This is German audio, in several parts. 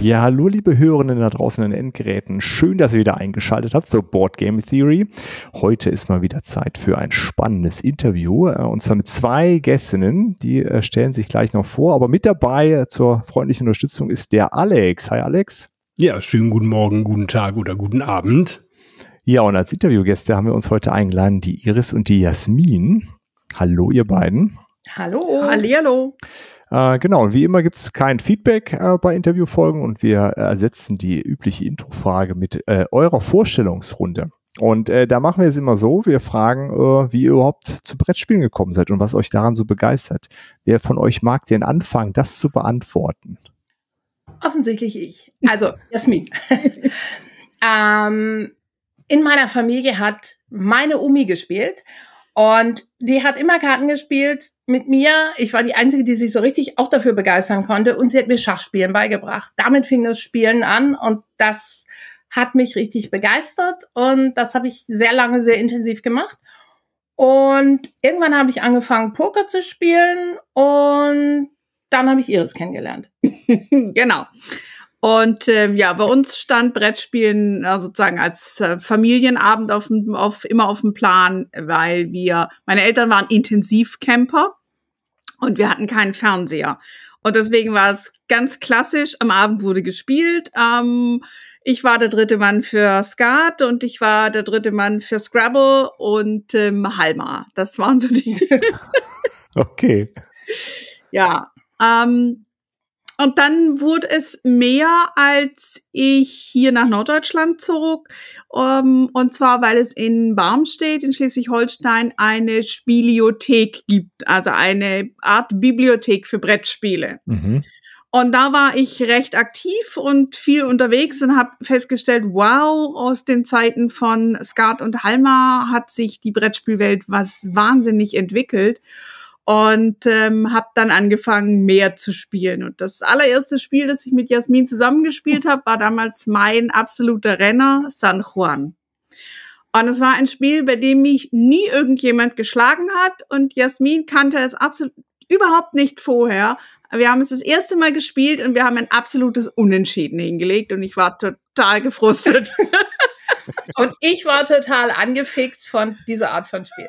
Ja, hallo liebe Hörerinnen da draußen in den Endgeräten. Schön, dass ihr wieder eingeschaltet habt zur Board Game Theory. Heute ist mal wieder Zeit für ein spannendes Interview äh, und zwar mit zwei Gästinnen. Die äh, stellen sich gleich noch vor, aber mit dabei äh, zur freundlichen Unterstützung ist der Alex. Hi Alex. Ja, schönen guten Morgen, guten Tag oder guten Abend. Ja, und als Interviewgäste haben wir uns heute eingeladen die Iris und die Jasmin. Hallo ihr beiden. Hallo. Hallihallo. Äh, genau, und wie immer gibt es kein Feedback äh, bei Interviewfolgen und wir ersetzen die übliche Introfrage mit äh, eurer Vorstellungsrunde. Und äh, da machen wir es immer so, wir fragen, äh, wie ihr überhaupt zu Brettspielen gekommen seid und was euch daran so begeistert. Wer von euch mag den Anfang, das zu beantworten? Offensichtlich ich. Also, Jasmin. ähm, in meiner Familie hat meine Umi gespielt und die hat immer Karten gespielt mit mir. Ich war die Einzige, die sich so richtig auch dafür begeistern konnte. Und sie hat mir Schachspielen beigebracht. Damit fing das Spielen an und das hat mich richtig begeistert. Und das habe ich sehr lange, sehr intensiv gemacht. Und irgendwann habe ich angefangen, Poker zu spielen und dann habe ich Iris kennengelernt. genau. Und ähm, ja, bei uns stand Brettspielen äh, sozusagen als äh, Familienabend auf, auf, immer auf dem Plan, weil wir, meine Eltern waren Intensivcamper und wir hatten keinen Fernseher. Und deswegen war es ganz klassisch, am Abend wurde gespielt. Ähm, ich war der dritte Mann für Skat und ich war der dritte Mann für Scrabble und ähm, Halma. Das waren so die. okay. Ja. Ähm, und dann wurde es mehr, als ich hier nach Norddeutschland zog. Um, ähm, und zwar, weil es in Barmstedt in Schleswig-Holstein eine Spieliothek gibt, also eine Art Bibliothek für Brettspiele. Mhm. Und da war ich recht aktiv und viel unterwegs und habe festgestellt, wow, aus den Zeiten von Skat und Halma hat sich die Brettspielwelt was wahnsinnig entwickelt und ähm, habe dann angefangen, mehr zu spielen. Und das allererste Spiel, das ich mit Jasmin zusammengespielt habe, war damals mein absoluter Renner, San Juan. Und es war ein Spiel, bei dem mich nie irgendjemand geschlagen hat und Jasmin kannte es absolut überhaupt nicht vorher. Wir haben es das erste Mal gespielt und wir haben ein absolutes Unentschieden hingelegt und ich war total gefrustet. und ich war total angefixt von dieser Art von Spiel.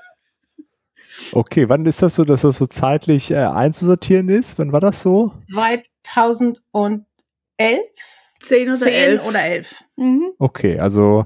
Okay, wann ist das so, dass das so zeitlich äh, einzusortieren ist? Wann war das so? 2011? 10 oder 10 11. oder 11. Mhm. Okay, also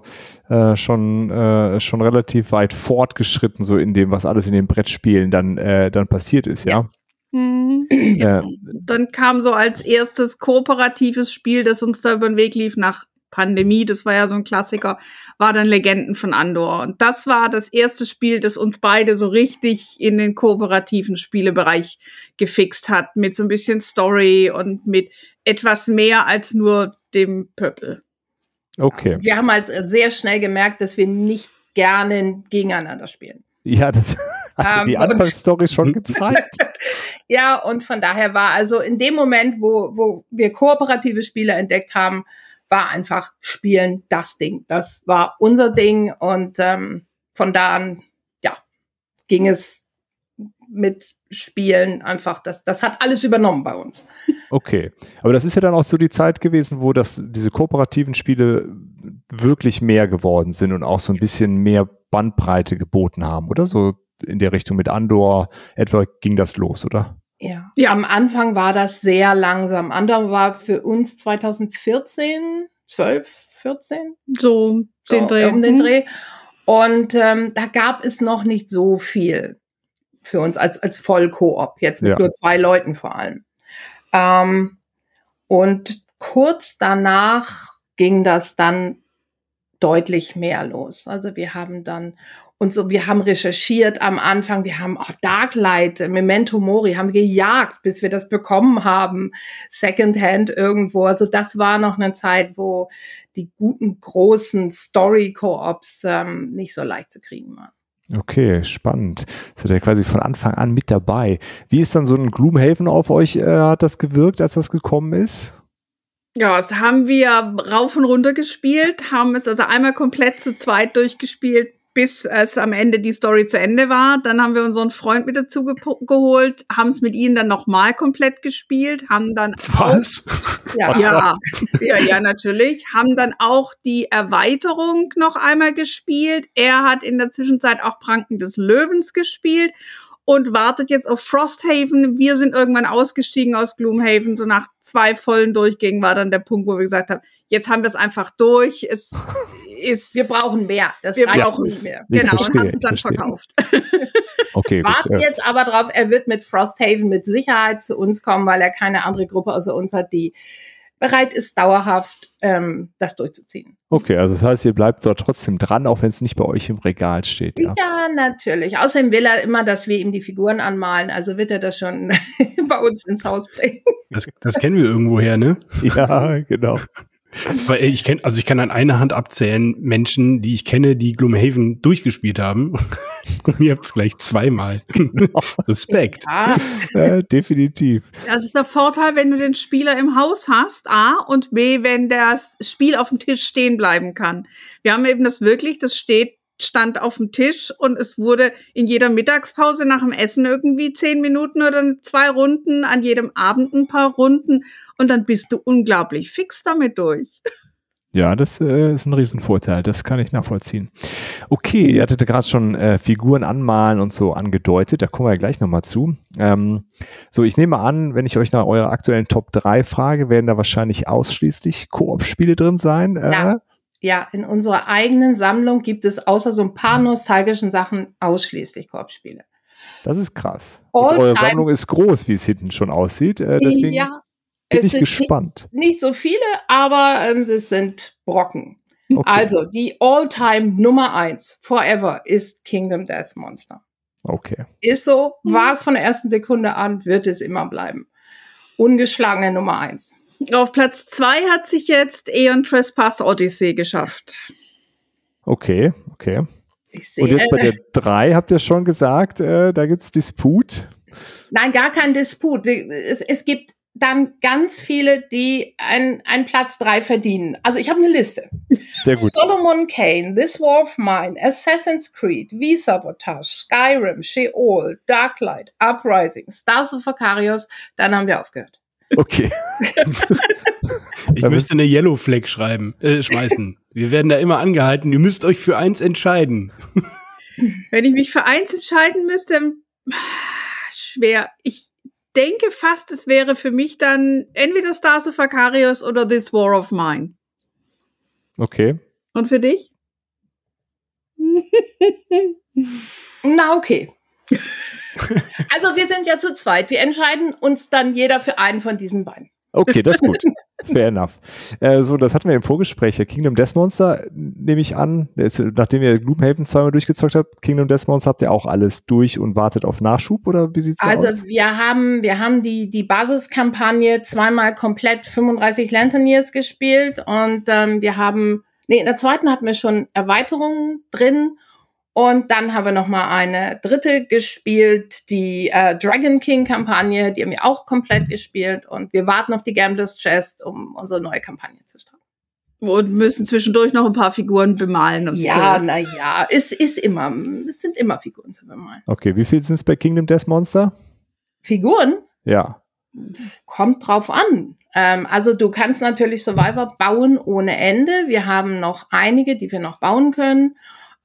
äh, schon, äh, schon relativ weit fortgeschritten, so in dem, was alles in den Brettspielen dann, äh, dann passiert ist, ja? ja? Mhm. Äh, dann kam so als erstes kooperatives Spiel, das uns da über den Weg lief, nach Pandemie, das war ja so ein Klassiker, war dann Legenden von Andor. Und das war das erste Spiel, das uns beide so richtig in den kooperativen Spielebereich gefixt hat, mit so ein bisschen Story und mit etwas mehr als nur dem Pöppel. Okay. Wir haben halt sehr schnell gemerkt, dass wir nicht gerne gegeneinander spielen. Ja, das hat um, die ähm, Anfangsstory schon gezeigt. ja, und von daher war also in dem Moment, wo, wo wir kooperative Spiele entdeckt haben, war einfach Spielen das Ding. Das war unser Ding und ähm, von da an, ja, ging es mit Spielen einfach, das, das hat alles übernommen bei uns. Okay, aber das ist ja dann auch so die Zeit gewesen, wo das, diese kooperativen Spiele wirklich mehr geworden sind und auch so ein bisschen mehr Bandbreite geboten haben, oder? So in der Richtung mit Andor etwa ging das los, oder? Ja. ja, am Anfang war das sehr langsam. Andere war für uns 2014, 12, 14? So, so den Dreh. um den mhm. Dreh. Und ähm, da gab es noch nicht so viel für uns als, als Vollkoop, jetzt mit ja. nur zwei Leuten vor allem. Ähm, und kurz danach ging das dann deutlich mehr los. Also wir haben dann und so, wir haben recherchiert am Anfang, wir haben auch Darklight, Memento Mori, haben gejagt, bis wir das bekommen haben, Secondhand irgendwo. Also das war noch eine Zeit, wo die guten, großen Story-Co-ops ähm, nicht so leicht zu kriegen waren. Okay, spannend. Seid ihr quasi von Anfang an mit dabei. Wie ist dann so ein Gloomhaven auf euch, äh, hat das gewirkt, als das gekommen ist? Ja, das haben wir rauf und runter gespielt, haben es also einmal komplett zu zweit durchgespielt, bis es am Ende die Story zu Ende war. Dann haben wir unseren Freund mit dazu ge geholt, haben es mit ihm dann nochmal komplett gespielt, haben dann Was? Auch, ja, ja, ja, ja, natürlich, haben dann auch die Erweiterung noch einmal gespielt. Er hat in der Zwischenzeit auch Pranken des Löwens gespielt und wartet jetzt auf Frosthaven. Wir sind irgendwann ausgestiegen aus Gloomhaven. So nach zwei vollen Durchgängen war dann der Punkt, wo wir gesagt haben, jetzt haben wir es einfach durch. Es ist, wir brauchen mehr. Das wir brauchen nicht mehr. Ich genau, verstehe, und haben es dann verstehe. verkauft. Okay, gut. Warten äh, jetzt aber drauf, er wird mit Frosthaven mit Sicherheit zu uns kommen, weil er keine andere Gruppe außer uns hat, die bereit ist, dauerhaft ähm, das durchzuziehen. Okay, also das heißt, ihr bleibt dort trotzdem dran, auch wenn es nicht bei euch im Regal steht. Ja. Ja, natürlich. Außerdem will er immer, dass wir ihm die Figuren anmalen, also wird er das schon bei uns ins Haus bringen. Das, das kennen wir irgendwoher, ne? ja, genau. Weil ich kenne, also ich kann an einer Hand abzählen Menschen, die ich kenne, die Gloomhaven durchgespielt haben. Und ihr habt es gleich zweimal. Respekt. Ja, Äh, definitiv. Das ist der Vorteil, wenn du den Spieler im Haus hast, A, und B, wenn das Spiel auf dem Tisch stehen bleiben kann. Wir haben eben das wirklich, das steht, stand auf dem Tisch und es wurde in jeder Mittagspause nach dem Essen irgendwie zehn Minuten oder zwei Runden, an jedem Abend ein paar Runden und dann bist du unglaublich fix damit durch. Ja, das äh, ist ein Riesenvorteil. Das kann ich nachvollziehen. Okay, ihr hattet gerade schon äh, Figuren anmalen und so angedeutet. Da kommen wir ja gleich nochmal zu. Ähm, so, ich nehme an, wenn ich euch nach eurer aktuellen Top 3 frage, werden da wahrscheinlich ausschließlich Koop-Spiele drin sein. Äh, Ja. Ja, in unserer eigenen Sammlung gibt es außer so ein paar nostalgischen Sachen ausschließlich Koop-Spiele. Das ist krass. Eure Sammlung ist groß, wie es hinten schon aussieht. Äh, deswegen ja, bin ich gespannt. Nicht, nicht so viele, aber ähm, es sind Brocken. Okay. Also, die All-Time Nummer eins forever ist Kingdom Death Monster. okay. Ist so, Mhm. war es von der ersten Sekunde an, wird es immer bleiben. Ungeschlagene Nummer eins. Auf Platz zwei hat sich jetzt Aeon Trespass Odyssey geschafft. Okay, okay. Ich sehe. Und jetzt bei der 3 habt ihr schon gesagt, äh, da gibt's Disput. Nein, gar kein Disput. Es, es gibt dann ganz viele, die einen Platz drei verdienen. Also ich habe eine Liste. Sehr gut. Solomon Kane, This War of Mine, Assassin's Creed, V-Sabotage, Skyrim, Sheol, Darklight, Uprising, Stars of Akarios. Dann haben wir aufgehört. Okay. Ich müsste eine Yellow Flag schreiben, äh, schmeißen. Wir werden da immer angehalten. Ihr müsst euch für eins entscheiden. Wenn ich mich für eins entscheiden müsste, schwer. Ich denke fast, es wäre für mich dann entweder Stars of Akarios oder This War of Mine. Okay. Und für dich? Na, okay. also wir sind ja zu zweit. Wir entscheiden uns dann jeder für einen von diesen beiden. Okay, das ist gut. Fair enough. Äh, so, das hatten wir im Vorgespräch. Kingdom Death Monster, nehme ich an. Jetzt, nachdem ihr Gloomhaven zweimal durchgezockt habt, Kingdom Death Monster habt ihr auch alles durch und wartet auf Nachschub oder wie sieht's Also aus? wir haben, wir haben die, die Basiskampagne zweimal komplett 35 Lantern Years gespielt und ähm, wir haben, nee, in der zweiten hatten wir schon Erweiterungen drin und dann haben wir noch mal eine dritte gespielt, die äh, Dragon King Kampagne, die haben wir auch komplett gespielt und wir warten auf die Gamblers Chest, um unsere neue Kampagne zu starten. Und müssen zwischendurch noch ein paar Figuren bemalen. Und Ja, so. na ja, es ist immer, es sind immer Figuren zu bemalen. Okay, wie viel sind es bei Kingdom Death Monster? Figuren? Ja. Kommt drauf an. Ähm, also du kannst natürlich Survivor bauen ohne Ende. Wir haben noch einige, die wir noch bauen können.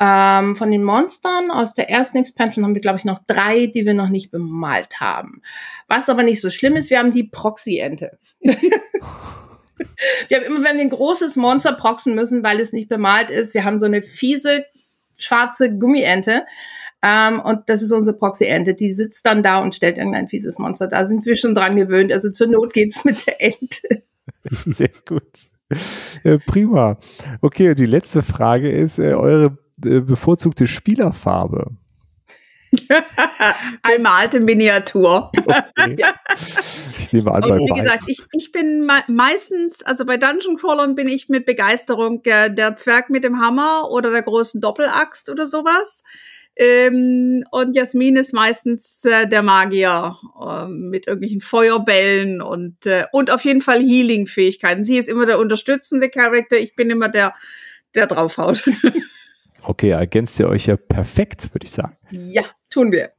Ähm, von den Monstern aus der ersten Expansion haben wir, glaube ich, noch drei, die wir noch nicht bemalt haben. Was aber nicht so schlimm ist, wir haben die Proxy-Ente. wir haben immer, wenn wir ein großes Monster proxen müssen, weil es nicht bemalt ist, wir haben so eine fiese schwarze Gummiente. Ähm, und das ist unsere Proxy-Ente. Die sitzt dann da und stellt irgendein fieses Monster. Da sind wir schon dran gewöhnt. Also zur Not geht's mit der Ente. Sehr gut. Äh, prima. Okay, die letzte Frage ist äh, eure äh, bevorzugte Spielerfarbe. Bemalte Miniatur. Okay. Ich nehme an, bei wie gesagt, ich, ich bin me meistens, also bei Dungeon Crawlern bin ich mit Begeisterung der, der Zwerg mit dem Hammer oder der großen Doppelaxt oder sowas. Ähm, und Jasmin ist meistens äh, der Magier äh, mit irgendwelchen Feuerbällen und, äh, und auf jeden Fall Healing-Fähigkeiten. Sie ist immer der unterstützende Charakter, ich bin immer der, der draufhaut. Okay, ergänzt ihr euch ja perfekt, würde ich sagen. Ja, tun wir.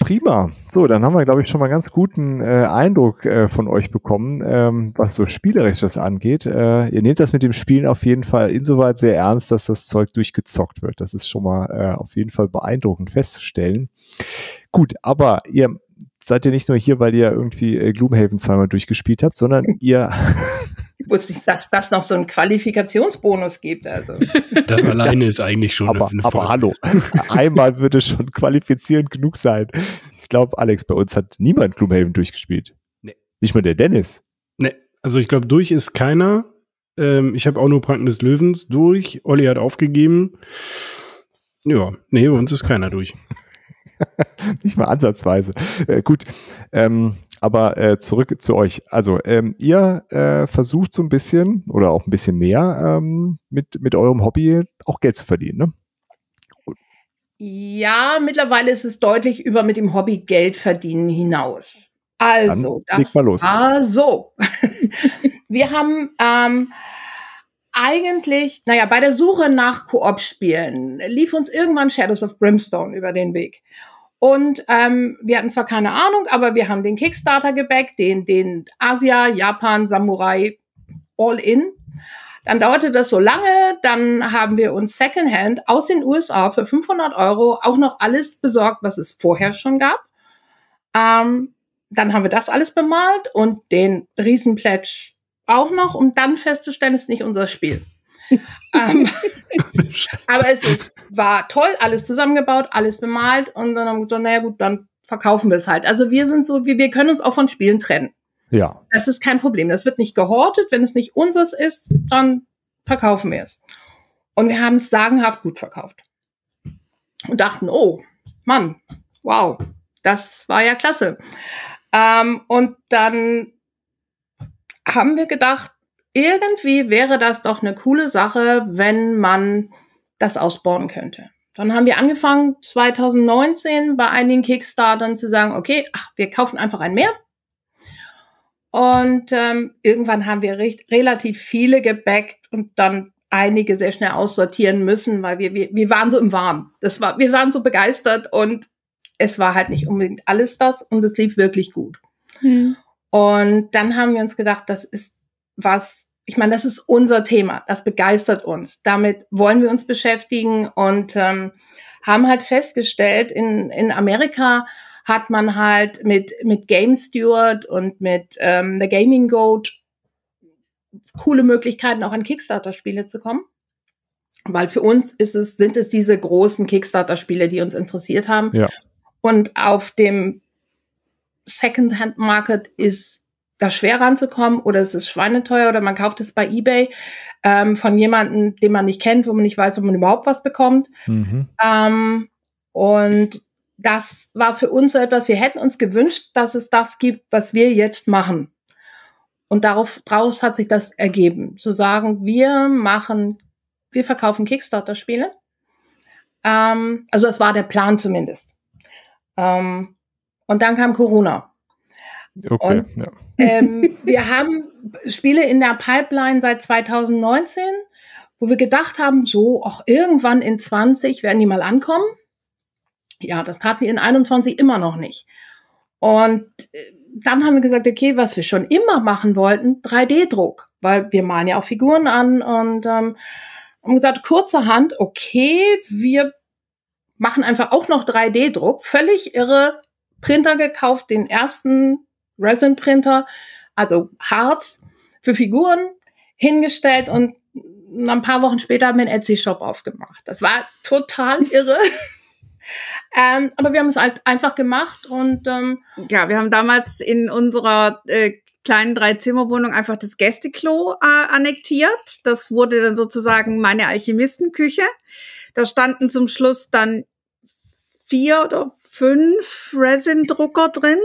Prima. So, dann haben wir, glaube ich, schon mal ganz guten äh, Eindruck äh, von euch bekommen, ähm, was so spielerisch das angeht. Äh, ihr nehmt das mit dem Spielen auf jeden Fall insoweit sehr ernst, dass das Zeug durchgezockt wird. Das ist schon mal äh, auf jeden Fall beeindruckend festzustellen. Gut, aber ihr seid ihr nicht nur hier, weil ihr irgendwie äh, Gloomhaven zweimal durchgespielt habt, sondern ihr dass das noch so einen Qualifikationsbonus gibt. Also. Das alleine ist eigentlich schon aber, eine aber hallo, einmal würde schon qualifizierend genug sein. Ich glaube, Alex, bei uns hat niemand Gloomhaven durchgespielt. Nee. Nicht mal der Dennis. Nee, also ich glaube, durch ist keiner. Ähm, ich habe auch nur Pranken des Löwens durch. Olli hat aufgegeben. Ja, nee, bei uns ist keiner durch. Nicht mal ansatzweise. Äh, gut, ähm, aber äh, zurück zu euch. Also ähm, ihr äh, versucht so ein bisschen oder auch ein bisschen mehr ähm, mit, mit eurem Hobby auch Geld zu verdienen, ne? Ja, mittlerweile ist es deutlich über mit dem Hobby Geld verdienen hinaus. Also, Dann das mal los. war so. Wir haben ähm, eigentlich, naja, bei der Suche nach Koop-Spielen lief uns irgendwann Shadows of Brimstone über den Weg. Und ähm, wir hatten zwar keine Ahnung, aber wir haben den Kickstarter gebackt, den, den Asia, Japan, Samurai All In. Dann dauerte das so lange, dann haben wir uns Secondhand aus den USA für 500 Euro auch noch alles besorgt, was es vorher schon gab. Ähm, dann haben wir das alles bemalt und den Riesenplätsch auch noch, um dann festzustellen, es ist nicht unser Spiel. ähm, aber es ist, war toll, alles zusammengebaut, alles bemalt und dann haben wir gesagt, naja gut, dann verkaufen wir es halt. Also wir sind so, wir, wir können uns auch von Spielen trennen. Ja. Das ist kein Problem. Das wird nicht gehortet. Wenn es nicht unseres ist, dann verkaufen wir es. Und wir haben es sagenhaft gut verkauft. Und dachten, oh, Mann, wow, das war ja klasse. Ähm, und dann haben wir gedacht, irgendwie wäre das doch eine coole Sache, wenn man das ausbauen könnte. Dann haben wir angefangen, 2019 bei einigen Kickstartern zu sagen, okay, ach, wir kaufen einfach ein mehr. Und ähm, irgendwann haben wir recht, relativ viele gebackt und dann einige sehr schnell aussortieren müssen, weil wir, wir, wir waren so im Warm. Das war, wir waren so begeistert und es war halt nicht unbedingt alles das und es lief wirklich gut. Hm. Und dann haben wir uns gedacht, das ist was, ich meine, das ist unser Thema, das begeistert uns. Damit wollen wir uns beschäftigen und ähm, haben halt festgestellt, in, in Amerika hat man halt mit, mit Game Steward und mit ähm, The Gaming Goat coole Möglichkeiten, auch an Kickstarter-Spiele zu kommen. Weil für uns ist es, sind es diese großen Kickstarter-Spiele, die uns interessiert haben. Ja. Und auf dem Second-Hand-Market ist da schwer ranzukommen oder es ist schweineteuer oder man kauft es bei eBay ähm, von jemandem, den man nicht kennt, wo man nicht weiß, ob man überhaupt was bekommt. Mhm. Ähm, und das war für uns so etwas, wir hätten uns gewünscht, dass es das gibt, was wir jetzt machen. Und darauf, daraus hat sich das ergeben. Zu sagen, wir machen, wir verkaufen Kickstarter-Spiele. Ähm, also das war der Plan zumindest. Ähm, und dann kam Corona. Okay, Und- ja. Ähm, wir haben Spiele in der Pipeline seit 2019, wo wir gedacht haben, so, auch irgendwann in 20 werden die mal ankommen. Ja, das taten die in 21 immer noch nicht. Und äh, dann haben wir gesagt, okay, was wir schon immer machen wollten, 3D-Druck, weil wir malen ja auch Figuren an und ähm, haben gesagt, kurzerhand, okay, wir machen einfach auch noch 3D-Druck, völlig irre, Printer gekauft, den ersten Resin-Printer, also Harz für Figuren hingestellt und ein paar Wochen später haben wir einen Etsy-Shop aufgemacht. Das war total irre. ähm, aber wir haben es halt einfach gemacht und ähm, Ja, wir haben damals in unserer äh, kleinen Dreizimmerwohnung einfach das Gästeklo äh, annektiert. Das wurde dann sozusagen meine Alchemistenküche. Da standen zum Schluss dann vier oder fünf Resin-Drucker drin.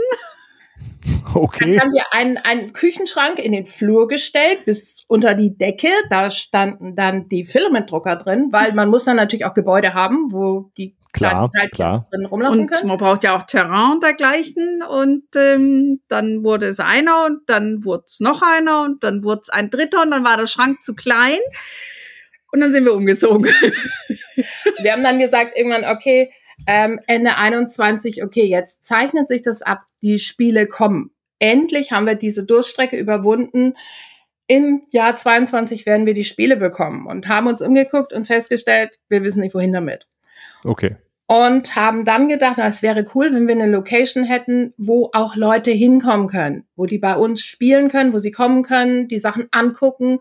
Okay. Dann haben wir einen, einen Küchenschrank in den Flur gestellt, bis unter die Decke. Da standen dann die Filamentdrucker drin, weil man muss dann natürlich auch Gebäude haben, wo die Klar, klar. drin rumlaufen Und können. man braucht ja auch Terrain und dergleichen. Und ähm, dann wurde es einer und dann wurde es noch einer und dann wurde es ein dritter und dann war der Schrank zu klein. Und dann sind wir umgezogen. Wir haben dann gesagt irgendwann, okay, ähm, Ende 21, okay, jetzt zeichnet sich das ab, die Spiele kommen. Endlich haben wir diese Durststrecke überwunden. Im Jahr 22 werden wir die Spiele bekommen und haben uns umgeguckt und festgestellt, wir wissen nicht, wohin damit. Okay. Und haben dann gedacht, na, es wäre cool, wenn wir eine Location hätten, wo auch Leute hinkommen können, wo die bei uns spielen können, wo sie kommen können, die Sachen angucken,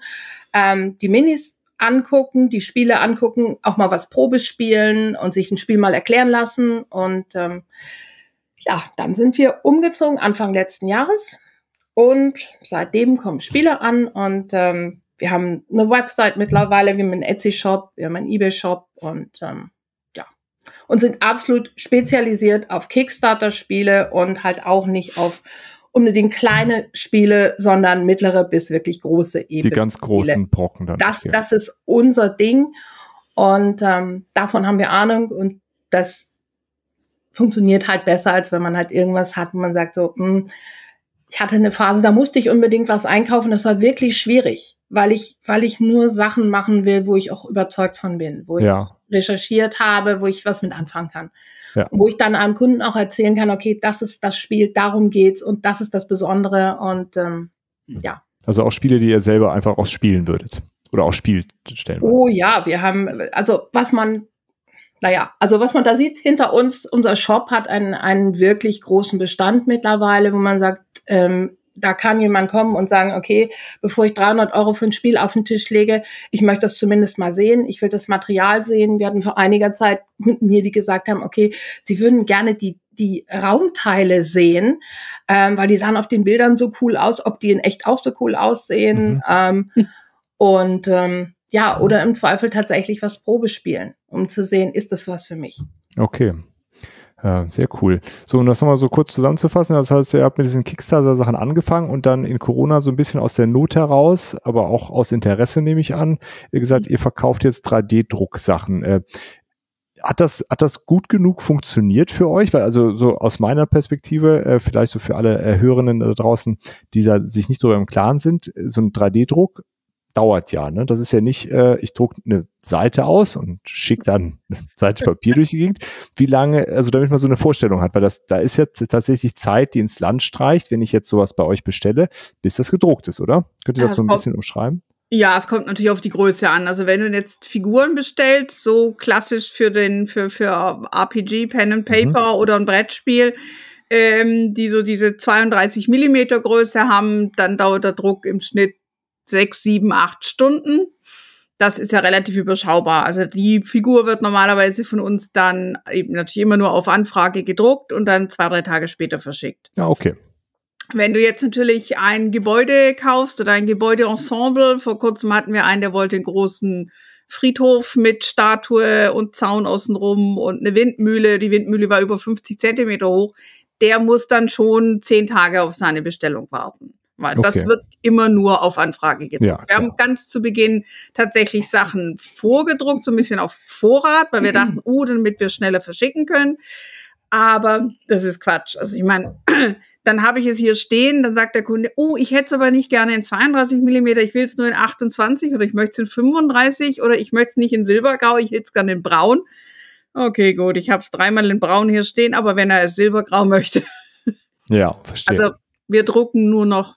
ähm, die Minis angucken, die Spiele angucken, auch mal was Probe spielen und sich ein Spiel mal erklären lassen. Und ähm, ja, dann sind wir umgezogen Anfang letzten Jahres. Und seitdem kommen Spiele an und ähm, wir haben eine Website mittlerweile, wir haben einen Etsy-Shop, wir haben einen eBay-Shop und ähm, ja, und sind absolut spezialisiert auf Kickstarter-Spiele und halt auch nicht auf unbedingt kleine Spiele, sondern mittlere bis wirklich große Die epische ganz großen Brocken dann. Das, das ist unser Ding. Und ähm, davon haben wir Ahnung und das funktioniert halt besser, als wenn man halt irgendwas hat, wo man sagt so, hm, ich hatte eine Phase, da musste ich unbedingt was einkaufen, das war wirklich schwierig, weil ich, weil ich nur Sachen machen will, wo ich auch überzeugt von bin, wo Ja. ich recherchiert habe, wo ich was mit anfangen kann. Ja. Und Wo ich dann einem Kunden auch erzählen kann, okay, das ist das Spiel, darum geht's und das ist das Besondere und ähm, ja. Also auch Spiele, die ihr selber einfach auch spielen würdet. Oder auch spielt stellen. Oh ja, wir haben, also was man, naja, also was man da sieht hinter uns, unser Shop hat einen, einen wirklich großen Bestand mittlerweile, wo man sagt, ähm, da kann jemand kommen und sagen, okay, bevor ich 300 Euro für ein Spiel auf den Tisch lege, ich möchte das zumindest mal sehen, ich will das Material sehen. Wir hatten vor einiger Zeit Kunden hier, die gesagt haben, okay, sie würden gerne die die Raumteile sehen, ähm, weil die sahen auf den Bildern so cool aus, ob die in echt auch so cool aussehen. Mhm. Ähm, und ähm, ja, oder im Zweifel tatsächlich was Probe spielen, um zu sehen, ist das was für mich. Okay. Sehr cool. So, um das nochmal so kurz zusammenzufassen, das heißt, ihr habt mit diesen Kickstarter-Sachen angefangen und dann in Corona so ein bisschen aus der Not heraus, aber auch aus Interesse nehme ich an, ihr gesagt, ihr verkauft jetzt 3D-Drucksachen. Äh, hat das, hat das gut genug funktioniert für euch? Weil also so aus meiner Perspektive, äh, vielleicht so für alle äh, Hörenden da draußen, die da sich nicht darüber im Klaren sind, so ein 3D-Druck dauert ja. Ne? Das ist ja nicht, äh, ich drucke eine Seite aus und schicke dann eine Seite Papier durch die Gegend. Wie lange, also damit man so eine Vorstellung hat, weil das, da ist jetzt tatsächlich Zeit, die ins Land streicht, wenn ich jetzt sowas bei euch bestelle, bis das gedruckt ist, oder? Könnt ihr das so ein bisschen umschreiben? Ja, es kommt natürlich auf die Größe an. Also wenn du jetzt Figuren bestellst, so klassisch für den für für RPG, Pen and Paper oder ein Brettspiel, ähm, die so diese 32 Millimeter Größe haben, dann dauert der Druck im Schnitt sechs, sieben, acht Stunden. Das ist ja relativ überschaubar. Also die Figur wird normalerweise von uns dann eben natürlich immer nur auf Anfrage gedruckt und dann zwei, drei Tage später verschickt. Ja, okay. Wenn du jetzt natürlich ein Gebäude kaufst oder ein Gebäudeensemble, vor kurzem hatten wir einen, der wollte einen großen Friedhof mit Statue und Zaun außenrum und eine Windmühle. Die Windmühle war über 50 Zentimeter hoch. Der muss dann schon zehn Tage auf seine Bestellung warten. Weil Okay. das wird immer nur auf Anfrage gedruckt. Ja, wir haben ganz zu Beginn tatsächlich Sachen vorgedruckt, so ein bisschen auf Vorrat, weil wir dachten, oh, damit wir schneller verschicken können. Aber das ist Quatsch. Also ich meine, dann habe ich es hier stehen, dann sagt der Kunde, oh, ich hätte es aber nicht gerne in 32 Millimeter, ich will es nur in 28 oder ich möchte es in 35 oder ich möchte es nicht in Silbergrau, ich hätte es gerne in Braun. Okay, gut, ich habe es dreimal in Braun hier stehen, aber wenn er es Silbergrau möchte. Ja, verstehe. Also wir drucken nur noch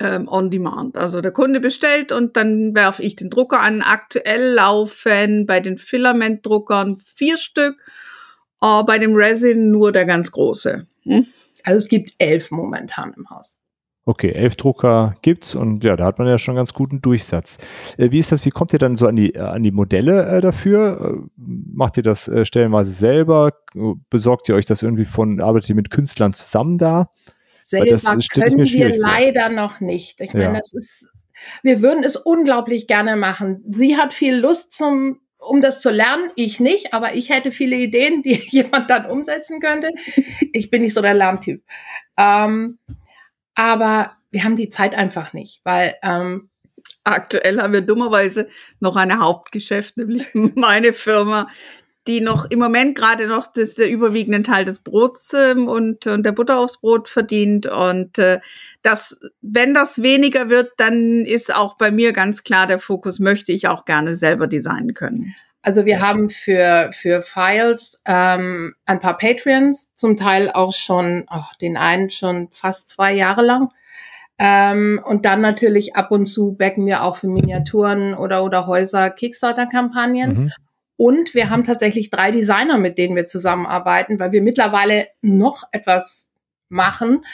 ähm, on demand. Also der Kunde bestellt und dann werfe ich den Drucker an. Aktuell laufen bei den Filamentdruckern vier Stück, äh, bei dem Resin nur der ganz große. Hm? Also es gibt elf momentan im Haus. Okay, elf Drucker gibt's und ja, da hat man ja schon ganz guten Durchsatz. Äh, wie ist das? Wie kommt ihr dann so an die äh, an die Modelle äh, dafür? Äh, macht ihr das äh, stellenweise selber? Besorgt ihr euch das irgendwie von? Arbeitet ihr mit Künstlern zusammen da? Selber können wir vor. leider noch nicht. Ich Ja. meine, das ist, wir würden es unglaublich gerne machen. Sie hat viel Lust zum, um das zu lernen. Ich nicht, aber ich hätte viele Ideen, die jemand dann umsetzen könnte. Ich bin nicht so der Lerntyp. Ähm, aber wir haben die Zeit einfach nicht, weil ähm, aktuell haben wir dummerweise noch ein Hauptgeschäft, nämlich meine Firma, die noch im Moment gerade noch das, der überwiegende Teil des Brots ähm, und, und der Butter aufs Brot verdient. Und äh, das, wenn das weniger wird, dann ist auch bei mir ganz klar der Fokus, möchte ich auch gerne selber designen können. Also wir haben für, für Files ähm, ein paar Patreons, zum Teil auch schon, oh, den einen schon fast zwei Jahre lang. Ähm, und dann natürlich ab und zu backen wir auch für Miniaturen oder, oder Häuser Kickstarter-Kampagnen. Mhm. Und wir haben tatsächlich drei Designer, mit denen wir zusammenarbeiten, weil wir mittlerweile noch etwas machen.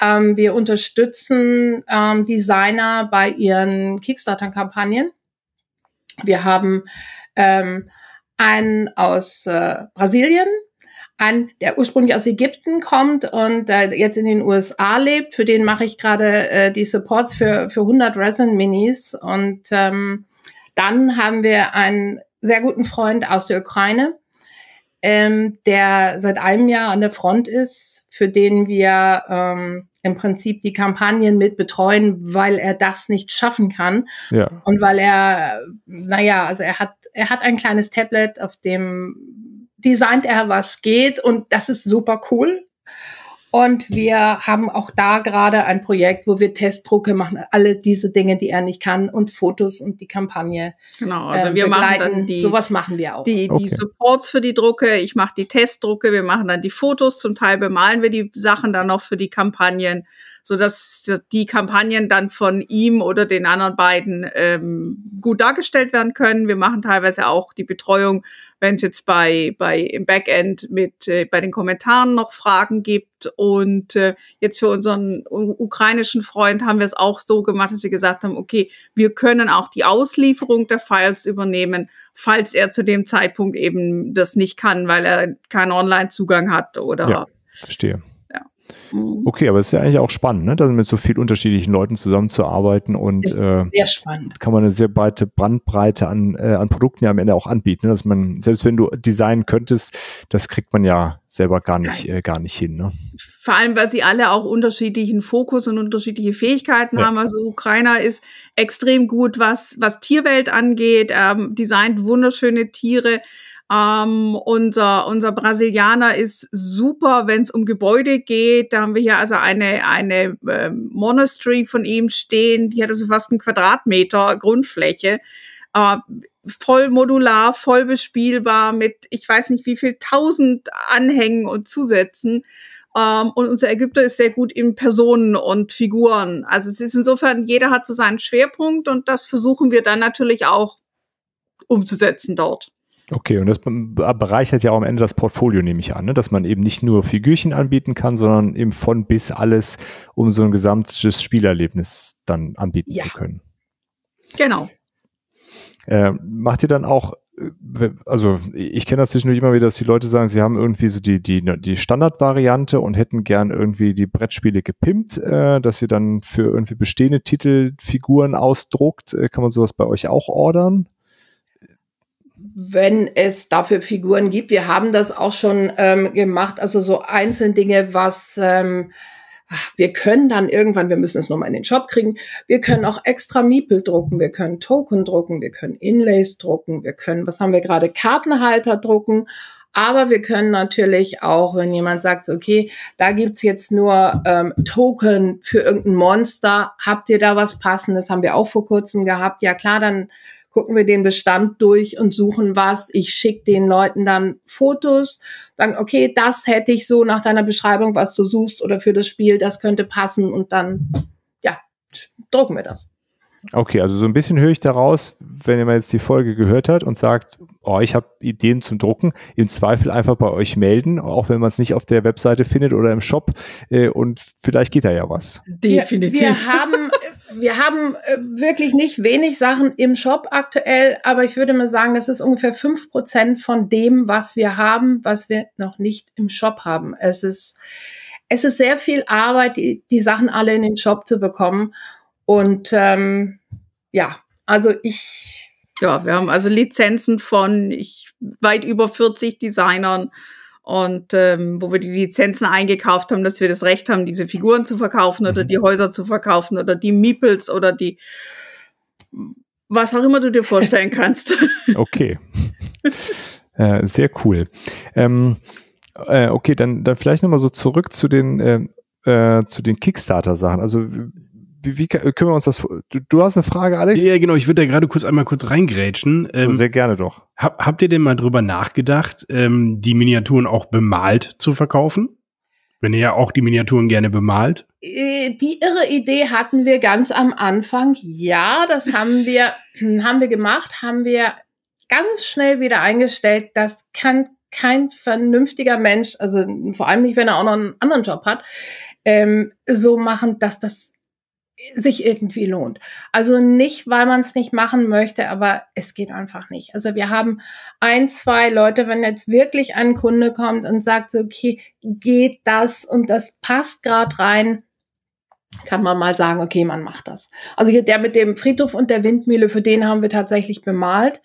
Ähm, wir unterstützen ähm, Designer bei ihren Kickstarter-Kampagnen. Wir haben ähm, einen aus äh, Brasilien, einen, der ursprünglich aus Ägypten kommt und äh, jetzt in den USA lebt. Für den mache ich gerade äh, die Supports für, für 100 Resin Minis. Und ähm, dann haben wir einen sehr guten Freund aus der Ukraine, ähm, der seit einem Jahr an der Front ist, für den wir ähm, im Prinzip die Kampagnen mit betreuen, weil er das nicht schaffen kann. Ja. Und weil er, naja, also er hat, er hat ein kleines Tablet, auf dem designt er, was geht und das ist super cool. Und wir haben auch da gerade ein Projekt, wo wir Testdrucke machen, alle diese Dinge, die er nicht kann und Fotos und die Kampagne. Genau, also äh, wir begleiten. machen dann die, sowas machen wir auch. Die, okay. die Supports für die Drucke, ich mache die Testdrucke, wir machen dann die Fotos, zum Teil bemalen wir die Sachen dann noch für die Kampagnen so dass die Kampagnen dann von ihm oder den anderen beiden ähm, gut dargestellt werden können. Wir machen teilweise auch die Betreuung, wenn es jetzt bei, bei im Backend mit äh, bei den Kommentaren noch Fragen gibt. Und äh, jetzt für unseren ukrainischen Freund haben wir es auch so gemacht, dass wir gesagt haben, okay, wir können auch die Auslieferung der Files übernehmen, falls er zu dem Zeitpunkt eben das nicht kann, weil er keinen Online-Zugang hat oder ja, verstehe. Mhm. Okay, aber es ist ja eigentlich auch spannend, ne? da mit so vielen unterschiedlichen Leuten zusammenzuarbeiten und ist äh, sehr spannend. kann man eine sehr breite Bandbreite an, äh, an Produkten ja am Ende auch anbieten, ne? dass man, selbst wenn du designen könntest, das kriegt man ja selber gar nicht, äh, gar nicht hin. Ne? Vor allem, weil sie alle auch unterschiedlichen Fokus und unterschiedliche Fähigkeiten ja. haben. Also Ukrainer ist extrem gut, was, was Tierwelt angeht, ähm, designt wunderschöne Tiere ähm, unser, unser Brasilianer ist super, wenn es um Gebäude geht. Da haben wir hier also eine, eine äh, Monastery von ihm stehen, die hat also fast einen Quadratmeter Grundfläche. Äh, voll modular, voll bespielbar mit, ich weiß nicht wie viel, tausend Anhängen und Zusätzen. Ähm, und unser Ägypter ist sehr gut in Personen und Figuren. Also es ist insofern, jeder hat so seinen Schwerpunkt und das versuchen wir dann natürlich auch umzusetzen dort. Okay, und das bereichert ja auch am Ende das Portfolio, nehme ich an, ne? dass man eben nicht nur Figürchen anbieten kann, sondern eben von bis alles, um so ein gesamtes Spielerlebnis dann anbieten ja. zu können. Genau. Äh, macht ihr dann auch, äh, also ich kenne das zwischendurch immer wieder, dass die Leute sagen, sie haben irgendwie so die, die, die Standardvariante und hätten gern irgendwie die Brettspiele gepimpt, äh, dass ihr dann für irgendwie bestehende Titel Figuren ausdruckt. Äh, kann man sowas bei euch auch ordern? Wenn es dafür Figuren gibt. Wir haben das auch schon ähm, gemacht, also so einzelne Dinge, was ähm, wir können dann irgendwann, wir müssen es nochmal in den Shop kriegen, wir können auch extra Miepel drucken, wir können Token drucken, wir können Inlays drucken, wir können, was haben wir gerade, Kartenhalter drucken. Aber wir können natürlich auch, wenn jemand sagt, okay, da gibt's jetzt nur ähm, Token für irgendein Monster, habt ihr da was passendes? Haben wir auch vor kurzem gehabt. Ja klar, dann gucken wir den Bestand durch und suchen was. Ich schicke den Leuten dann Fotos, sagen, okay, das hätte ich so nach deiner Beschreibung, was du suchst oder für das Spiel, das könnte passen und dann, ja, drucken wir das. Okay, also so ein bisschen höre ich daraus, wenn ihr mal jetzt die Folge gehört hat und sagt, oh, ich habe Ideen zum Drucken, im Zweifel einfach bei euch melden, auch wenn man es nicht auf der Webseite findet oder im Shop äh, und vielleicht geht da ja was. Definitiv. Wir, wir haben wir haben äh, wirklich nicht wenig Sachen im Shop aktuell, aber ich würde mal sagen, das ist ungefähr fünf Prozent von dem, was wir haben, was wir noch nicht im Shop haben. Es ist, es ist sehr viel Arbeit, die, die Sachen alle in den Shop zu bekommen. Und ähm, ja, also ich. Ja, wir haben also Lizenzen von ich, weit über 40 Designern und ähm, wo wir die Lizenzen eingekauft haben, dass wir das Recht haben, diese Figuren zu verkaufen oder Mhm. die Häuser zu verkaufen oder die Meeples oder die was auch immer du dir vorstellen kannst. Okay. äh, sehr cool. Ähm, äh, okay, dann, dann vielleicht nochmal so zurück zu den, äh, äh, zu den Kickstarter-Sachen. Also wie, wie können wir uns das vor- du, du hast eine Frage, Alex? Ja, genau, ich würde da gerade kurz einmal kurz reingrätschen. Ähm, Sehr gerne doch. hab, habt ihr denn mal drüber nachgedacht, ähm, die Miniaturen auch bemalt zu verkaufen? Wenn ihr ja auch die Miniaturen gerne bemalt. Äh, Die irre Idee hatten wir ganz am Anfang. Ja, das haben wir, haben wir gemacht, haben wir ganz schnell wieder eingestellt. Das kann kein vernünftiger Mensch, also vor allem nicht, wenn er auch noch einen anderen Job hat, ähm, so machen, dass das sich irgendwie lohnt. Also nicht, weil man es nicht machen möchte, aber es geht einfach nicht. Also wir haben ein, zwei Leute, wenn jetzt wirklich ein Kunde kommt und sagt so, okay, geht das und das passt gerade rein, kann man mal sagen, okay, man macht das. Also hier der mit dem Friedhof und der Windmühle, für den haben wir tatsächlich bemalt.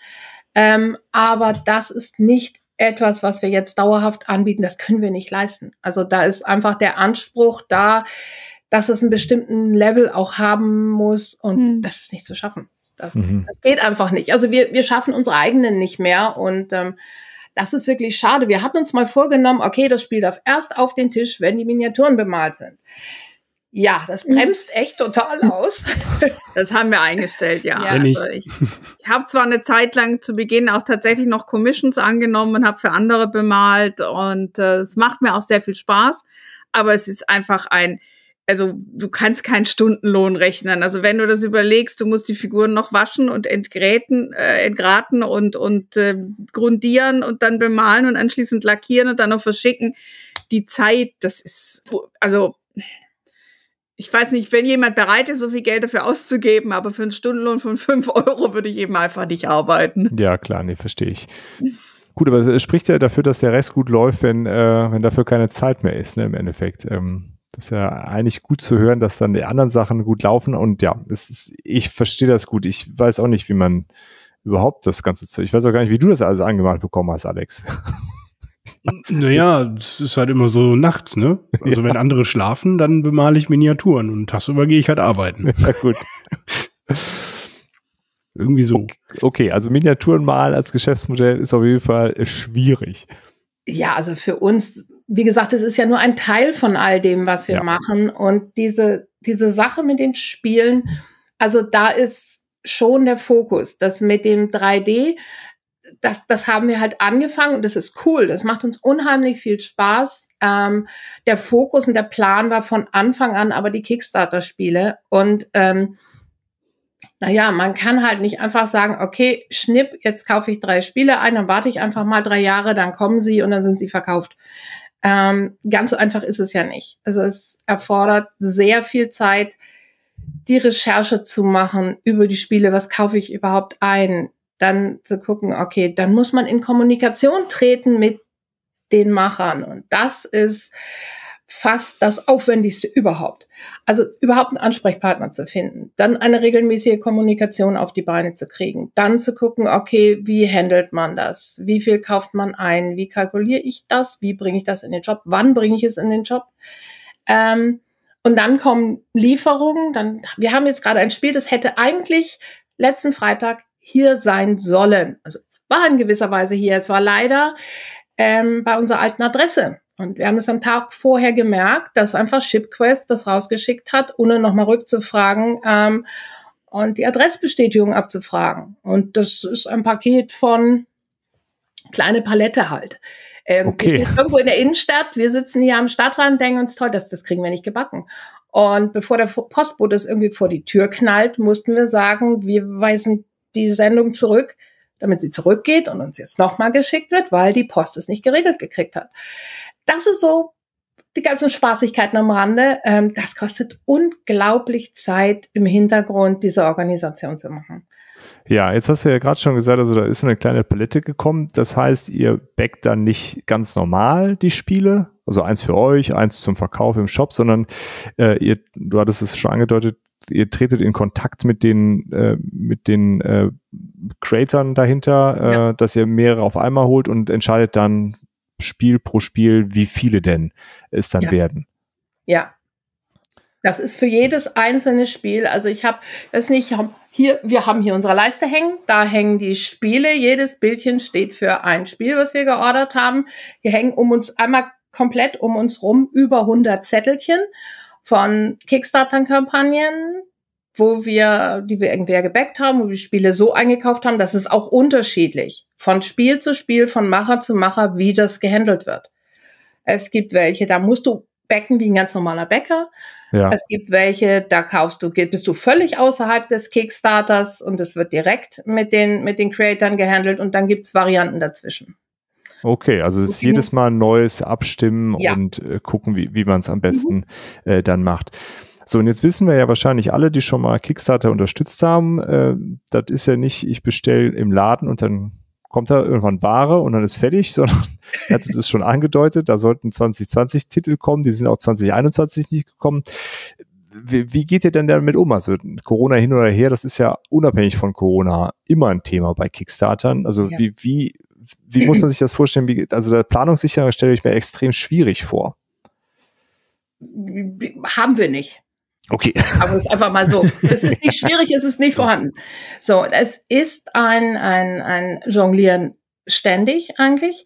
Ähm, aber das ist nicht etwas, was wir jetzt dauerhaft anbieten. Das können wir nicht leisten. Also da ist einfach der Anspruch da, dass es einen bestimmten Level auch haben muss und Hm. das ist nicht zu schaffen. Das, Mhm. das geht einfach nicht. Also wir, wir schaffen unsere eigenen nicht mehr und ähm, das ist wirklich schade. Wir hatten uns mal vorgenommen, okay, das Spiel darf erst auf den Tisch, wenn die Miniaturen bemalt sind. Ja, das bremst echt total aus. Das haben wir eingestellt, ja. Ja. Also ich ich habe zwar eine Zeit lang zu Beginn auch tatsächlich noch Commissions angenommen und habe für andere bemalt und äh, es macht mir auch sehr viel Spaß, aber es ist einfach ein also du kannst keinen Stundenlohn rechnen. Also wenn du das überlegst, du musst die Figuren noch waschen und entgräten, äh, entgraten und und äh, grundieren und dann bemalen und anschließend lackieren und dann noch verschicken. Die Zeit, das ist also ich weiß nicht, wenn jemand bereit ist, so viel Geld dafür auszugeben, aber für einen Stundenlohn von 5 Euro würde ich eben einfach nicht arbeiten. Ja, klar, nee, verstehe ich. Gut, aber es spricht ja dafür, dass der Rest gut läuft, wenn, äh, wenn dafür keine Zeit mehr ist, ne, im Endeffekt. Ähm, das ist ja eigentlich gut zu hören, dass dann die anderen Sachen gut laufen und ja, es ist, ich verstehe das gut. Ich weiß auch nicht, wie man überhaupt das Ganze zu, ich weiß auch gar nicht, wie du das alles angemalt bekommen hast, Alex. Naja, es ist halt immer so nachts, ne? Also wenn andere schlafen, dann bemale ich Miniaturen und tagsüber gehe ich halt arbeiten. ja, gut. Irgendwie so. Okay, also Miniaturen malen als Geschäftsmodell ist auf jeden Fall schwierig. Ja, also für uns, wie gesagt, es ist ja nur ein Teil von all dem, was wir Ja. machen. Und diese, diese Sache mit den Spielen, also da ist schon der Fokus. Das mit dem 3D, das, das haben wir halt angefangen und das ist cool. Das macht uns unheimlich viel Spaß. Ähm, der Fokus und der Plan war von Anfang an aber die Kickstarter-Spiele. Und ähm, naja, man kann halt nicht einfach sagen, okay, schnipp, jetzt kaufe ich drei Spiele ein, dann warte ich einfach mal drei Jahre, dann kommen sie und dann sind sie verkauft. Ähm, ganz so einfach ist es ja nicht. Also es erfordert sehr viel Zeit, die Recherche zu machen über die Spiele, was kaufe ich überhaupt ein, dann zu gucken, okay, dann muss man in Kommunikation treten mit den Machern. Und das ist fast das Aufwendigste überhaupt. Also überhaupt einen Ansprechpartner zu finden, dann eine regelmäßige Kommunikation auf die Beine zu kriegen, dann zu gucken, okay, wie handelt man das? Wie viel kauft man ein? Wie kalkuliere ich das? Wie bringe ich das in den Job? Wann bringe ich es in den Job? Ähm, und dann kommen Lieferungen. Dann, wir haben jetzt gerade ein Spiel, das hätte eigentlich letzten Freitag hier sein sollen. Also es war in gewisser Weise hier. Es war leider ähm, bei unserer alten Adresse. Und wir haben es am Tag vorher gemerkt, dass einfach ShipQuest das rausgeschickt hat, ohne nochmal rückzufragen ähm, und die Adressbestätigung abzufragen. Und das ist ein Paket von kleine Palette halt. Ähm, Okay. Irgendwo in der Innenstadt, wir sitzen hier am Stadtrand, denken uns, toll, das, das kriegen wir nicht gebacken. Und bevor der Postbote es irgendwie vor die Tür knallt, mussten wir sagen, wir weisen die Sendung zurück, damit sie zurückgeht und uns jetzt nochmal geschickt wird, weil die Post es nicht geregelt gekriegt hat. Das ist so die ganzen Spaßigkeiten am Rande. Ähm, das kostet unglaublich Zeit im Hintergrund, diese Organisation zu machen. Ja, jetzt hast du ja gerade schon gesagt, also da ist eine kleine Palette gekommen. Das heißt, ihr backt dann nicht ganz normal die Spiele, also eins für euch, eins zum Verkauf im Shop, sondern äh, ihr, du hattest es schon angedeutet, ihr tretet in Kontakt mit den äh, mit den äh, Creatern dahinter, äh, Ja. dass ihr mehrere auf einmal holt und entscheidet dann, Spiel pro Spiel, wie viele denn es dann Ja. werden. Ja. Das ist für jedes einzelne Spiel. Also ich habe das nicht hier. Wir haben hier unsere Leiste hängen. Da hängen die Spiele. Jedes Bildchen steht für ein Spiel, was wir geordert haben. Hier hängen um uns einmal komplett um uns rum über 100 Zettelchen von Kickstarter-Kampagnen, wo wir, die wir irgendwer gebackt haben, wo wir Spiele so eingekauft haben. Das ist auch unterschiedlich von Spiel zu Spiel, von Macher zu Macher, wie das gehandelt wird. Es gibt welche, da musst du backen wie ein ganz normaler Bäcker. Ja. Es gibt welche, da kaufst du, bist du völlig außerhalb des Kickstarters und es wird direkt mit den, mit den Creatoren gehandelt und dann gibt's Varianten dazwischen. Okay, also es ist jedes Mal ein neues Abstimmen Ja. und äh, gucken, wie, wie man es am besten äh, dann macht. So, und jetzt wissen wir ja wahrscheinlich alle, die schon mal Kickstarter unterstützt haben, äh, das ist ja nicht, ich bestelle im Laden und dann kommt da irgendwann Ware und dann ist fertig, sondern er hatte das schon angedeutet, da sollten 2020 Titel kommen, die sind auch 2021 nicht gekommen. Wie, wie geht ihr denn damit um? Also Corona hin oder her, das ist ja unabhängig von Corona immer ein Thema bei Kickstartern. Also Ja. wie, wie, wie muss man sich das vorstellen? Wie, also der Planungssicherung stelle ich mir extrem schwierig vor. Haben wir nicht. Okay. Aber es ist einfach mal so. Es ist nicht schwierig, es ist nicht vorhanden. So, es ist ein, ein, ein Jonglieren ständig eigentlich.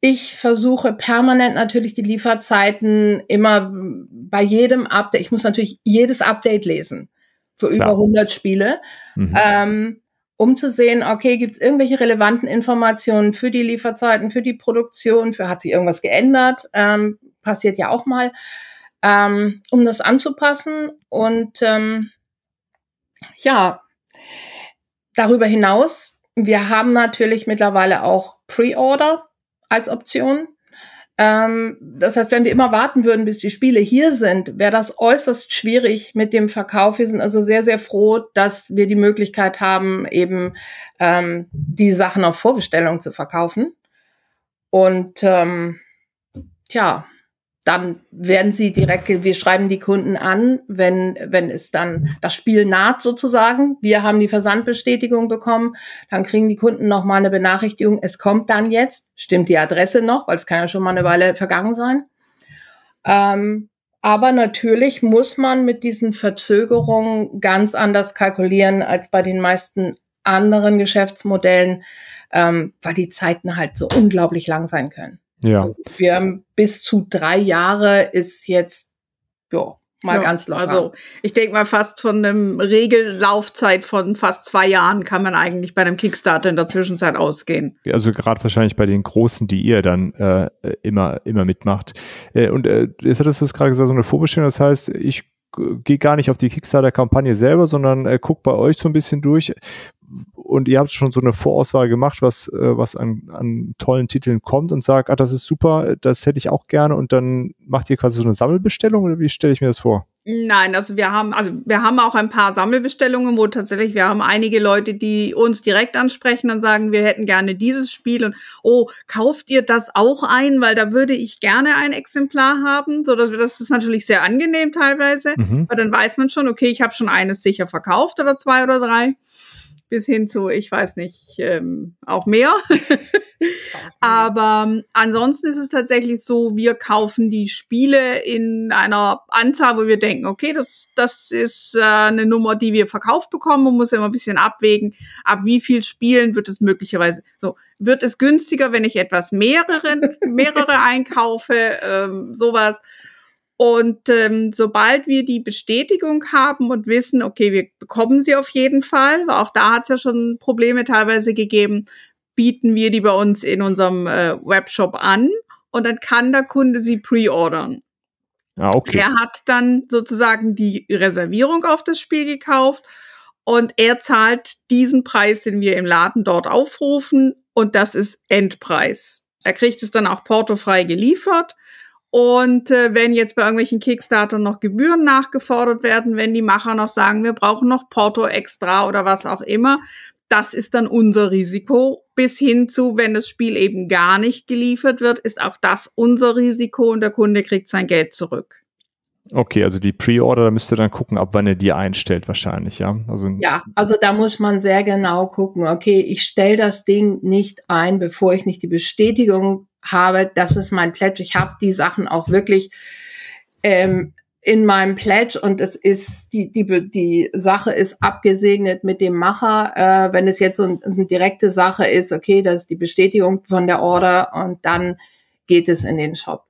Ich versuche permanent natürlich die Lieferzeiten immer bei jedem Update. Ich muss natürlich jedes Update lesen für Klar. über 100 Spiele. Mhm. ähm, um zu sehen, okay, gibt es irgendwelche relevanten Informationen für die Lieferzeiten, für die Produktion, für hat sich irgendwas geändert, ähm, passiert ja auch mal, ähm, um das anzupassen. Und ähm, ja, darüber hinaus, wir haben natürlich mittlerweile auch Pre-Order als Option. Ähm, das heißt, wenn wir immer warten würden, bis die Spiele hier sind, wäre das äußerst schwierig mit dem Verkauf. Wir sind also sehr, sehr froh, dass wir die Möglichkeit haben, eben ähm, die Sachen auf Vorbestellung zu verkaufen. Und ähm, tja, dann werden sie direkt, wir schreiben die Kunden an, wenn, wenn es dann das Spiel naht sozusagen. Wir haben die Versandbestätigung bekommen, dann kriegen die Kunden nochmal eine Benachrichtigung, es kommt dann jetzt, stimmt die Adresse noch, weil es kann ja schon mal eine Weile vergangen sein. Ähm, aber natürlich muss man mit diesen Verzögerungen ganz anders kalkulieren als bei den meisten anderen Geschäftsmodellen, ähm, weil die Zeiten halt so unglaublich lang sein können. Ja. Also wir haben bis zu drei Jahre ist jetzt, ja, mal Ja, ganz locker. Also ich denke mal fast von einem Regellaufzeit von fast zwei Jahren kann man eigentlich bei einem Kickstarter in der Zwischenzeit ausgehen. Also gerade wahrscheinlich bei den Großen, die ihr dann äh, immer, immer mitmacht. Äh, und äh, jetzt hattest du es gerade gesagt, so eine Vorbestellung, das heißt, ich gehe gar nicht auf die Kickstarter-Kampagne selber, sondern äh, guck bei euch so ein bisschen durch. Und ihr habt schon so eine Vorauswahl gemacht, was, äh, was an, an tollen Titeln kommt und sagt, ah, das ist super, das hätte ich auch gerne. Und dann macht ihr quasi so eine Sammelbestellung oder wie stelle ich mir das vor? Nein, also wir haben, also wir haben auch ein paar Sammelbestellungen, wo tatsächlich wir haben einige Leute, die uns direkt ansprechen und sagen, wir hätten gerne dieses Spiel und oh, kauft ihr das auch ein, weil da würde ich gerne ein Exemplar haben, so dass wir das ist natürlich sehr angenehm teilweise, Mhm. weil dann weiß man schon, okay, ich habe schon eines sicher verkauft oder zwei oder drei, bis hin zu, ich weiß nicht, ähm, auch mehr. Aber ähm, ansonsten ist es tatsächlich so, wir kaufen die Spiele in einer Anzahl, wo wir denken, okay, das, das ist äh, eine Nummer, die wir verkauft bekommen. Man muss ja immer ein bisschen abwägen, ab wie viel Spielen wird es möglicherweise so. Wird es günstiger, wenn ich etwas mehrere, mehrere einkaufe, ähm, sowas. Und ähm, sobald wir die Bestätigung haben und wissen, okay, wir bekommen sie auf jeden Fall, weil auch da hat es ja schon Probleme teilweise gegeben, bieten wir die bei uns in unserem äh, Webshop an und dann kann der Kunde sie pre-ordern. Ah, okay. Er hat dann sozusagen die Reservierung auf das Spiel gekauft und er zahlt diesen Preis, den wir im Laden dort aufrufen und das ist Endpreis. Er kriegt es dann auch portofrei geliefert. Und äh, wenn jetzt bei irgendwelchen Kickstarter noch Gebühren nachgefordert werden, wenn die Macher noch sagen, wir brauchen noch Porto extra oder was auch immer, das ist dann unser Risiko. Bis hin zu, wenn das Spiel eben gar nicht geliefert wird, ist auch das unser Risiko und der Kunde kriegt sein Geld zurück. Okay, also die Pre-Order, da müsst ihr dann gucken, ab wann ihr die einstellt wahrscheinlich, ja? Also Ja, also da muss man sehr genau gucken, okay, ich stelle das Ding nicht ein, bevor ich nicht die Bestätigung habe, das ist mein Pledge. Ich habe die Sachen auch wirklich ähm, in meinem Pledge und es ist die die die Sache ist abgesegnet mit dem Macher. Äh, wenn es jetzt so, ein, so eine direkte Sache ist, okay, das ist die Bestätigung von der Order und dann geht es in den Shop.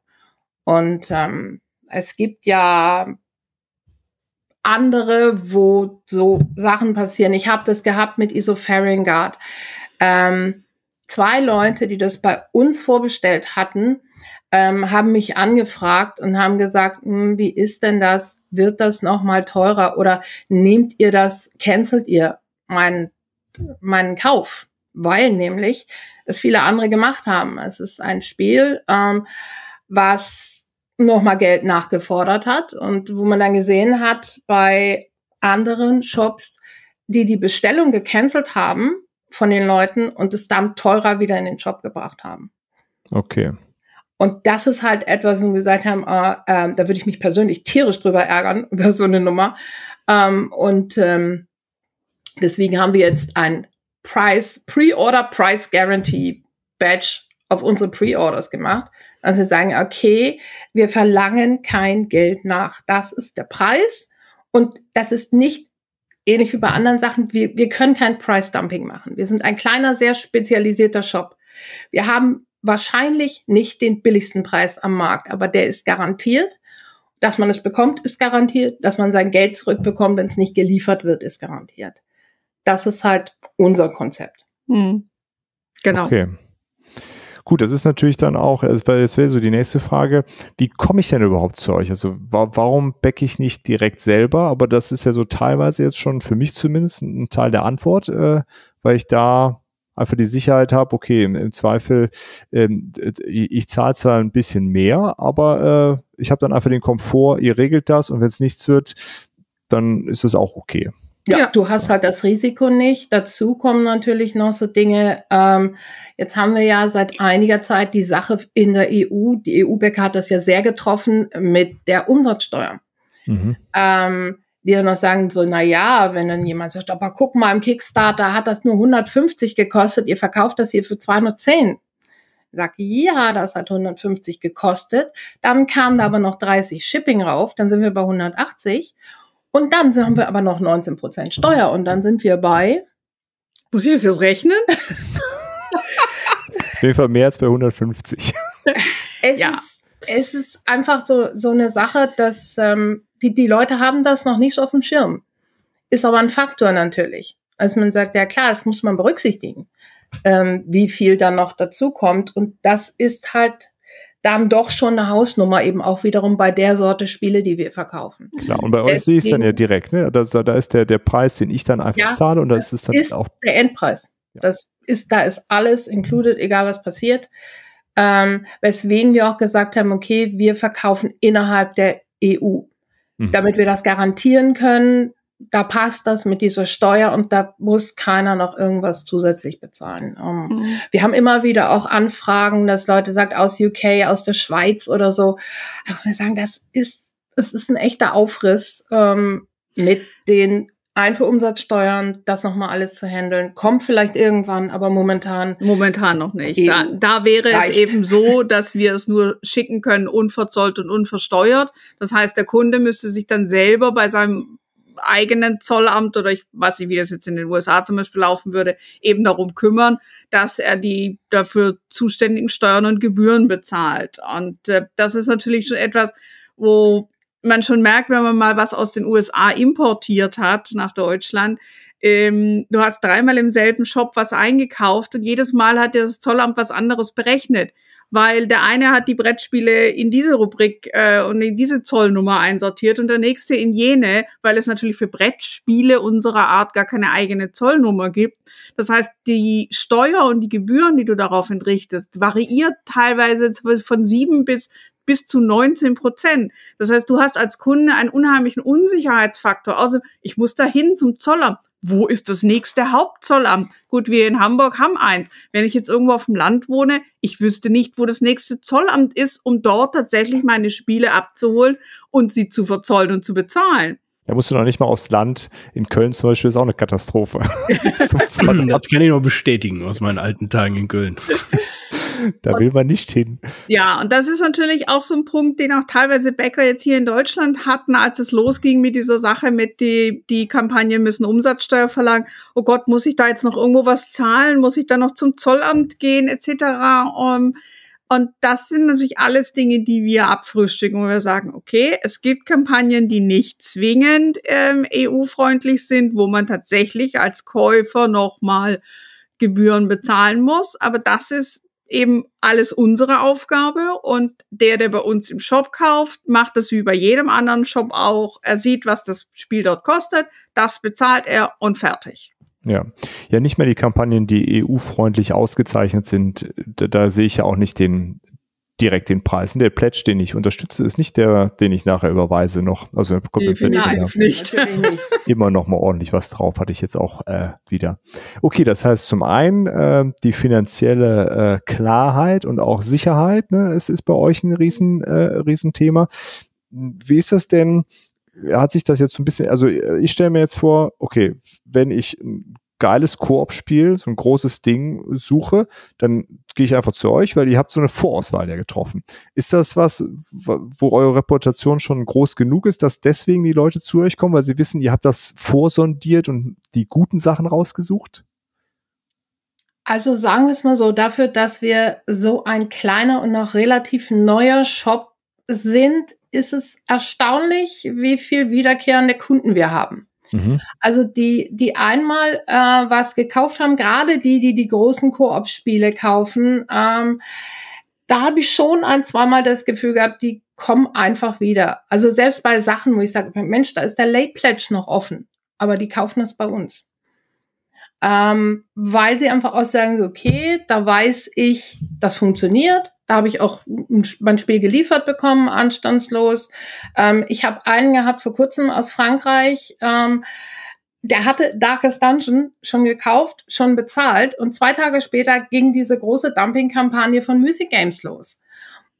Und ähm, es gibt ja andere, wo so Sachen passieren. Ich habe das gehabt mit Isopharingard. Ähm, zwei Leute, die das bei uns vorbestellt hatten, ähm, haben mich angefragt und haben gesagt, hm, wie ist denn das? Wird das noch mal teurer oder nehmt ihr das, cancelt ihr meinen meinen Kauf? Weil nämlich es viele andere gemacht haben. Es ist ein Spiel, ähm, was noch mal Geld nachgefordert hat und wo man dann gesehen hat bei anderen Shops, die die Bestellung gecancelt haben von den Leuten und es dann teurer wieder in den Shop gebracht haben. Okay. Und das ist halt etwas, wo wir gesagt haben, äh, äh, da würde ich mich persönlich tierisch drüber ärgern, über so eine Nummer. Ähm, und ähm, deswegen haben wir jetzt ein Price, Pre-Order Price Guarantee Badge auf unsere Pre-Orders gemacht. Also wir sagen, okay, wir verlangen kein Geld nach. Das ist der Preis. Und das ist nicht ähnlich wie bei anderen Sachen. Wir, wir können kein Price Dumping machen. Wir sind ein kleiner, sehr spezialisierter Shop. Wir haben wahrscheinlich nicht den billigsten Preis am Markt, aber der ist garantiert. Dass man es bekommt, ist garantiert. Dass man sein Geld zurückbekommt, wenn es nicht geliefert wird, ist garantiert. Das ist halt unser Konzept. Hm. Genau. Okay. Gut, das ist natürlich dann auch, jetzt wäre so die nächste Frage, wie komme ich denn überhaupt zu euch? Also wa warum backe ich nicht direkt selber? Aber das ist ja so teilweise jetzt schon für mich zumindest ein Teil der Antwort, äh, weil ich da einfach die Sicherheit habe, okay, im, im Zweifel, ähm, ich, ich zahle zwar ein bisschen mehr, aber äh, ich habe dann einfach den Komfort, ihr regelt das und wenn es nichts wird, dann ist es auch okay. Ja, ja, du hast halt das Risiko nicht. Dazu kommen natürlich noch so Dinge. Ähm, jetzt haben wir ja seit einiger Zeit die Sache in der EU. Die EU-Bäcker hat das ja sehr getroffen mit der Umsatzsteuer. Mhm. Ähm, die ja noch sagen so, na ja, wenn dann jemand sagt, aber guck mal, im Kickstarter hat das nur 150 gekostet, ihr verkauft das hier für 210. Sag, ja, das hat 150 gekostet. Dann kam da aber noch 30 Shipping rauf, dann sind wir bei 180. Und dann haben wir aber noch 19 Prozent Steuer und dann sind wir bei. Muss ich das jetzt rechnen? Auf jeden Fall mehr als bei 150. es, ja. ist, es ist einfach so, so eine Sache, dass ähm, die, die Leute haben das noch nicht so auf dem Schirm. Ist aber ein Faktor natürlich. Also man sagt, ja klar, das muss man berücksichtigen, ähm, wie viel da noch dazu kommt. Und das ist halt dann doch schon eine Hausnummer eben auch wiederum bei der Sorte Spiele, die wir verkaufen. Klar, und bei euch sehe ich es dann ja direkt, ne? Da, da ist der, der Preis, den ich dann einfach ja, zahle und das, das ist dann ist auch. Der Endpreis. Ja. Das ist, da ist alles included, egal was passiert. Ähm, weswegen wir auch gesagt haben, okay, wir verkaufen innerhalb der EU. Mhm. Damit wir das garantieren können, da passt das mit dieser Steuer und da muss keiner noch irgendwas zusätzlich bezahlen. Ähm, mhm. Wir haben immer wieder auch Anfragen, dass Leute sagen, aus UK, aus der Schweiz oder so. Aber wir sagen, das ist, es ist ein echter Aufriss ähm, mit den Einfuhrumsatzsteuern, das nochmal alles zu handeln. Kommt vielleicht irgendwann, aber momentan. Momentan noch nicht. Da, da wäre reicht. es eben so, dass wir es nur schicken können, unverzollt und unversteuert. Das heißt, der Kunde müsste sich dann selber bei seinem eigenen Zollamt oder ich weiß nicht, wie das jetzt in den USA zum Beispiel laufen würde, eben darum kümmern, dass er die dafür zuständigen Steuern und Gebühren bezahlt. Und äh, das ist natürlich schon etwas, wo man schon merkt, wenn man mal was aus den USA importiert hat nach Deutschland, ähm, du hast dreimal im selben Shop was eingekauft und jedes Mal hat dir das Zollamt was anderes berechnet weil der eine hat die Brettspiele in diese Rubrik äh, und in diese Zollnummer einsortiert und der nächste in jene, weil es natürlich für Brettspiele unserer Art gar keine eigene Zollnummer gibt. Das heißt, die Steuer und die Gebühren, die du darauf entrichtest, variiert teilweise von sieben bis bis zu 19 Prozent. Das heißt, du hast als Kunde einen unheimlichen Unsicherheitsfaktor. Also ich muss dahin zum Zollamt wo ist das nächste Hauptzollamt? Gut, wir in Hamburg haben eins. Wenn ich jetzt irgendwo auf dem Land wohne, ich wüsste nicht, wo das nächste Zollamt ist, um dort tatsächlich meine Spiele abzuholen und sie zu verzollen und zu bezahlen. Da musst du noch nicht mal aufs Land. In Köln zum Beispiel ist auch eine Katastrophe. das kann ich nur bestätigen aus meinen alten Tagen in Köln. da will man nicht hin. Ja, und das ist natürlich auch so ein Punkt, den auch teilweise Bäcker jetzt hier in Deutschland hatten, als es losging mit dieser Sache mit die, die Kampagnen müssen Umsatzsteuer verlangen. Oh Gott, muss ich da jetzt noch irgendwo was zahlen? Muss ich da noch zum Zollamt gehen, etc.? Um, und das sind natürlich alles Dinge, die wir abfrühstücken, wo wir sagen, okay, es gibt Kampagnen, die nicht zwingend ähm, EU-freundlich sind, wo man tatsächlich als Käufer nochmal Gebühren bezahlen muss. Aber das ist eben alles unsere Aufgabe und der, der bei uns im Shop kauft, macht das wie bei jedem anderen Shop auch. Er sieht, was das Spiel dort kostet, das bezahlt er und fertig. Ja, ja, nicht mehr die Kampagnen, die EU-freundlich ausgezeichnet sind. Da, da, sehe ich ja auch nicht den direkt den Preis. Der Pledge, den ich unterstütze, ist nicht der, den ich nachher überweise noch. Also er bekommt Pledge Nein, nicht. immer noch mal ordentlich was drauf, hatte ich jetzt auch äh, wieder. Okay, das heißt zum einen äh, die finanzielle äh, Klarheit und auch Sicherheit. Ne, es ist bei euch ein riesen äh, Riesenthema. Wie ist das denn? hat sich das jetzt so ein bisschen, also ich stelle mir jetzt vor, okay, wenn ich ein geiles Koop-Spiel, so ein großes Ding suche, dann gehe ich einfach zu euch, weil ihr habt so eine Vorauswahl ja getroffen. Ist das was, wo eure Reputation schon groß genug ist, dass deswegen die Leute zu euch kommen, weil sie wissen, ihr habt das vorsondiert und die guten Sachen rausgesucht? Also sagen wir es mal so, dafür, dass wir so ein kleiner und noch relativ neuer Shop sind, ist es erstaunlich, wie viel wiederkehrende Kunden wir haben. Mhm. Also die, die einmal äh, was gekauft haben, gerade die, die die großen Koop-Spiele kaufen, ähm, da habe ich schon ein, zweimal das Gefühl gehabt, die kommen einfach wieder. Also selbst bei Sachen, wo ich sage, Mensch, da ist der Late Pledge noch offen, aber die kaufen das bei uns. Ähm, weil sie einfach auch sagen, okay, da weiß ich, das funktioniert, da habe ich auch mein Spiel geliefert bekommen, anstandslos. Ähm, ich habe einen gehabt vor kurzem aus Frankreich. Ähm, der hatte Darkest Dungeon schon gekauft, schon bezahlt und zwei Tage später ging diese große Dumping-Kampagne von Mythic Games los.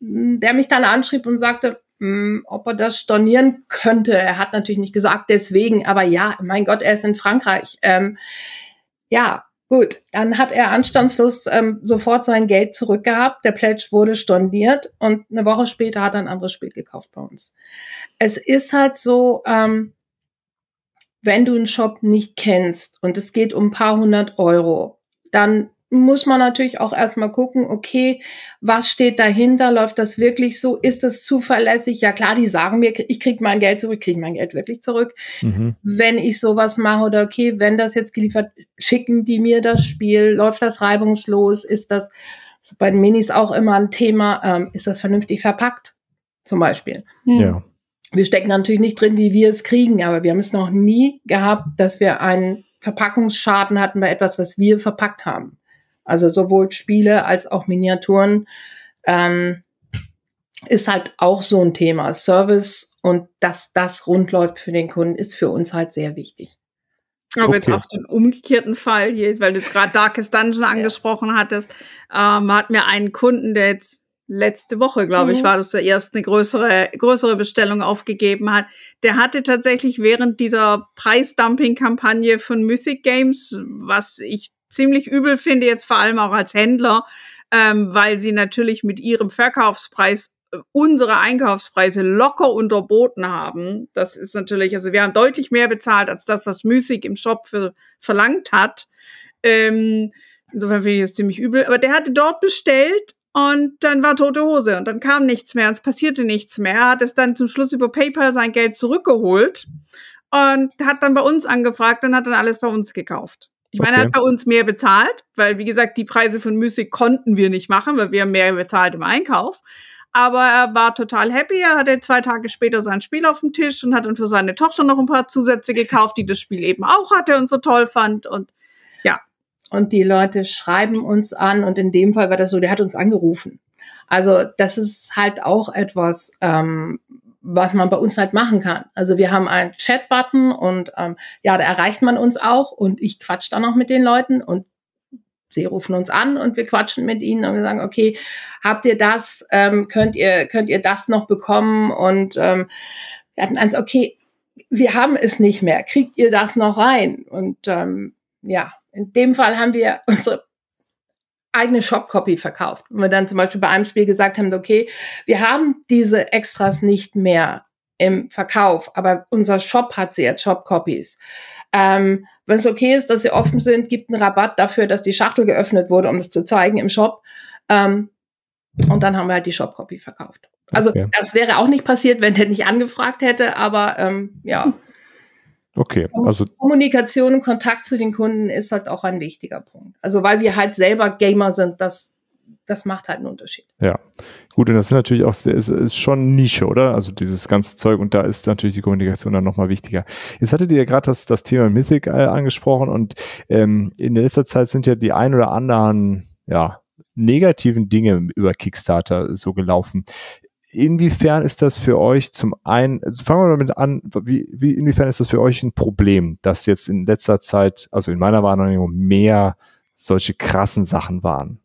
Der mich dann anschrieb und sagte, hm, ob er das stornieren könnte. Er hat natürlich nicht gesagt deswegen, aber ja, mein Gott, er ist in Frankreich. Ähm, ja, Gut, dann hat er anstandslos ähm, sofort sein Geld zurückgehabt. Der Pledge wurde storniert und eine Woche später hat er ein anderes Spiel gekauft bei uns. Es ist halt so, ähm, wenn du einen Shop nicht kennst und es geht um ein paar hundert Euro, dann muss man natürlich auch erstmal gucken, okay, was steht dahinter? Läuft das wirklich so? Ist es zuverlässig? Ja klar, die sagen mir, ich kriege mein Geld zurück, kriege mein Geld wirklich zurück. Mhm. Wenn ich sowas mache oder okay, wenn das jetzt geliefert, schicken die mir das Spiel, läuft das reibungslos? Ist das so bei den Minis auch immer ein Thema? Ähm, ist das vernünftig verpackt? Zum Beispiel. Hm. Ja. Wir stecken natürlich nicht drin, wie wir es kriegen, aber wir haben es noch nie gehabt, dass wir einen Verpackungsschaden hatten bei etwas, was wir verpackt haben. Also sowohl Spiele als auch Miniaturen ähm, ist halt auch so ein Thema. Service und dass das rund läuft für den Kunden ist für uns halt sehr wichtig. Aber okay. jetzt auch den umgekehrten Fall hier, weil du jetzt gerade Darkest Dungeon angesprochen ja. hattest, ähm, hat mir einen Kunden, der jetzt letzte Woche, glaube ich, mhm. war das der erste eine größere, größere Bestellung aufgegeben hat. Der hatte tatsächlich während dieser Preisdumping-Kampagne von Mythic Games, was ich ziemlich übel finde, jetzt vor allem auch als Händler, ähm, weil sie natürlich mit ihrem Verkaufspreis äh, unsere Einkaufspreise locker unterboten haben. Das ist natürlich, also wir haben deutlich mehr bezahlt als das, was Müßig im Shop für, verlangt hat. Ähm, insofern finde ich das ziemlich übel. Aber der hatte dort bestellt und dann war tote Hose und dann kam nichts mehr und es passierte nichts mehr. Er hat es dann zum Schluss über PayPal sein Geld zurückgeholt und hat dann bei uns angefragt und hat dann alles bei uns gekauft. Ich meine, okay. er hat bei uns mehr bezahlt, weil, wie gesagt, die Preise von Mythic konnten wir nicht machen, weil wir mehr bezahlt im Einkauf. Aber er war total happy. Er hatte zwei Tage später sein Spiel auf dem Tisch und hat dann für seine Tochter noch ein paar Zusätze gekauft, die das Spiel eben auch hatte und so toll fand. Und ja. Und die Leute schreiben uns an und in dem Fall war das so, der hat uns angerufen. Also das ist halt auch etwas, ähm, was man bei uns halt machen kann. Also wir haben einen Chat-Button und ähm, ja, da erreicht man uns auch und ich quatsch dann auch mit den Leuten und sie rufen uns an und wir quatschen mit ihnen und wir sagen, okay, habt ihr das, ähm, könnt ihr, könnt ihr das noch bekommen? Und ähm, wir hatten eins, okay, wir haben es nicht mehr, kriegt ihr das noch rein? Und ähm, ja, in dem Fall haben wir unsere eigene Shop-Copy verkauft. Und wir dann zum Beispiel bei einem Spiel gesagt haben, okay, wir haben diese Extras nicht mehr im Verkauf, aber unser Shop hat sie jetzt Shop-Copies. Ähm, Wenn es okay ist, dass sie offen sind, gibt einen Rabatt dafür, dass die Schachtel geöffnet wurde, um das zu zeigen im Shop. Ähm, und dann haben wir halt die Shop-Copy verkauft. Also okay. das wäre auch nicht passiert, wenn der nicht angefragt hätte, aber ähm, ja. Okay, also Kommunikation und Kontakt zu den Kunden ist halt auch ein wichtiger Punkt. Also weil wir halt selber Gamer sind, das das macht halt einen Unterschied. Ja, gut, und das ist natürlich auch, ist, ist schon Nische, oder? Also dieses ganze Zeug und da ist natürlich die Kommunikation dann nochmal wichtiger. Jetzt hattet ihr ja gerade das, das Thema Mythic äh, angesprochen und ähm, in letzter Zeit sind ja die ein oder anderen, ja, negativen Dinge über Kickstarter so gelaufen inwiefern ist das für euch zum einen, also fangen wir damit an, wie, wie, inwiefern ist das für euch ein Problem, dass jetzt in letzter Zeit, also in meiner Wahrnehmung, mehr solche krassen Sachen waren?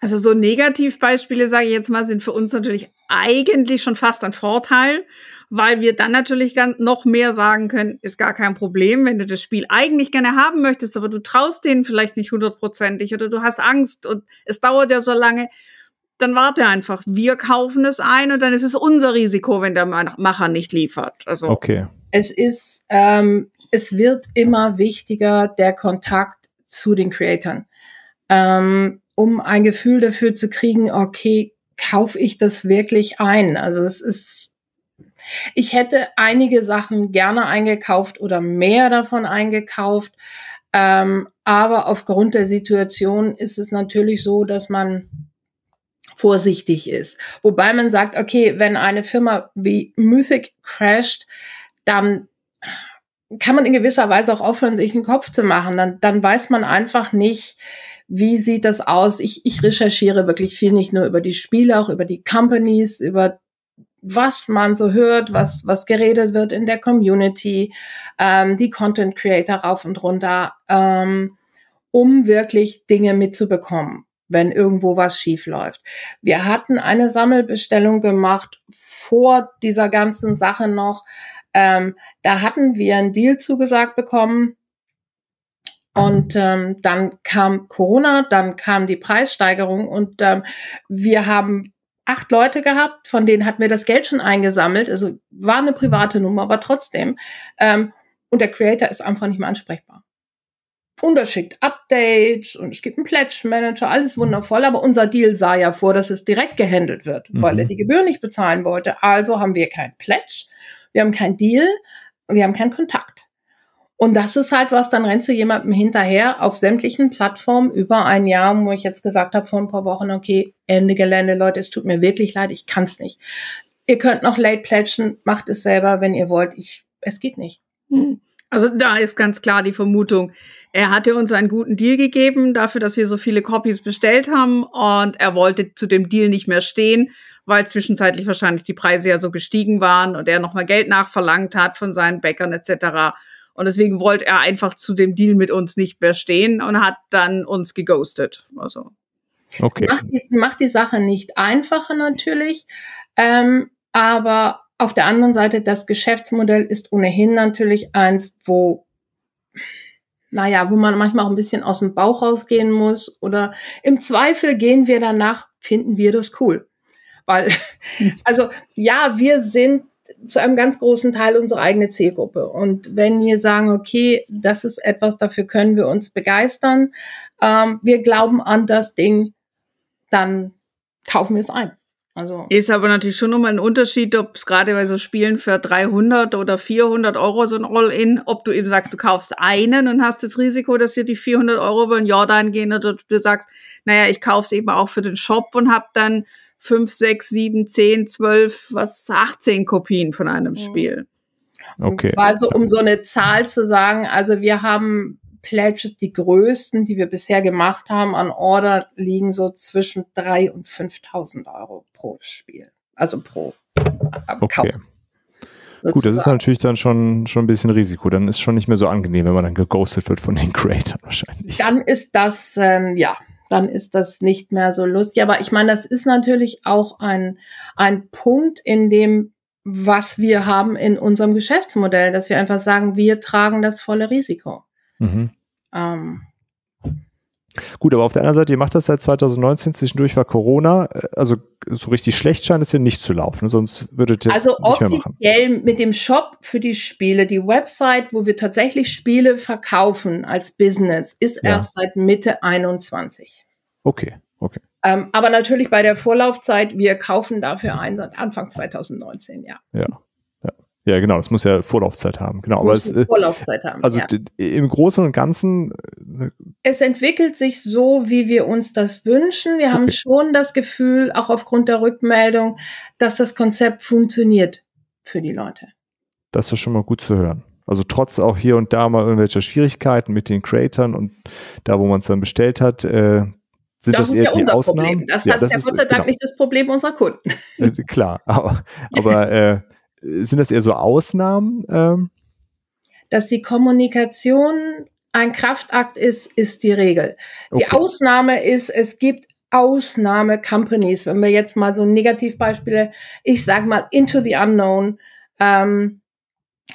Also so Negativbeispiele, sage ich jetzt mal, sind für uns natürlich eigentlich schon fast ein Vorteil, weil wir dann natürlich noch mehr sagen können, ist gar kein Problem, wenn du das Spiel eigentlich gerne haben möchtest, aber du traust denen vielleicht nicht hundertprozentig oder du hast Angst und es dauert ja so lange dann warte einfach. Wir kaufen es ein und dann ist es unser Risiko, wenn der Macher nicht liefert. Also okay. Es ist, ähm, es wird immer wichtiger der Kontakt zu den Creatoren, ähm, um ein Gefühl dafür zu kriegen. Okay, kaufe ich das wirklich ein? Also es ist, ich hätte einige Sachen gerne eingekauft oder mehr davon eingekauft. Ähm, aber aufgrund der Situation ist es natürlich so, dass man vorsichtig ist. Wobei man sagt, okay, wenn eine Firma wie Mythic crasht, dann kann man in gewisser Weise auch aufhören, sich einen Kopf zu machen. Dann, dann weiß man einfach nicht, wie sieht das aus. Ich, ich recherchiere wirklich viel, nicht nur über die Spiele, auch über die Companies, über was man so hört, was, was geredet wird in der Community, ähm, die Content Creator rauf und runter, ähm, um wirklich Dinge mitzubekommen wenn irgendwo was schief läuft. Wir hatten eine Sammelbestellung gemacht vor dieser ganzen Sache noch. Ähm, da hatten wir einen Deal zugesagt bekommen. Und ähm, dann kam Corona, dann kam die Preissteigerung und ähm, wir haben acht Leute gehabt, von denen hatten wir das Geld schon eingesammelt. Also war eine private Nummer, aber trotzdem. Ähm, und der Creator ist einfach nicht mehr ansprechbar. Und er schickt Updates und es gibt einen Pledge Manager, alles wundervoll. Aber unser Deal sah ja vor, dass es direkt gehandelt wird, mhm. weil er die Gebühr nicht bezahlen wollte. Also haben wir kein Pledge, wir haben kein Deal, wir haben keinen Kontakt. Und das ist halt was, dann rennst du jemandem hinterher auf sämtlichen Plattformen über ein Jahr, wo ich jetzt gesagt habe vor ein paar Wochen, okay, Ende Gelände, Leute, es tut mir wirklich leid, ich kann's nicht. Ihr könnt noch late pledgen, macht es selber, wenn ihr wollt. Ich, es geht nicht. Hm. Also da ist ganz klar die Vermutung, er hatte uns einen guten Deal gegeben dafür, dass wir so viele Copies bestellt haben und er wollte zu dem Deal nicht mehr stehen, weil zwischenzeitlich wahrscheinlich die Preise ja so gestiegen waren und er nochmal Geld nachverlangt hat von seinen Bäckern etc. Und deswegen wollte er einfach zu dem Deal mit uns nicht mehr stehen und hat dann uns geghostet. Also. Okay. Macht die, macht die Sache nicht einfacher natürlich, ähm, aber auf der anderen Seite, das Geschäftsmodell ist ohnehin natürlich eins, wo naja, wo man manchmal auch ein bisschen aus dem Bauch rausgehen muss oder im Zweifel gehen wir danach, finden wir das cool. Weil, also ja, wir sind zu einem ganz großen Teil unsere eigene Zielgruppe. Und wenn wir sagen, okay, das ist etwas, dafür können wir uns begeistern, ähm, wir glauben an das Ding, dann kaufen wir es ein. Also ist aber natürlich schon nochmal ein Unterschied, ob es gerade bei so Spielen für 300 oder 400 Euro so ein All-In, ob du eben sagst, du kaufst einen und hast das Risiko, dass dir die 400 Euro über ein Jahr dahin gehen oder du sagst, naja, ich kaufe es eben auch für den Shop und habe dann 5, 6, 7, 10, 12, was 18 Kopien von einem Spiel. Okay. Also um so eine Zahl zu sagen, also wir haben Pledges, die größten, die wir bisher gemacht haben an Order, liegen so zwischen 3.000 und 5.000 Euro pro Spiel. Also pro äh, okay. Sozusagen. Gut, das ist natürlich dann schon, schon ein bisschen Risiko. Dann ist schon nicht mehr so angenehm, wenn man dann geghostet wird von den Creators wahrscheinlich. Dann ist das, ähm, ja, dann ist das nicht mehr so lustig. Aber ich meine, das ist natürlich auch ein, ein Punkt, in dem, was wir haben in unserem Geschäftsmodell, dass wir einfach sagen, wir tragen das volle Risiko. Mhm. Ähm, Gut, aber auf der anderen Seite, ihr macht das seit 2019, zwischendurch war Corona, also so richtig schlecht scheint es ja nicht zu laufen, sonst würdet ihr also nicht mehr machen. offiziell mit dem Shop für die Spiele, die Website, wo wir tatsächlich Spiele verkaufen als Business, ist Ja. erst seit Mitte 21. Okay, okay. Ähm, aber natürlich bei der Vorlaufzeit, wir kaufen dafür ein seit Anfang 2019, ja. Ja. Ja, genau, das muss ja Vorlaufzeit haben. Genau, aber Muss es, Vorlaufzeit haben. also ja. im Großen und Ganzen, äh, Es entwickelt sich so, wie wir uns das wünschen. Wir haben Okay. schon das Gefühl, auch aufgrund der Rückmeldung, dass das Konzept funktioniert für die Leute. das ist schon mal gut zu hören. Also trotz auch hier und da mal irgendwelcher Schwierigkeiten mit den Creatoren und da, wo man es dann bestellt hat, äh, sind das, Das, ist eher ja die unser Ausnahmen. Problem. Das, ja, das ist ja Gott sei Dank genau, nicht das Problem unserer Kunden. äh, klar. Aber, aber äh, sind das eher so Ausnahmen? Ähm, Dass die Kommunikation ein Kraftakt ist, ist die Regel. Die okay. Ausnahme ist, es gibt Ausnahme-Companies. Wenn wir jetzt mal so Negativbeispiele, ich sag mal Into the Unknown, ähm,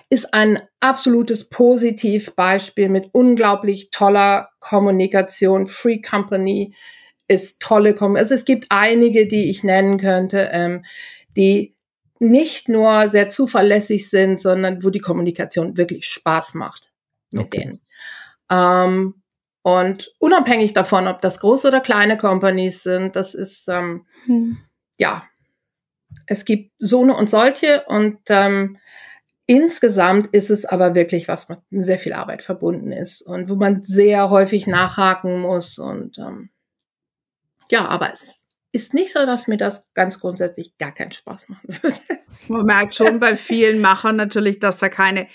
ist ein absolutes Positivbeispiel mit unglaublich toller Kommunikation. Free Company ist tolle Kommunikation. Also es gibt einige, die ich nennen könnte, ähm, die nicht nur sehr zuverlässig sind, sondern wo die Kommunikation wirklich Spaß macht mit Okay. denen. Ähm, und unabhängig davon, ob das große oder kleine Companies sind, das ist, ähm, ja, es gibt so eine und solche und ähm, insgesamt ist es aber wirklich was mit sehr viel Arbeit verbunden ist und wo man sehr häufig nachhaken muss und ähm, ja, aber es ist nicht so, dass mir das ganz grundsätzlich gar keinen Spaß machen würde. Man merkt schon bei vielen Machern natürlich, dass da keine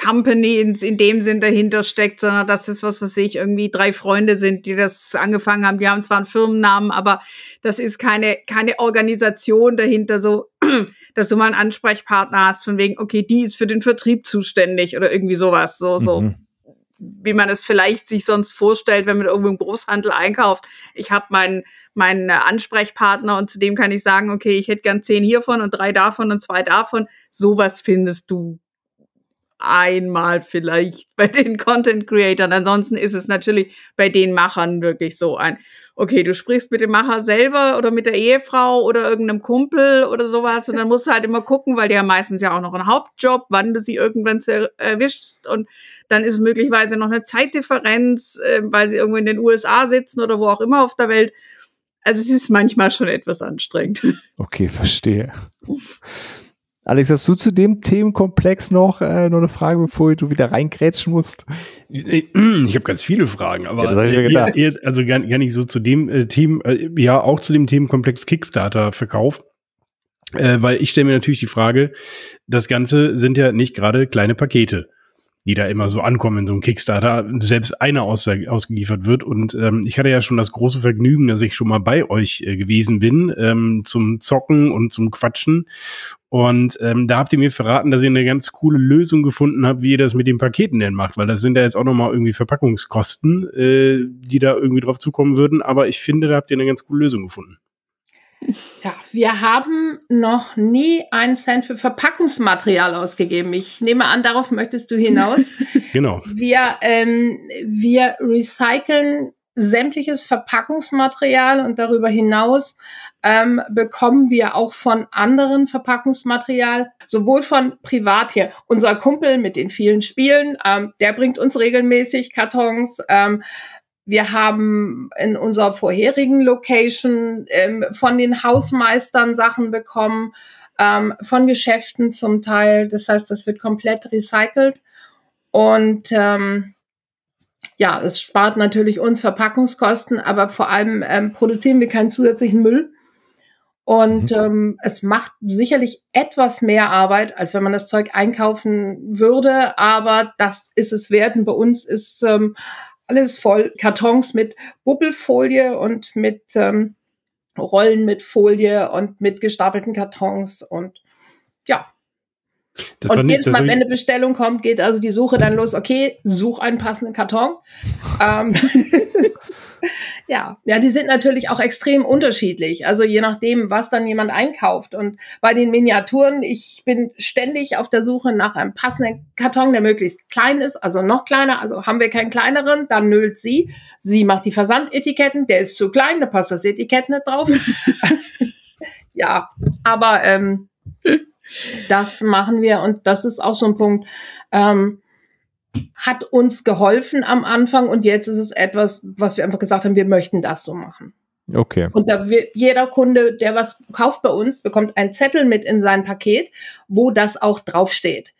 Company in, in dem Sinn dahinter steckt, sondern dass das, was weiß ich, irgendwie drei Freunde sind, die das angefangen haben. Die haben zwar einen Firmennamen, aber das ist keine, keine Organisation dahinter, so, dass du mal einen Ansprechpartner hast, von wegen, okay, die ist für den Vertrieb zuständig oder irgendwie sowas, so, so Mhm. Wie man es vielleicht sich sonst vorstellt, wenn man irgendwo im Großhandel einkauft. Ich habe meinen meinen Ansprechpartner und zu dem kann ich sagen, okay, ich hätte gern zehn hiervon und drei davon und zwei davon. Sowas findest du einmal vielleicht bei den Content Creatern. Ansonsten ist es natürlich bei den Machern wirklich so ein, okay, du sprichst mit dem Macher selber oder mit der Ehefrau oder irgendeinem Kumpel oder sowas und dann musst du halt immer gucken, weil die haben meistens ja auch noch einen Hauptjob, wann du sie irgendwann erwischst und dann ist möglicherweise noch eine Zeitdifferenz, äh, weil sie irgendwo in den USA sitzen oder wo auch immer auf der Welt. Also es ist manchmal schon etwas anstrengend. Okay, verstehe. Alex, hast du zu dem Themenkomplex noch, äh, noch eine Frage, bevor du wieder reingrätschen musst? Ich habe ganz viele Fragen, aber Ja, eher, eher, also gar, gar nicht so zu dem äh, Themen, äh, ja auch zu dem Themenkomplex Kickstarter-Verkauf. Äh, weil ich stelle mir natürlich die Frage, das Ganze sind ja nicht gerade kleine Pakete, die da immer so ankommen in so einem Kickstarter, selbst einer aus, ausgeliefert wird. Und ähm, ich hatte ja schon das große Vergnügen, dass ich schon mal bei euch äh, gewesen bin, ähm, zum Zocken und zum Quatschen. Und ähm, da habt ihr mir verraten, dass ihr eine ganz coole Lösung gefunden habt, wie ihr das mit den Paketen denn macht, weil das sind ja jetzt auch nochmal irgendwie Verpackungskosten, äh, die da irgendwie drauf zukommen würden. Aber ich finde, da habt ihr eine ganz coole Lösung gefunden. Ja, wir haben noch nie einen Cent für Verpackungsmaterial ausgegeben. Ich nehme an, darauf möchtest du hinaus. Genau. wir, ähm, wir recyceln sämtliches Verpackungsmaterial und darüber hinaus ähm, bekommen wir auch von anderen Verpackungsmaterial, sowohl von privat hier. Unser Kumpel mit den vielen Spielen, ähm, der bringt uns regelmäßig Kartons. Ähm, wir haben in unserer vorherigen Location ähm, von den Hausmeistern Sachen bekommen, ähm, von Geschäften zum Teil. Das heißt, das wird komplett recycelt. Und ähm, ja, es spart natürlich uns Verpackungskosten, aber vor allem ähm, produzieren wir keinen zusätzlichen Müll. Und ähm, es macht sicherlich etwas mehr Arbeit, als wenn man das Zeug einkaufen würde, aber das ist es wert. Und bei uns ist ähm, alles voll Kartons mit Bubbelfolie und mit ähm, Rollen mit Folie und mit gestapelten Kartons und ja, Das und jedes Mal, wenn eine Bestellung kommt, geht also die Suche dann los, okay, such einen passenden Karton. ähm, ja, ja, die sind natürlich auch extrem unterschiedlich. Also je nachdem, was dann jemand einkauft. Und bei den Miniaturen, ich bin ständig auf der Suche nach einem passenden Karton, der möglichst klein ist, also noch kleiner. Also haben wir keinen kleineren, dann nölt sie. Sie macht die Versandetiketten, der ist zu klein, da passt das Etikett nicht drauf. ja, aber ähm, das machen wir und das ist auch so ein Punkt. Ähm, hat uns geholfen am Anfang und jetzt ist es etwas, was wir einfach gesagt haben, wir möchten das so machen. Okay. Und da wir, jeder Kunde, der was kauft bei uns, bekommt einen Zettel mit in sein Paket, wo das auch draufsteht.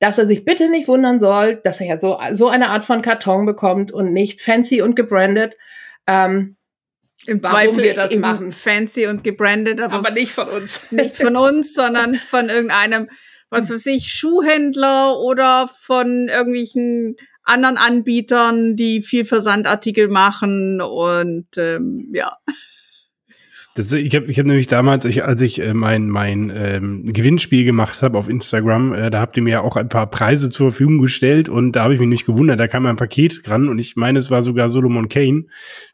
Dass er sich bitte nicht wundern soll, dass er ja so, so eine Art von Karton bekommt und nicht fancy und gebrandet. Ähm, im warum Zweifel wir das machen. Fancy und gebrandet, aber, aber nicht von uns. Nicht von uns, sondern von irgendeinem was weiß ich, Schuhhändler oder von irgendwelchen anderen Anbietern, die viel Versandartikel machen und ähm, ja. Das, ich habe ich hab nämlich damals, ich, als ich äh, mein, mein ähm, Gewinnspiel gemacht habe auf Instagram, äh, da habt ihr mir ja auch ein paar Preise zur Verfügung gestellt und da habe ich mich nicht gewundert, da kam ein Paket dran und ich meine, es war sogar Solomon Kane,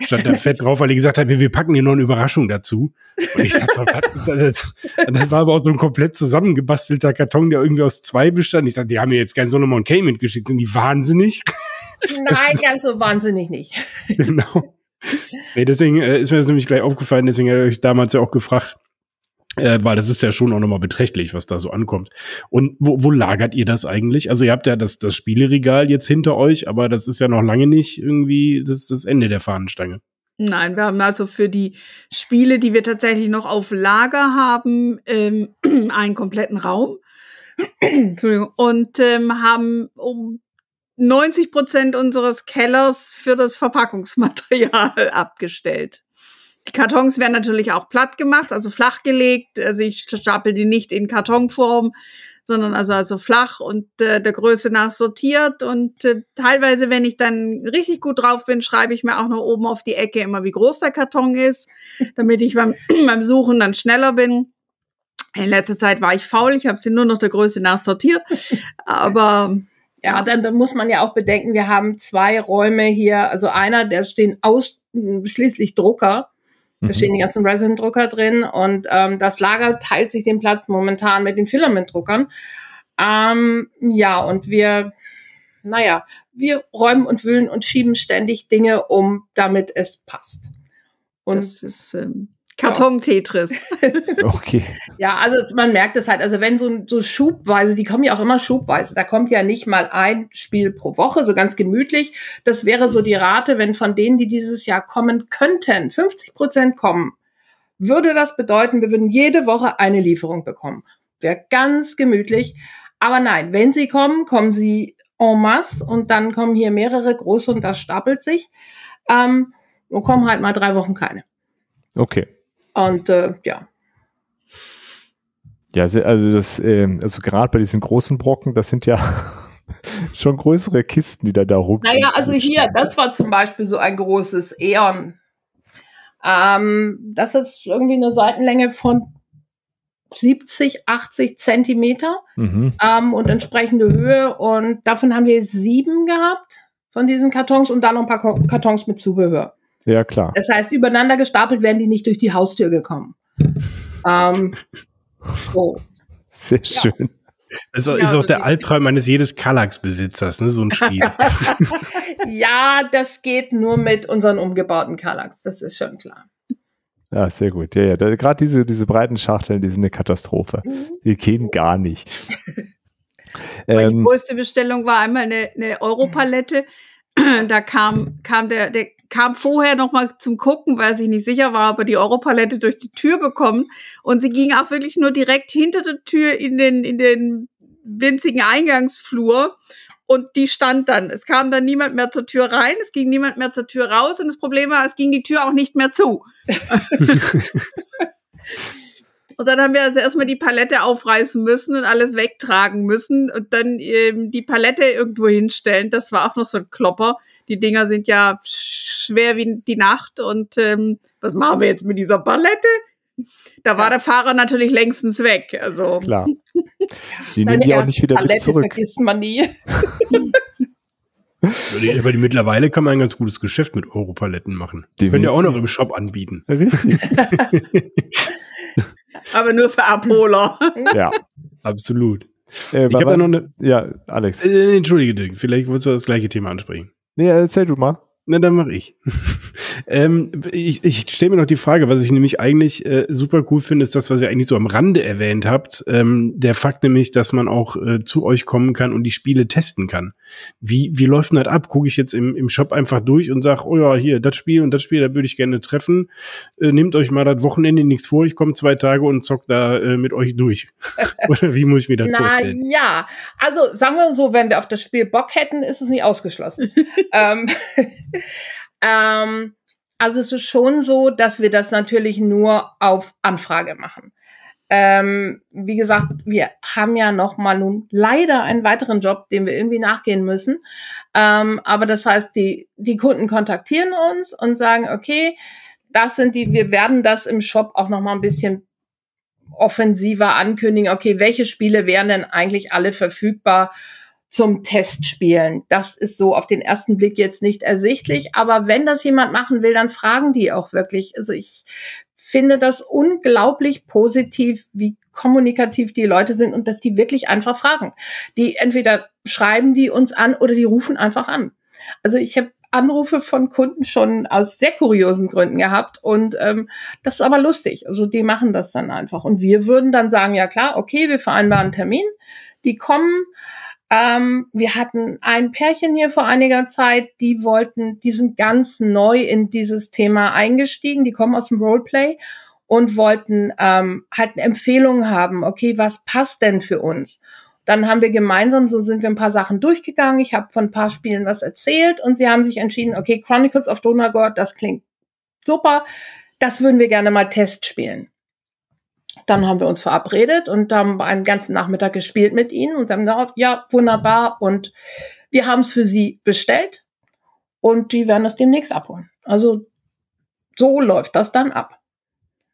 stand da fett drauf, weil die gesagt hat, wir, wir packen dir noch eine Überraschung dazu. Und ich dachte, was, das, das war aber auch so ein komplett zusammengebastelter Karton, der irgendwie aus zwei bestand. Ich dachte, die haben mir jetzt kein Solomon Kane mitgeschickt, sind die wahnsinnig? Nein, ganz so wahnsinnig nicht. genau nee, deswegen äh, ist mir das nämlich gleich aufgefallen, deswegen habe ich damals ja auch gefragt, äh, weil das ist ja schon auch nochmal beträchtlich, was da so ankommt. Und wo, wo lagert ihr das eigentlich? Also ihr habt ja das, das Spieleregal jetzt hinter euch, aber das ist ja noch lange nicht irgendwie das, das Ende der Fahnenstange. Nein, wir haben also für die Spiele, die wir tatsächlich noch auf Lager haben, ähm, einen kompletten Raum. Entschuldigung. Und ähm, haben um 90 Prozent unseres Kellers für das Verpackungsmaterial abgestellt. Die Kartons werden natürlich auch platt gemacht, also flach gelegt. Also ich stapel die nicht in Kartonform, sondern also, also flach und äh, der Größe nach sortiert. Und äh, teilweise, wenn ich dann richtig gut drauf bin, schreibe ich mir auch noch oben auf die Ecke immer, wie groß der Karton ist, damit ich beim, beim Suchen dann schneller bin. In letzter Zeit war ich faul, ich habe sie nur noch der Größe nach sortiert. Aber ja, dann, dann muss man ja auch bedenken, wir haben zwei Räume hier. Also einer, da stehen ausschließlich Drucker. Da mhm. stehen die ganzen Resin-Drucker drin und ähm, das Lager teilt sich den Platz momentan mit den Filament-Druckern. Ähm, ja, und wir, naja, wir räumen und wühlen und schieben ständig Dinge um, damit es passt. Und das ist ähm, Karton-Tetris. okay. Ja, also man merkt es halt, also wenn so, so schubweise, die kommen ja auch immer schubweise, da kommt ja nicht mal ein Spiel pro Woche, so ganz gemütlich. Das wäre so die Rate, wenn von denen, die dieses Jahr kommen könnten, 50 Prozent kommen, würde das bedeuten, wir würden jede Woche eine Lieferung bekommen. Wäre ganz gemütlich. Aber nein, wenn sie kommen, kommen sie en masse und dann kommen hier mehrere große und das stapelt sich. Ähm, und kommen halt mal drei Wochen keine. Okay. Und äh, ja. Ja, also das, äh, also gerade bei diesen großen Brocken, das sind ja schon größere Kisten, die da da rum. Naja, also hier, das war zum Beispiel so ein großes Eon. Ähm, das ist irgendwie eine Seitenlänge von 70, 80 Zentimeter mhm. ähm, und entsprechende Höhe. Und davon haben wir sieben gehabt von diesen Kartons und dann noch ein paar Kartons mit Zubehör. Ja, klar. Das heißt, übereinander gestapelt werden die nicht durch die Haustür gekommen. ähm, so. Sehr schön. Das ist, ist auch der Albtraum eines jedes Kallax-Besitzers, ne, so ein Spiel. ja, das geht nur mit unseren umgebauten Kallax, das ist schon klar. Ja, sehr gut. Ja, ja. Gerade diese, diese breiten Schachteln, die sind eine Katastrophe. Mhm. Die gehen gar nicht. ähm, die größte Bestellung war einmal eine, eine Europalette. Da kam, kam der, der kam vorher noch mal zum Gucken, weil sie nicht sicher war, ob er die Europalette durch die Tür bekommt. Und sie ging auch wirklich nur direkt hinter der Tür in den, in den winzigen Eingangsflur. Und die stand dann. Es kam dann niemand mehr zur Tür rein, es ging niemand mehr zur Tür raus. Und das Problem war, es ging die Tür auch nicht mehr zu. Und dann haben wir also erstmal die Palette aufreißen müssen und alles wegtragen müssen und dann ähm, die Palette irgendwo hinstellen. Das war auch noch so ein Klopper. Die Dinger sind ja schwer wie die Nacht. Und ähm, was machen wir jetzt mit dieser Palette? Da war der Fahrer natürlich längstens weg. Also Klar. Die nehmen die auch nicht wieder mit Palette zurück. vergisst man nie. Aber die- Aber die, mittlerweile kann man ein ganz gutes Geschäft mit Europaletten machen. Die können ja auch noch im Shop anbieten. Richtig. aber nur für Abholer. ja. Absolut. Äh, Ich habe da noch eine. ja, Alex. Äh, Entschuldige, Dirk, vielleicht wolltest du das gleiche Thema ansprechen. Nee, erzähl du mal. Na, dann mache ich. ähm, ich ich stelle mir noch die Frage, was ich nämlich eigentlich äh, super cool finde, ist das, was ihr eigentlich so am Rande erwähnt habt. Ähm, der Fakt nämlich, dass man auch äh, zu euch kommen kann und die Spiele testen kann. Wie, wie läuft denn das ab? Gucke ich jetzt im, im Shop einfach durch und sage, oh ja, hier, das Spiel und das Spiel, da würde ich gerne treffen. Äh, nehmt euch mal das Wochenende nichts vor, ich komme zwei Tage und zock da äh, mit euch durch. Oder wie muss ich mir das Na vorstellen? ja, also sagen wir so, wenn wir auf das Spiel Bock hätten, ist es nicht ausgeschlossen. ähm, ähm, also es ist schon so, dass wir das natürlich nur auf Anfrage machen. Ähm, wie gesagt, wir haben ja noch mal nun leider einen weiteren Job, dem wir irgendwie nachgehen müssen. Ähm, aber das heißt, die, die Kunden kontaktieren uns und sagen, okay, das sind die, wir werden das im Shop auch noch mal ein bisschen offensiver ankündigen, okay, welche Spiele wären denn eigentlich alle verfügbar zum Testspielen? Das ist so auf den ersten Blick jetzt nicht ersichtlich, aber wenn das jemand machen will, dann fragen die auch wirklich. Also ich finde das unglaublich positiv, wie kommunikativ die Leute sind und dass die wirklich einfach fragen. Die entweder schreiben die uns an oder die rufen einfach an. Also ich habe Anrufe von Kunden schon aus sehr kuriosen Gründen gehabt und ähm, das ist aber lustig. Also die machen das dann einfach und wir würden dann sagen, ja klar, okay, wir vereinbaren einen Termin, die kommen. Ähm, wir hatten ein Pärchen hier vor einiger Zeit, die wollten, die sind ganz neu in dieses Thema eingestiegen, die kommen aus dem Roleplay und wollten ähm, halt eine Empfehlung haben, okay, was passt denn für uns? Dann haben wir gemeinsam, so sind wir ein paar Sachen durchgegangen. Ich habe von ein paar Spielen was erzählt und sie haben sich entschieden, okay, Chronicles of Donagord, das klingt super, das würden wir gerne mal Test spielen. Dann haben wir uns verabredet und haben einen ganzen Nachmittag gespielt mit ihnen und gesagt, ja, wunderbar. Und wir haben es für sie bestellt und die werden es demnächst abholen. Also so läuft das dann ab.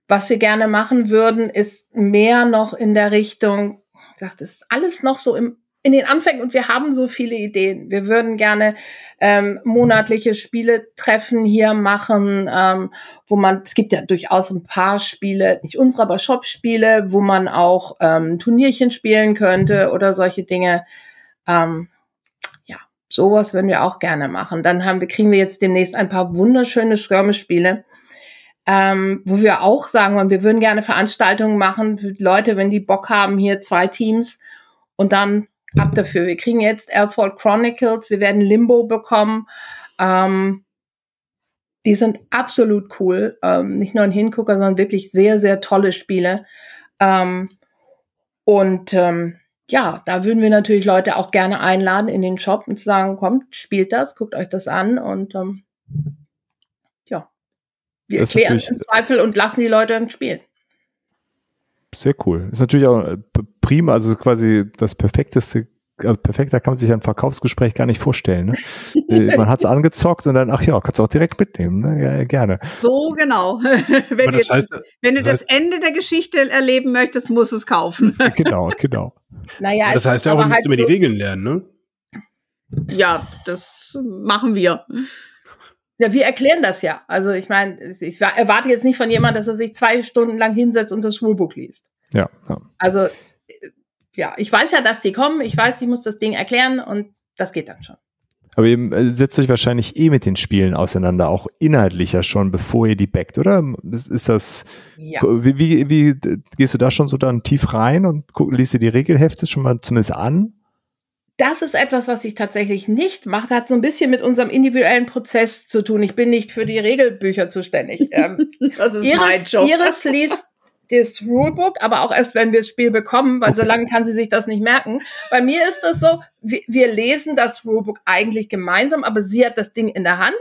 Was wir gerne machen würden, ist mehr noch in der Richtung, ich sag, das ist alles noch so im, in den Anfängen und wir haben so viele Ideen. Wir würden gerne ähm, monatliche Spiele-Treffen hier machen, ähm, wo man, es gibt ja durchaus ein paar Spiele, nicht unsere, aber Shop-Spiele, wo man auch ähm, Turnierchen spielen könnte oder solche Dinge. Ähm, ja, sowas würden wir auch gerne machen. Dann haben wir, kriegen wir jetzt demnächst ein paar wunderschöne Skirmish-Spiele. Ähm, wo wir auch sagen wollen, wir würden gerne Veranstaltungen machen Leute, wenn die Bock haben, hier zwei Teams und dann ab dafür. Wir kriegen jetzt Airfall Chronicles, wir werden Limbo bekommen. Ähm, die sind absolut cool. Ähm, nicht nur ein Hingucker, sondern wirklich sehr, sehr tolle Spiele. Ähm, und ähm, ja, da würden wir natürlich Leute auch gerne einladen in den Shop und zu sagen, kommt, spielt das, guckt euch das an und ähm, ja, wir Das natürlich- im Zweifel und lassen die Leute dann spielen. Sehr cool. Ist natürlich auch äh, prima, also quasi das perfekteste, also perfekter kann man sich ein Verkaufsgespräch gar nicht vorstellen. Ne? Äh, man hat es angezockt und dann, ach ja, kannst du auch direkt mitnehmen. Ne? Ja, gerne. So genau. wenn du, das heißt, wenn du das das, Ende der Geschichte erleben möchtest, musst du es kaufen. Genau, genau. Naja, das heißt ja auch, müsst halt immer die so- Regeln lernen, ne? ja, das machen wir. Ja, wir erklären das ja. Also ich meine, ich wa- erwarte jetzt nicht von jemandem, dass er sich zwei Stunden lang hinsetzt und das Rulebook liest. Ja, ja. Also äh, ja, ich weiß ja, dass die kommen. Ich weiß, ich muss das Ding erklären und das geht dann schon. Aber ihr äh, setzt euch wahrscheinlich eh mit den Spielen auseinander, auch inhaltlicher schon, bevor ihr die backt, oder? Ist, ist das, Ja. wie, wie, wie äh, gehst du da schon so dann tief rein und guck, liest dir die Regelhefte schon mal zumindest an? Das ist etwas, was ich tatsächlich nicht mache. Hat so ein bisschen mit unserem individuellen Prozess zu tun. Ich bin nicht für die Regelbücher zuständig. Ähm, Das ist mein Iris, Job. Iris liest das Rulebook, aber auch erst, wenn wir das Spiel bekommen, weil so lange kann sie sich das nicht merken. Bei mir ist das so, wir, wir lesen das Rulebook eigentlich gemeinsam, aber sie hat das Ding in der Hand.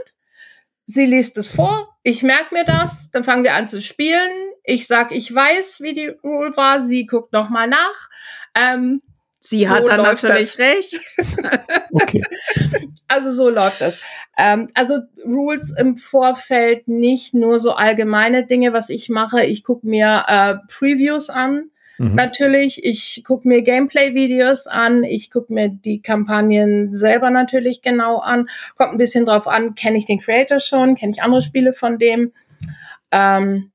Sie liest es vor, ich merke mir das, dann fangen wir an zu spielen. Ich sag, ich weiß, wie die Rule war, sie guckt nochmal nach. Ähm, Sie So hat dann natürlich recht. Okay. also so läuft das. Ähm, also Rules im Vorfeld nicht nur so allgemeine Dinge, was ich mache. Ich gucke mir äh, Previews an. Mhm. Natürlich, ich gucke mir Gameplay-Videos an, ich gucke mir die Kampagnen selber natürlich genau an. Kommt ein bisschen drauf an, kenne ich den Creator schon, kenne ich andere Spiele von dem. Ähm,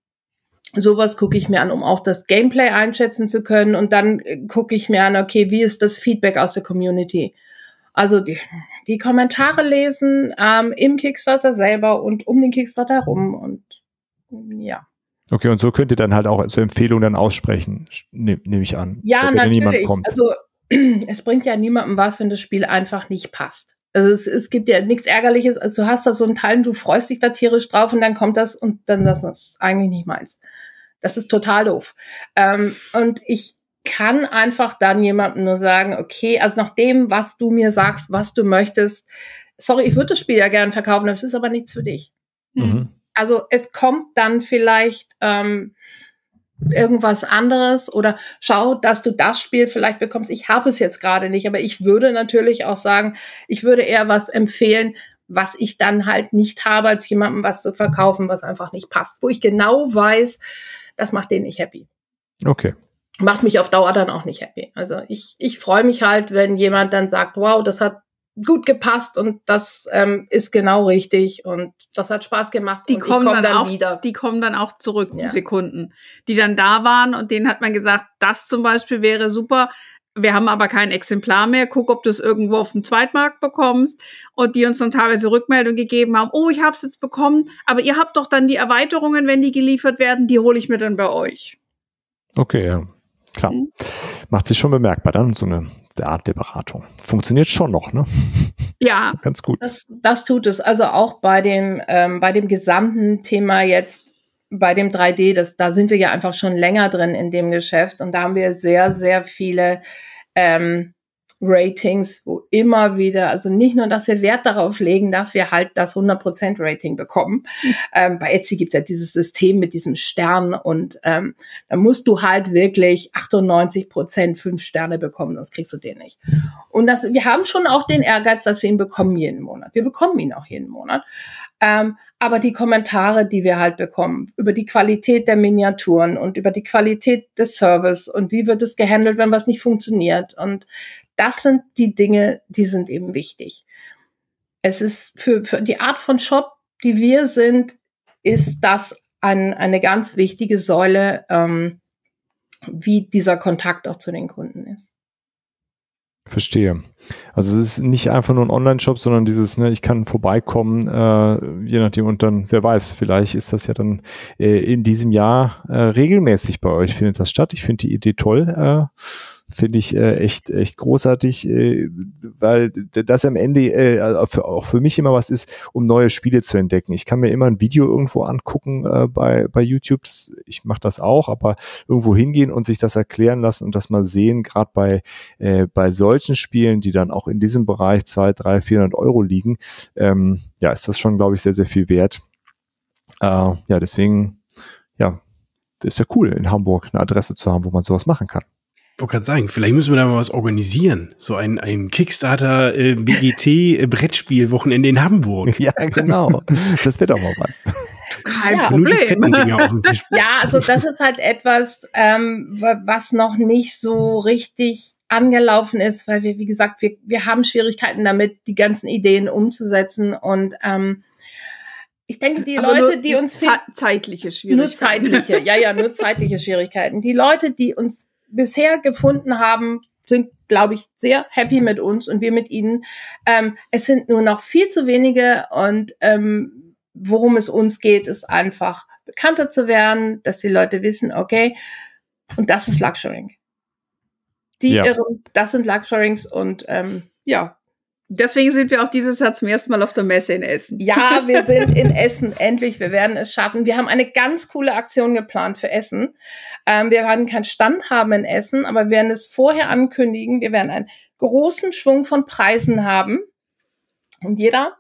Sowas gucke ich mir an, um auch das Gameplay einschätzen zu können. Und dann äh, gucke ich mir an, okay, wie ist das Feedback aus der Community? Also die, die Kommentare lesen ähm, im Kickstarter selber und um den Kickstarter herum und ja. Okay, und so könnt ihr dann halt auch zur Empfehlung dann aussprechen, nehme nehm ich an. Ja, natürlich. Also es bringt ja niemandem was, wenn das Spiel einfach nicht passt. Also es, es gibt ja nichts Ärgerliches, also du hast da so einen Teil, du freust dich da tierisch drauf und dann kommt das und dann das ist eigentlich nicht meins. Das ist total doof. Ähm, und ich kann einfach dann jemandem nur sagen, okay, also nach dem, was du mir sagst, was du möchtest, sorry, ich würde das Spiel ja gern verkaufen, das ist aber nichts für dich. Mhm. Also es kommt dann vielleicht ähm, irgendwas anderes oder schau, dass du das Spiel vielleicht bekommst. Ich habe es jetzt gerade nicht, aber ich würde natürlich auch sagen, ich würde eher was empfehlen, was ich dann halt nicht habe, als jemandem was zu verkaufen, was einfach nicht passt, wo ich genau weiß, das macht den nicht happy. Okay. Macht mich auf Dauer dann auch nicht happy. Also ich, ich freue mich halt, wenn jemand dann sagt, wow, das hat gut gepasst und das ähm, ist genau richtig und das hat Spaß gemacht die kommen komm dann, dann, auch, wieder. Die kommen dann auch zurück, ja. diese Kunden, die dann da waren und denen hat man gesagt, das zum Beispiel wäre super. Wir haben aber kein Exemplar mehr. Guck, ob du es irgendwo auf dem Zweitmarkt bekommst. Und die uns dann teilweise Rückmeldung gegeben haben, oh, ich habe es jetzt bekommen, aber ihr habt doch dann die Erweiterungen, wenn die geliefert werden, die hole ich mir dann bei euch. Okay, ja. Klar. Mhm. Macht sich schon bemerkbar dann, so eine Art der Beratung. Funktioniert schon noch, ne? Ja. Ganz gut. Das, das tut es. Also auch bei dem, ähm, bei dem gesamten Thema jetzt, bei dem 3D, das, da sind wir ja einfach schon länger drin in dem Geschäft und da haben wir sehr, sehr viele ähm, Ratings, wo immer wieder, also nicht nur, dass wir Wert darauf legen, dass wir halt das 100% Rating bekommen. Mhm. Ähm, bei Etsy gibt es ja dieses System mit diesem Stern und ähm, da musst du halt wirklich 98% fünf Sterne bekommen, sonst kriegst du den nicht. Und das, wir haben schon auch den Ehrgeiz, dass wir ihn bekommen jeden Monat. Wir bekommen ihn auch jeden Monat. Ähm, aber die Kommentare, die wir halt bekommen, über die Qualität der Miniaturen und über die Qualität des Service und wie wird es gehandelt, wenn was nicht funktioniert und das sind die Dinge, die sind eben wichtig. Es ist für, für die Art von Shop, die wir sind, ist das ein, eine ganz wichtige Säule, ähm, wie dieser Kontakt auch zu den Kunden ist. Verstehe. Also es ist nicht einfach nur ein Online-Shop, sondern dieses, ne, ich kann vorbeikommen, äh, je nachdem und dann, wer weiß, vielleicht ist das ja dann äh, in diesem Jahr äh, regelmäßig bei euch, findet das statt. Ich finde die Idee toll. Äh, finde ich äh, echt echt großartig, äh, weil das am Ende äh, für, auch für mich immer was ist, um neue Spiele zu entdecken. Ich kann mir immer ein Video irgendwo angucken äh, bei bei YouTube. Das, ich mache das auch, aber irgendwo hingehen und sich das erklären lassen und das mal sehen, gerade bei äh, bei solchen Spielen, die dann auch in diesem Bereich zwei, drei, 400 Euro liegen, ähm, ja, ist das schon, glaube ich, sehr sehr viel wert. Äh, ja, deswegen ja, ist ja cool, in Hamburg eine Adresse zu haben, wo man sowas machen kann wollte gerade sagen, vielleicht müssen wir da mal was organisieren. So ein, ein Kickstarter äh, BGT äh, Brettspiel Wochenende in Hamburg. Ja, genau. Das wird auch mal was. Kein ja, Problem. ja, also das ist halt etwas, ähm, was noch nicht so richtig angelaufen ist, weil wir, wie gesagt, wir, wir haben Schwierigkeiten damit, die ganzen Ideen umzusetzen und ähm, ich denke, die Aber Leute, die uns zeitliche Schwierigkeiten. Nur zeitliche, ja, ja, nur zeitliche Schwierigkeiten. Die Leute, die uns bisher gefunden haben, sind, glaube ich, sehr happy mit uns und wir mit ihnen. Ähm, es sind nur noch viel zu wenige und ähm, worum es uns geht, ist einfach bekannter zu werden, dass die Leute wissen, okay, und das ist Luxuring. Die ja. irren, das sind Luxurings und ähm, ja, Deswegen sind wir auch dieses Jahr zum ersten Mal auf der Messe in Essen. Ja, wir sind in Essen, endlich. Wir werden es schaffen. Wir haben eine ganz coole Aktion geplant für Essen. Ähm, wir werden keinen Stand haben in Essen, aber wir werden es vorher ankündigen. Wir werden einen großen Schwung von Preisen haben. Und jeder,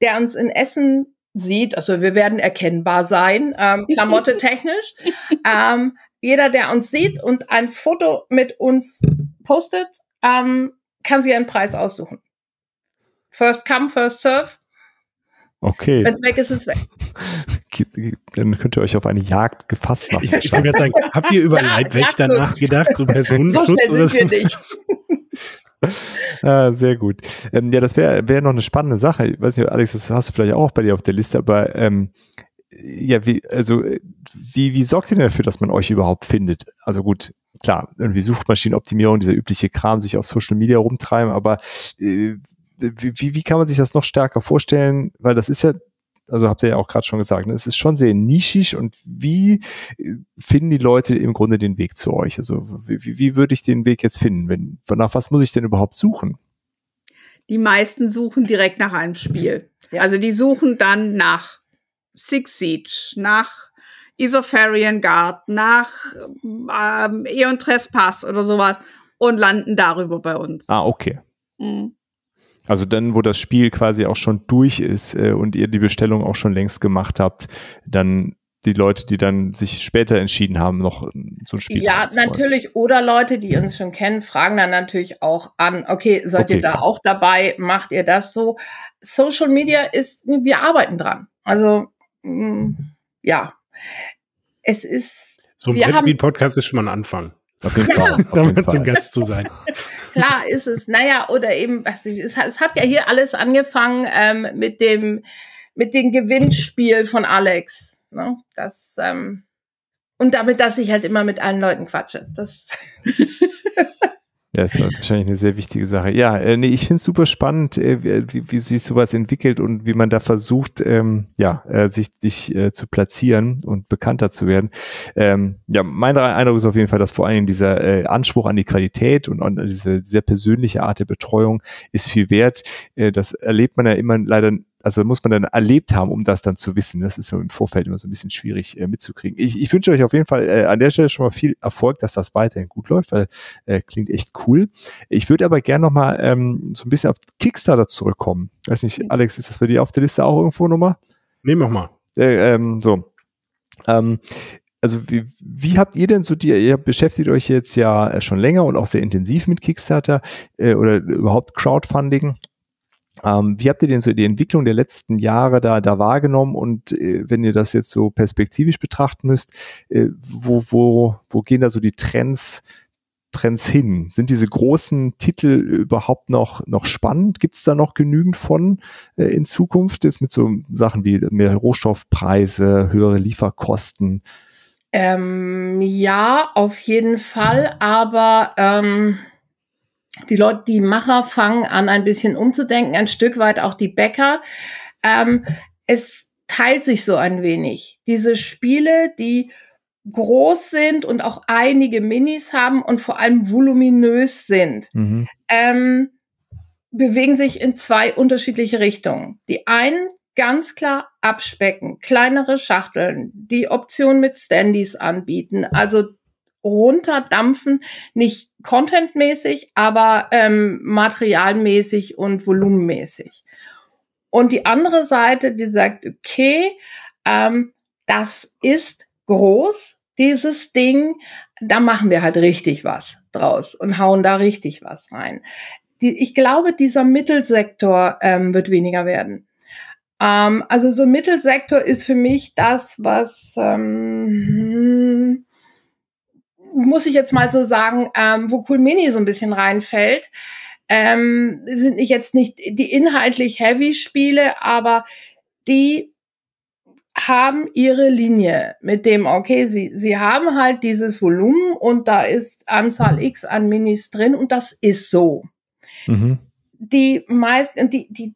der uns in Essen sieht, also wir werden erkennbar sein, ähm, Klamotte technisch. ähm, jeder, der uns sieht und ein Foto mit uns postet, ähm, kann sich einen Preis aussuchen. First come, first serve. Okay. Wenn es weg ist, ist es weg. Dann könnt ihr euch auf eine Jagd gefasst machen. Ich, ich wollte gerade sagen, habt ihr über Ja, nachgedacht, so So Personenschutz schnell oder sind so? wir nicht. Ah, sehr gut. Ähm, ja, das wäre wär noch eine spannende Sache. Ich weiß nicht, Alex, das hast du vielleicht auch bei dir auf der Liste, aber ähm, ja, wie, also wie, wie sorgt ihr denn dafür, dass man euch überhaupt findet? Also gut, klar, irgendwie Suchmaschinenoptimierung, dieser übliche Kram, sich auf Social Media rumtreiben, aber äh, wie, wie kann man sich das noch stärker vorstellen? Weil das ist ja, also habt ihr ja auch gerade schon gesagt, ne, es ist schon sehr nischig und wie äh, finden die Leute im Grunde den Weg zu euch? Also wie, wie- würde ich den Weg jetzt finden? Wenn, nach was muss ich denn überhaupt suchen? Die meisten suchen direkt nach einem Spiel. Also die suchen dann nach Six Siege, nach Isopharian Guard, nach ähm, Eon Trespass oder sowas und landen darüber bei uns. Ah, okay. Mhm. Also dann, wo das Spiel quasi auch schon durch ist äh, und ihr die Bestellung auch schon längst gemacht habt, dann die Leute, die dann sich später entschieden haben, noch äh, so ein Spiel Ja, haben zu wollen. natürlich. Oder Leute, die uns schon kennen, fragen dann natürlich auch an, okay, seid Okay, ihr da klar. auch dabei? Macht ihr das so? Social Media ist, wir arbeiten dran. Also, mh, ja. Es ist, So ein Brettspiel-Podcast ist schon mal ein Anfang. Auf jeden Ja. Fall. Auf jeden Damit zum Fall. Gast zu sein. klar ist es, naja, oder eben, was, es, es hat ja hier alles angefangen ähm, mit dem, mit dem Gewinnspiel von Alex. Ne? Das, ähm, und damit, dass ich halt immer mit allen Leuten quatsche. Das, Ja, ist wahrscheinlich eine sehr wichtige Sache. Ja, äh, nee, ich finde es super spannend, äh, wie, wie sich sowas entwickelt und wie man da versucht, ähm, ja, äh, sich, sich äh, zu platzieren und bekannter zu werden. Ähm, ja, mein Eindruck ist auf jeden Fall, dass vor allem dieser äh, Anspruch an die Qualität und an diese sehr persönliche Art der Betreuung ist viel wert. Äh, das erlebt man ja immer leider also muss man dann erlebt haben, um das dann zu wissen. Das ist so im Vorfeld immer so ein bisschen schwierig äh, mitzukriegen. Ich, ich wünsche euch auf jeden Fall äh, an der Stelle schon mal viel Erfolg, dass das weiterhin gut läuft, weil äh, klingt echt cool. Ich würde aber gerne noch mal ähm, so ein bisschen auf Kickstarter zurückkommen. Weiß nicht, Alex, ist das bei dir auf der Liste auch irgendwo nochmal? Nee, mach mal. Äh, ähm, so. Ähm, also wie, wie habt ihr denn so die, ihr beschäftigt euch jetzt ja äh, schon länger und auch sehr intensiv mit Kickstarter äh, oder überhaupt Crowdfunding. Ähm, wie habt ihr denn so die Entwicklung der letzten Jahre da, da wahrgenommen und äh, wenn ihr das jetzt so perspektivisch betrachten müsst, äh, wo, wo, wo gehen da so die Trends, Trends hin? Sind diese großen Titel überhaupt noch, noch spannend? Gibt es da noch genügend von äh, in Zukunft? Jetzt mit so Sachen wie mehr Rohstoffpreise, höhere Lieferkosten. Ähm, ja, auf jeden Fall, aber ähm, die Leute, die Macher fangen an, ein bisschen umzudenken, ein Stück weit auch die Bäcker. Ähm, es teilt sich so ein wenig. Diese Spiele, die groß sind und auch einige Minis haben und vor allem voluminös sind, Mhm. ähm, bewegen sich in zwei unterschiedliche Richtungen. Die einen ganz klar abspecken, kleinere Schachteln, die Option mit Standys anbieten, also runterdampfen, nicht contentmäßig, aber ähm, materialmäßig und volumenmäßig. Und die andere Seite, die sagt, okay, ähm, das ist groß, dieses Ding, da machen wir halt richtig was draus und hauen da richtig was rein. Die, ich glaube, dieser Mittelsektor ähm, wird weniger werden. Ähm, also so Mittelsektor ist für mich das, was ähm, muss ich jetzt mal so sagen, ähm, wo Cool Mini so ein bisschen reinfällt. Ähm, sind nicht jetzt nicht die inhaltlich heavy Spiele, aber die haben ihre Linie mit dem, okay, sie, sie haben halt dieses Volumen und da ist Anzahl X an Minis drin und das ist so. Mhm. Die meisten, die, die,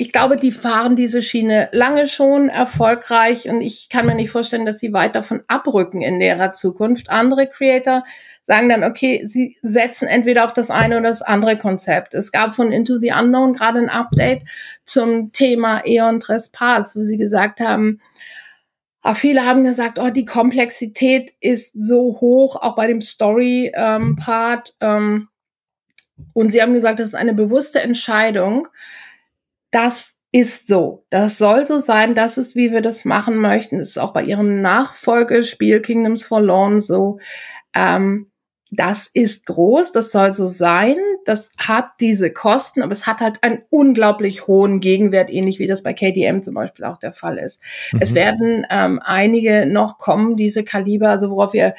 ich glaube, die fahren diese Schiene lange schon erfolgreich und ich kann mir nicht vorstellen, dass sie weit davon abrücken in näherer Zukunft. Andere Creator sagen dann, okay, sie setzen entweder auf das eine oder das andere Konzept. Es gab von Into the Unknown gerade ein Update zum Thema Eon Trespass, wo sie gesagt haben, aber viele haben gesagt, oh, die Komplexität ist so hoch, auch bei dem Story-Part. Ähm, und sie haben gesagt, das ist eine bewusste Entscheidung. Das ist so. Das soll so sein. Das ist, wie wir das machen möchten. Das ist auch bei ihrem Nachfolgespiel Kingdoms for Lawn so. Ähm, das ist groß, das soll so sein, das hat diese Kosten, aber es hat halt einen unglaublich hohen Gegenwert, ähnlich wie das bei KDM zum Beispiel auch der Fall ist. Mhm. Es werden ähm, einige noch kommen, diese Kaliber, also worauf wir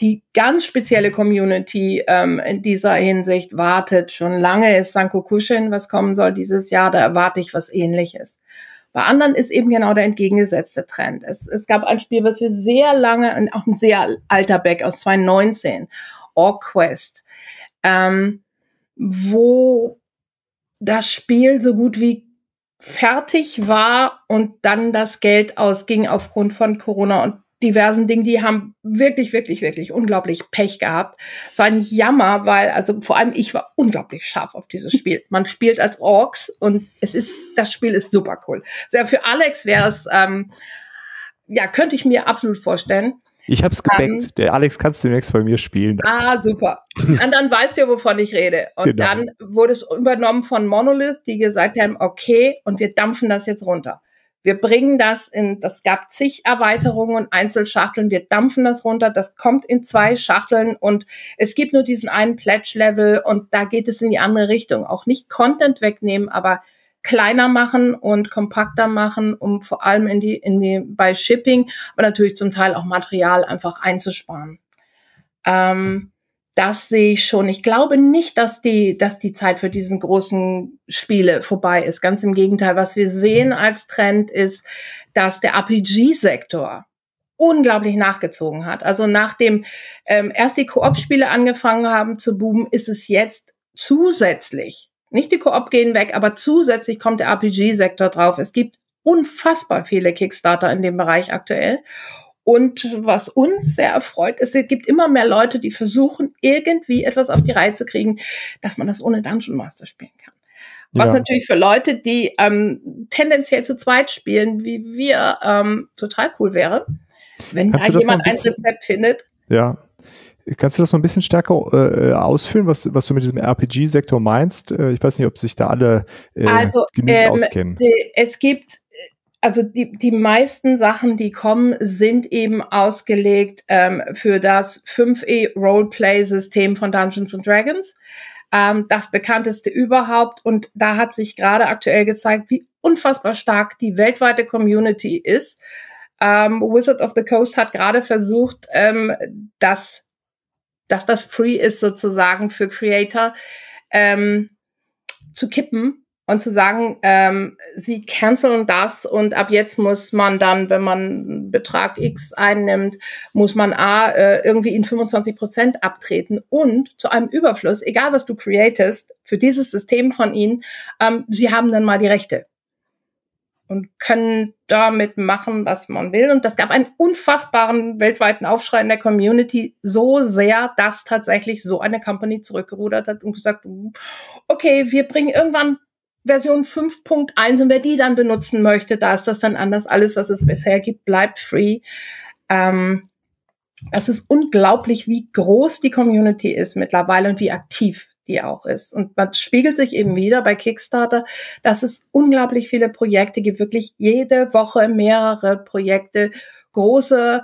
die ganz spezielle Community ähm, in dieser Hinsicht wartet. Schon lange ist Sanko Kushin, was kommen soll dieses Jahr, da erwarte ich was ähnliches. Bei anderen ist eben genau der entgegengesetzte Trend. Es, es gab ein Spiel, was wir sehr lange, auch ein sehr alter Back aus 2019, Orquest, ähm, wo das Spiel so gut wie fertig war und dann das Geld ausging aufgrund von Corona und diversen Dingen, die haben wirklich, wirklich, wirklich unglaublich Pech gehabt. Es war ein Jammer, weil, also vor allem ich war unglaublich scharf auf dieses Spiel. Man spielt als Orks und es ist, das Spiel ist super cool. Also ja, für Alex wäre es, ähm, ja, könnte ich mir absolut vorstellen. Ich hab's gebackt. Um, Der Alex kannst du demnächst bei mir spielen. Ah, super. Und dann weißt du, wovon ich rede. Und genau. dann wurde es übernommen von Monolith, die gesagt haben, okay, und wir dampfen das jetzt runter. Wir bringen das in, das gab zig Erweiterungen und Einzelschachteln. Wir dampfen das runter. Das kommt in zwei Schachteln und es gibt nur diesen einen Pledge-Level und da geht es in die andere Richtung. Auch nicht Content wegnehmen, aber kleiner machen und kompakter machen, um vor allem in die, in die, bei Shipping, aber natürlich zum Teil auch Material einfach einzusparen. Ähm, das sehe ich schon. Ich glaube nicht, dass die, dass die Zeit für diesen großen Spiele vorbei ist. Ganz im Gegenteil. Was wir sehen als Trend ist, dass der RPG-Sektor unglaublich nachgezogen hat. Also nachdem ähm, erst die Koop-Spiele angefangen haben zu boomen, ist es jetzt zusätzlich, nicht die Koop gehen weg, aber zusätzlich kommt der RPG-Sektor drauf. Es gibt unfassbar viele Kickstarter in dem Bereich aktuell. Und was uns sehr erfreut, ist, es gibt immer mehr Leute, die versuchen, irgendwie etwas auf die Reihe zu kriegen, dass man das ohne Dungeon Master spielen kann. Was ja. natürlich für Leute, die ähm, tendenziell zu zweit spielen, wie wir, ähm, total cool wäre, wenn Kannst da jemand ein, ein Rezept findet. Ja, Kannst du das noch ein bisschen stärker äh, ausführen, was, was du mit diesem RPG-Sektor meinst? Äh, ich weiß nicht, ob sich da alle äh, also, genügend ähm, auskennen. Es gibt also die, die meisten Sachen, die kommen, sind eben ausgelegt ähm, für das 5e Roleplay-System von Dungeons and Dragons. Ähm, das bekannteste überhaupt. Und da hat sich gerade aktuell gezeigt, wie unfassbar stark die weltweite Community ist. Ähm, Wizard of the Coast hat gerade versucht, ähm, dass, dass das free ist sozusagen für Creator ähm, zu kippen und zu sagen, ähm, sie canceln das und ab jetzt muss man dann, wenn man Betrag X einnimmt, muss man A, äh, irgendwie in 25 Prozent abtreten und zu einem Überfluss, egal was du createst, für dieses System von ihnen, ähm, sie haben dann mal die Rechte und können damit machen, was man will. Und das gab einen unfassbaren weltweiten Aufschrei in der Community, so sehr, dass tatsächlich so eine Company zurückgerudert hat und gesagt, okay, wir bringen irgendwann Version 5.1 und wer die dann benutzen möchte, da ist das dann anders. Alles, was es bisher gibt, bleibt free. Ähm, es ist unglaublich, wie groß die Community ist mittlerweile und wie aktiv die auch ist. Und man spiegelt sich eben wieder bei Kickstarter, dass es unglaublich viele Projekte gibt, wirklich jede Woche mehrere Projekte, große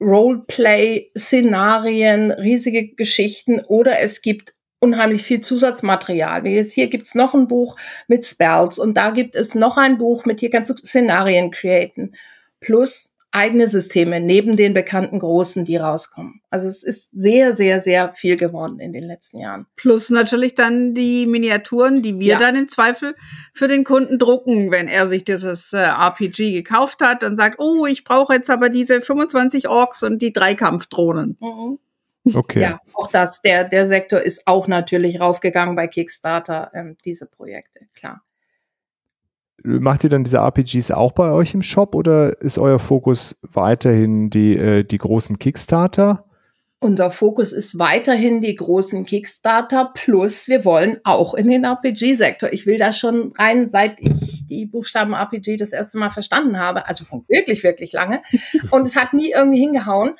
Roleplay-Szenarien, riesige Geschichten oder es gibt unheimlich viel Zusatzmaterial. Wie jetzt hier gibt's noch ein Buch mit Spells und da gibt es noch ein Buch mit hier kannst du Szenarien createn. Plus eigene Systeme neben den bekannten großen, die rauskommen. Also es ist sehr, sehr, sehr viel geworden in den letzten Jahren. Plus natürlich dann die Miniaturen, die wir ja. dann im Zweifel für den Kunden drucken, wenn er sich dieses äh, RPG gekauft hat und sagt, oh, ich brauche jetzt aber diese 25 Orks und die drei Kampfdrohnen. Mhm. Okay. Ja, auch das, der, der Sektor ist auch natürlich raufgegangen bei Kickstarter, ähm, diese Projekte, klar. Macht ihr dann diese RPGs auch bei euch im Shop oder ist euer Fokus weiterhin die, äh, die großen Kickstarter? Unser Fokus ist weiterhin die großen Kickstarter, plus wir wollen auch in den RPG-Sektor. Ich will da schon rein, seit ich die Buchstaben RPG das erste Mal verstanden habe, also von wirklich, wirklich lange. Und es hat nie irgendwie hingehauen.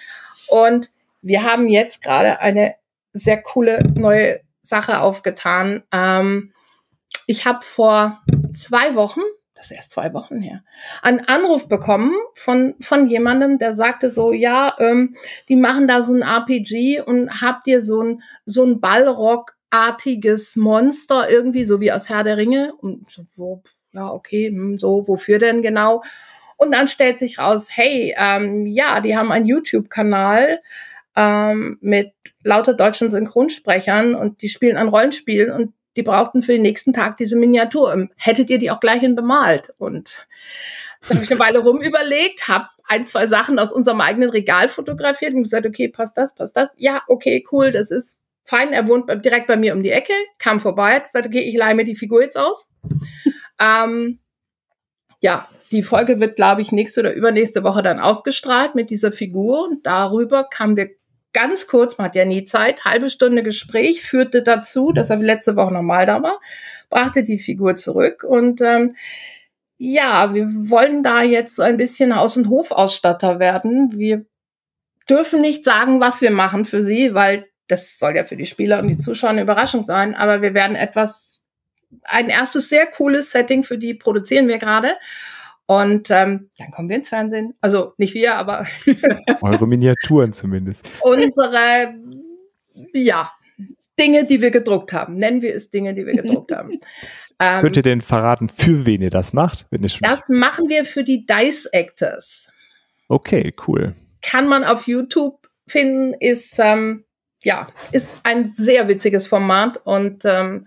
Und wir haben jetzt gerade eine sehr coole neue Sache aufgetan. Ähm, ich habe vor zwei Wochen das ist erst zwei Wochen her, einen Anruf bekommen von, von jemandem, der sagte so, ja, ähm, die machen da so ein RPG und habt ihr so ein, so ein Ballrock-artiges Monster irgendwie, so wie aus Herr der Ringe? Und so, ja, okay, hm, so, wofür denn genau? Und dann stellt sich raus, hey, ähm, ja, die haben einen YouTube-Kanal ähm, mit lauter deutschen Synchronsprechern und die spielen ein Rollenspiel und die brauchten für den nächsten Tag diese Miniatur. Hättet ihr die auch gleich hin bemalt? Und da habe ich eine Weile rum überlegt, habe ein, zwei Sachen aus unserem eigenen Regal fotografiert und gesagt, okay, passt das, passt das. Ja, okay, cool, das ist fein. Er wohnt direkt bei mir um die Ecke, kam vorbei, hat gesagt, okay, ich leihe mir die Figur jetzt aus. ähm, ja, die Folge wird, glaube ich, nächste oder übernächste Woche dann ausgestrahlt mit dieser Figur und darüber kamen wir ganz kurz, man hat ja nie Zeit, halbe Stunde Gespräch, führte dazu, dass er letzte Woche nochmal da war, brachte die Figur zurück und ähm, ja, wir wollen da jetzt so ein bisschen Haus- und Hofausstatter werden. Wir dürfen nicht sagen, was wir machen für sie, weil das soll ja für die Spieler und die Zuschauer eine Überraschung sein, aber wir werden etwas, ein erstes sehr cooles Setting für die produzieren wir gerade und ähm, dann kommen wir ins Fernsehen. Also nicht wir, aber eure Miniaturen zumindest. Unsere, ja, Dinge, die wir gedruckt haben. Nennen wir es Dinge, die wir gedruckt haben. Ähm, Könnt ihr denn verraten, für wen ihr das macht? Wenn ihr schon das machen wir für die Dice Actors. Okay, cool. Kann man auf YouTube finden, ist ähm, ja ist ein sehr witziges Format und ähm,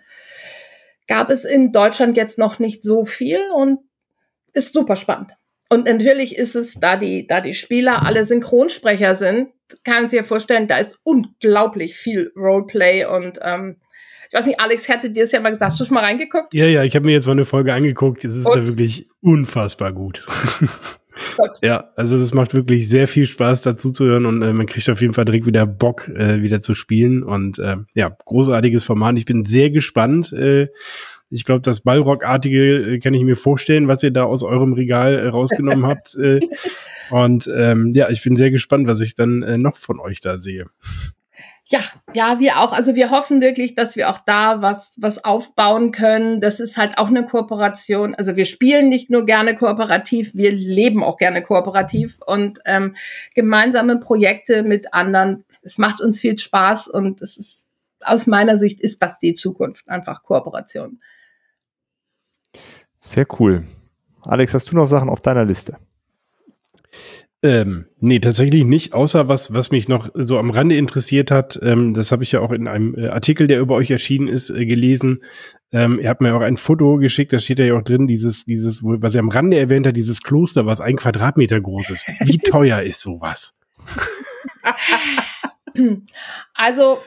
gab es in Deutschland jetzt noch nicht so viel und ist super spannend. Und natürlich ist es, da die, da die Spieler alle Synchronsprecher sind, kann man sich ja vorstellen, da ist unglaublich viel Roleplay und ähm, ich weiß nicht, Alex, hätte dir es ja mal gesagt, hast du schon mal reingeguckt? Ja, ja, ich habe mir jetzt mal eine Folge angeguckt. Es ist und? ja wirklich unfassbar gut. ja, also das macht wirklich sehr viel Spaß dazu zu hören und äh, man kriegt auf jeden Fall direkt wieder Bock, äh, wieder zu spielen. Und äh, ja, großartiges Format. Ich bin sehr gespannt. Äh, ich glaube, das Ballrock-artige äh, kann ich mir vorstellen, was ihr da aus eurem Regal äh, rausgenommen habt. Äh, und ähm, ja, ich bin sehr gespannt, was ich dann äh, noch von euch da sehe. Ja, ja, wir auch. Also wir hoffen wirklich, dass wir auch da was, was aufbauen können. Das ist halt auch eine Kooperation. Also wir spielen nicht nur gerne kooperativ, wir leben auch gerne kooperativ und ähm, gemeinsame Projekte mit anderen. Es macht uns viel Spaß und es ist aus meiner Sicht ist das die Zukunft, einfach Kooperation. Sehr cool. Alex, hast du noch Sachen auf deiner Liste? Ähm, nee, tatsächlich nicht, außer was, was mich noch so am Rande interessiert hat, ähm, das habe ich ja auch in einem äh, Artikel, der über euch erschienen ist, äh, gelesen. Ähm, ihr habt mir auch ein Foto geschickt, da steht ja auch drin, dieses, dieses, was ihr am Rande erwähnt hat, dieses Kloster, was ein Quadratmeter groß ist. Wie teuer ist sowas? also,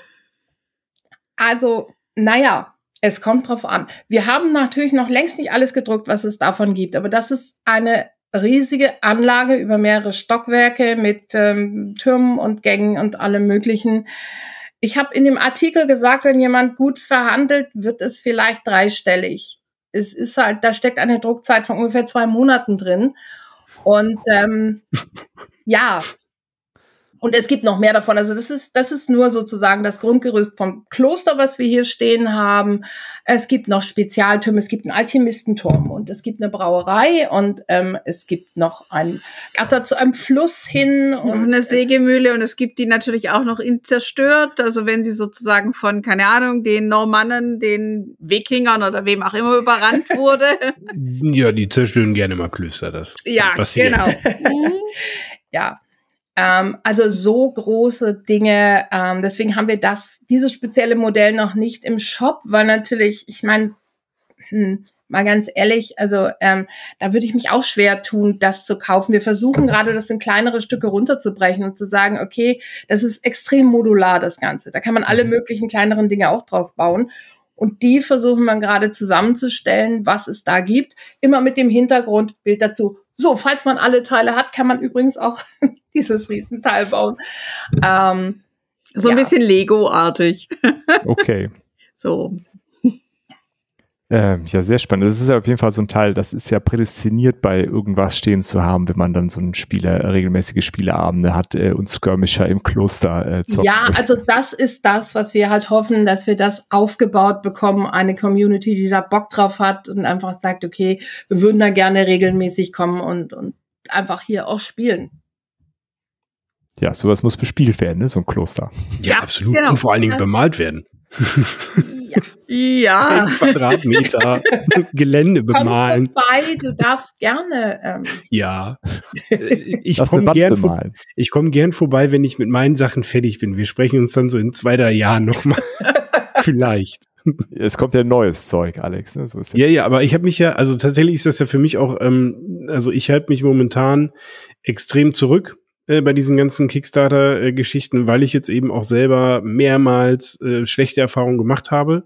also, naja, es kommt drauf an. Wir haben natürlich noch längst nicht alles gedruckt, was es davon gibt, aber das ist eine riesige Anlage über mehrere Stockwerke mit ähm, Türmen und Gängen und allem Möglichen. Ich habe in dem Artikel gesagt, wenn jemand gut verhandelt, wird es vielleicht dreistellig. Es ist halt, da steckt eine Druckzeit von ungefähr zwei Monaten drin. Und ähm, ja, und es gibt noch mehr davon. Also das ist, das ist nur sozusagen das Grundgerüst vom Kloster, was wir hier stehen haben. Es gibt noch Spezialtürme, es gibt einen Alchemistenturm und es gibt eine Brauerei und ähm, es gibt noch ein Gatter zu einem Fluss hin und eine Sägemühle und es gibt die natürlich auch noch in zerstört. Also wenn sie sozusagen von, keine Ahnung, den Normannen, den Wikingern oder wem auch immer überrannt wurde. ja, die zerstören gerne mal Klöster, das. Ja, genau. ja, ähm, also so große Dinge. Ähm, deswegen haben wir das, dieses spezielle Modell noch nicht im Shop, weil natürlich, ich meine, hm, mal ganz ehrlich, also ähm, da würde ich mich auch schwer tun, das zu kaufen. Wir versuchen gerade, das in kleinere Stücke runterzubrechen und zu sagen, okay, das ist extrem modular, das Ganze. Da kann man alle mhm. möglichen kleineren Dinge auch draus bauen. Und die versuchen man gerade zusammenzustellen, was es da gibt. Immer mit dem Hintergrund, Bild dazu. So, falls man alle Teile hat, kann man übrigens auch dieses Riesenteil bauen. Ähm, so ein bisschen Lego-artig. okay. So. Ähm, ja, sehr spannend. Das ist ja auf jeden Fall so ein Teil, das ist ja prädestiniert bei irgendwas stehen zu haben, wenn man dann so ein Spieler, regelmäßige Spieleabende hat äh, und Skirmisher im Kloster äh, zocken Ja, möchte. also das ist das, was wir halt hoffen, dass wir das aufgebaut bekommen, eine Community, die da Bock drauf hat und einfach sagt, okay, wir würden da gerne regelmäßig kommen und, und einfach hier auch spielen. Ja, sowas muss bespielt werden, ne? so ein Kloster. Ja, ja absolut. Genau. Und vor allen Dingen bemalt werden. Ja. ja. Quadratmeter Gelände bemalen. Komm vorbei, du darfst gerne. Ähm. Ja. Ich komme gern, vor, ich komm gern vorbei, wenn ich mit meinen Sachen fertig bin. Wir sprechen uns dann so in zwei, drei Jahren nochmal. Vielleicht. Es kommt ja neues Zeug, Alex. Ne? So ist ja, ja, ja, aber ich habe mich ja, also tatsächlich ist das ja für mich auch, ähm, also ich halte mich momentan extrem zurück äh, bei diesen ganzen Kickstarter-Geschichten, weil ich jetzt eben auch selber mehrmals äh, schlechte Erfahrungen gemacht habe.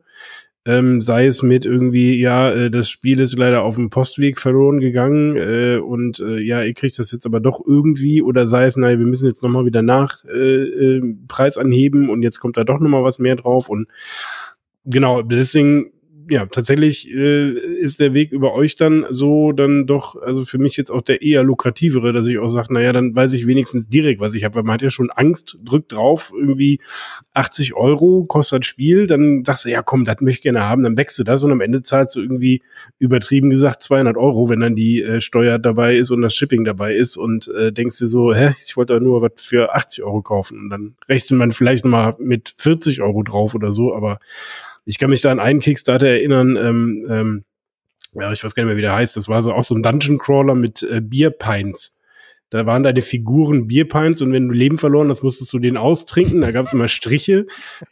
Ähm, sei es mit irgendwie, ja, äh, das Spiel ist leider auf dem Postweg verloren gegangen äh, und äh, ja, ihr kriegt das jetzt aber doch irgendwie oder sei es, naja, wir müssen jetzt nochmal wieder nach äh, äh, Preis anheben und jetzt kommt da doch nochmal was mehr drauf und genau, deswegen ja, tatsächlich äh, ist der Weg über euch dann so dann doch, also für mich jetzt auch der eher lukrativere, dass ich auch sage, naja, dann weiß ich wenigstens direkt, was ich habe, weil man hat ja schon Angst, drückt drauf, irgendwie 80 Euro kostet Spiel, dann sagst du, ja komm, das möchte ich gerne haben, dann wächst du das und am Ende zahlst du irgendwie übertrieben gesagt 200 Euro, wenn dann die äh, Steuer dabei ist und das Shipping dabei ist und äh, denkst dir so, hä, ich wollte da nur was für 80 Euro kaufen und dann rechnet man vielleicht nochmal mit 40 Euro drauf oder so, aber ich kann mich da an einen Kickstarter erinnern, ähm, ähm, ja, ich weiß gar nicht mehr, wie der heißt. Das war so auch so ein Dungeon Crawler mit äh, Bierpints. Da waren deine Figuren Bierpints und wenn du Leben verloren hast, musstest du den austrinken. Da gab es immer Striche.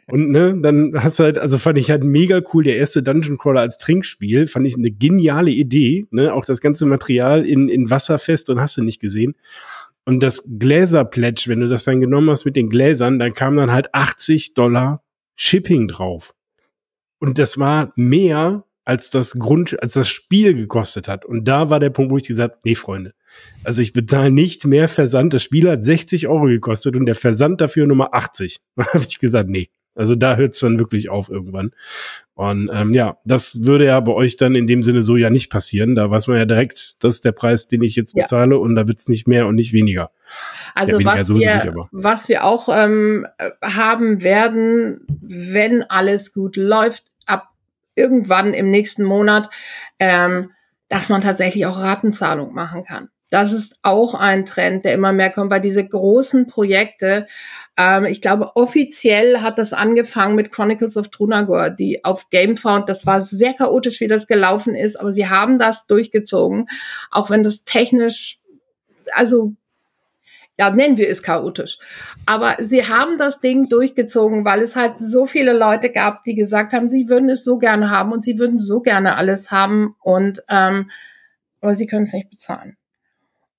Und ne, dann hast du halt, also fand ich halt mega cool, der erste Dungeon Crawler als Trinkspiel. Fand ich eine geniale Idee. Ne? Auch das ganze Material in, in Wasser fest und hast du nicht gesehen. Und das Gläser-Pledge, wenn du das dann genommen hast mit den Gläsern, dann kam dann halt 80 Dollar Shipping drauf. Und das war mehr als das Grund, als das Spiel gekostet hat. Und da war der Punkt, wo ich gesagt nee, Freunde. Also ich bezahle nicht mehr Versand. Das Spiel hat 60 Euro gekostet und der Versand dafür Nummer 80. Da habe ich gesagt, nee. Also da hört es dann wirklich auf irgendwann. Und ähm, ja, das würde ja bei euch dann in dem Sinne so ja nicht passieren. Da weiß man ja direkt, das ist der Preis, den ich jetzt bezahle ja. und da wird's nicht mehr und nicht weniger. Also ja, was, wir, nicht, was wir auch ähm, haben werden, wenn alles gut läuft, ab irgendwann im nächsten Monat, ähm, dass man tatsächlich auch Ratenzahlung machen kann. Das ist auch ein Trend, der immer mehr kommt, weil diese großen Projekte, ähm, ich glaube, offiziell hat das angefangen mit Chronicles of Trunagor, die auf Gamefound, das war sehr chaotisch, wie das gelaufen ist, aber sie haben das durchgezogen, auch wenn das technisch, also ja, nennen wir es chaotisch. Aber sie haben das Ding durchgezogen, weil es halt so viele Leute gab, die gesagt haben, sie würden es so gerne haben und sie würden so gerne alles haben und ähm, aber sie können es nicht bezahlen.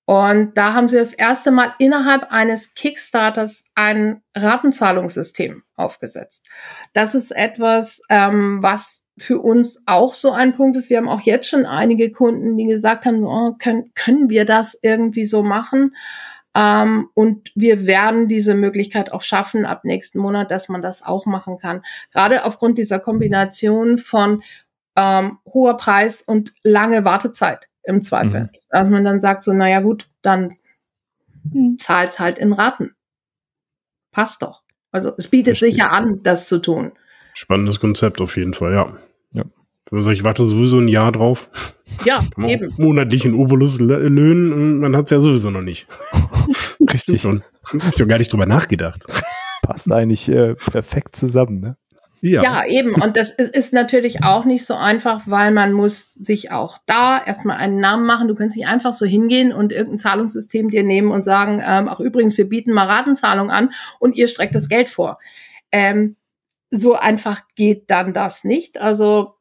Und da haben sie das erste Mal innerhalb eines Kickstarters ein Ratenzahlungssystem aufgesetzt. Das ist etwas, ähm, was für uns auch so ein Punkt ist. Wir haben auch jetzt schon einige Kunden, die gesagt haben, oh, können, können wir das irgendwie so machen? Ähm, und wir werden diese Möglichkeit auch schaffen ab nächsten Monat, dass man das auch machen kann. Gerade aufgrund dieser Kombination von ähm, hoher Preis und lange Wartezeit im Zweifel. Mhm. Also man dann sagt so, naja gut, dann mhm. zahlt's halt in Raten. Passt doch. Also es bietet Verstehe. sich ja an, das zu tun. Spannendes Konzept auf jeden Fall, ja. ja. Wenn man sagt, ich warte sowieso ein Jahr drauf. Ja, eben. Monatlichen Obolus löhnen und man hat's ja sowieso noch nicht. Richtig. Schon. Ich habe gar nicht drüber nachgedacht. Passt eigentlich äh, perfekt zusammen, ne? Ja. ja, eben. Und das ist, ist natürlich auch nicht so einfach, weil man muss sich auch da erstmal einen Namen machen. Du kannst nicht einfach so hingehen und irgendein Zahlungssystem dir nehmen und sagen, ähm, ach übrigens, wir bieten mal Ratenzahlung an und ihr streckt das Geld vor. Ähm, so einfach geht dann das nicht. Also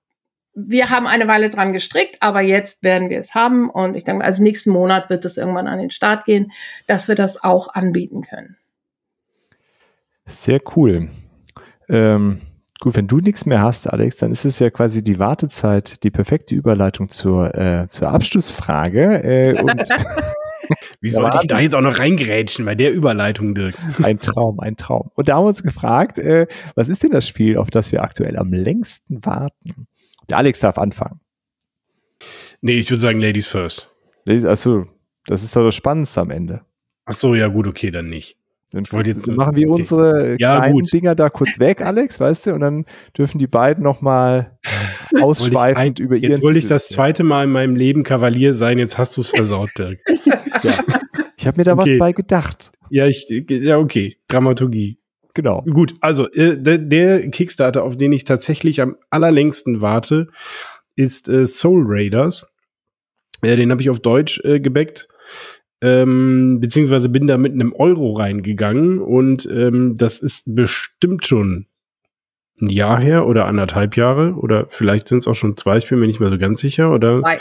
wir haben eine Weile dran gestrickt, aber jetzt werden wir es haben und ich denke, also nächsten Monat wird es irgendwann an den Start gehen, dass wir das auch anbieten können. Sehr cool. Ähm Gut, wenn du nichts mehr hast, Alex, dann ist es ja quasi die Wartezeit, die perfekte Überleitung zur, äh, zur Abschlussfrage. Äh, und Wie sollte ich da jetzt auch noch reingrätschen bei der Überleitung, Dirk? Ein Traum, ein Traum. Und da haben wir uns gefragt, äh, was ist denn das Spiel, auf das wir aktuell am längsten warten? Der Alex darf anfangen. Nee, ich würde sagen Ladies first. Achso, das ist doch das Spannendste am Ende. Ach so, ja gut, okay, dann nicht. Dann jetzt machen wir okay. unsere ja, kleinen gut. Dinger da kurz weg, Alex, weißt du, und dann dürfen die beiden nochmal ausschweifend über ihren Jetzt wollte ich das zweite Mal in meinem Leben Kavalier sein, jetzt hast du es versaut, Dirk. ja. Ich habe mir da okay. was bei gedacht. Ja, ich, ja, okay. Dramaturgie. Genau. Gut, also äh, der, der, Kickstarter, auf den ich tatsächlich am allerlängsten warte, ist äh, Soul Raiders. Äh, den habe ich auf Deutsch äh, gebackt ähm, beziehungsweise bin da mit einem Euro reingegangen und ähm, das ist bestimmt schon ein Jahr her oder anderthalb Jahre oder vielleicht sind es auch schon zwei, ich bin mir nicht mehr so ganz sicher oder Nein.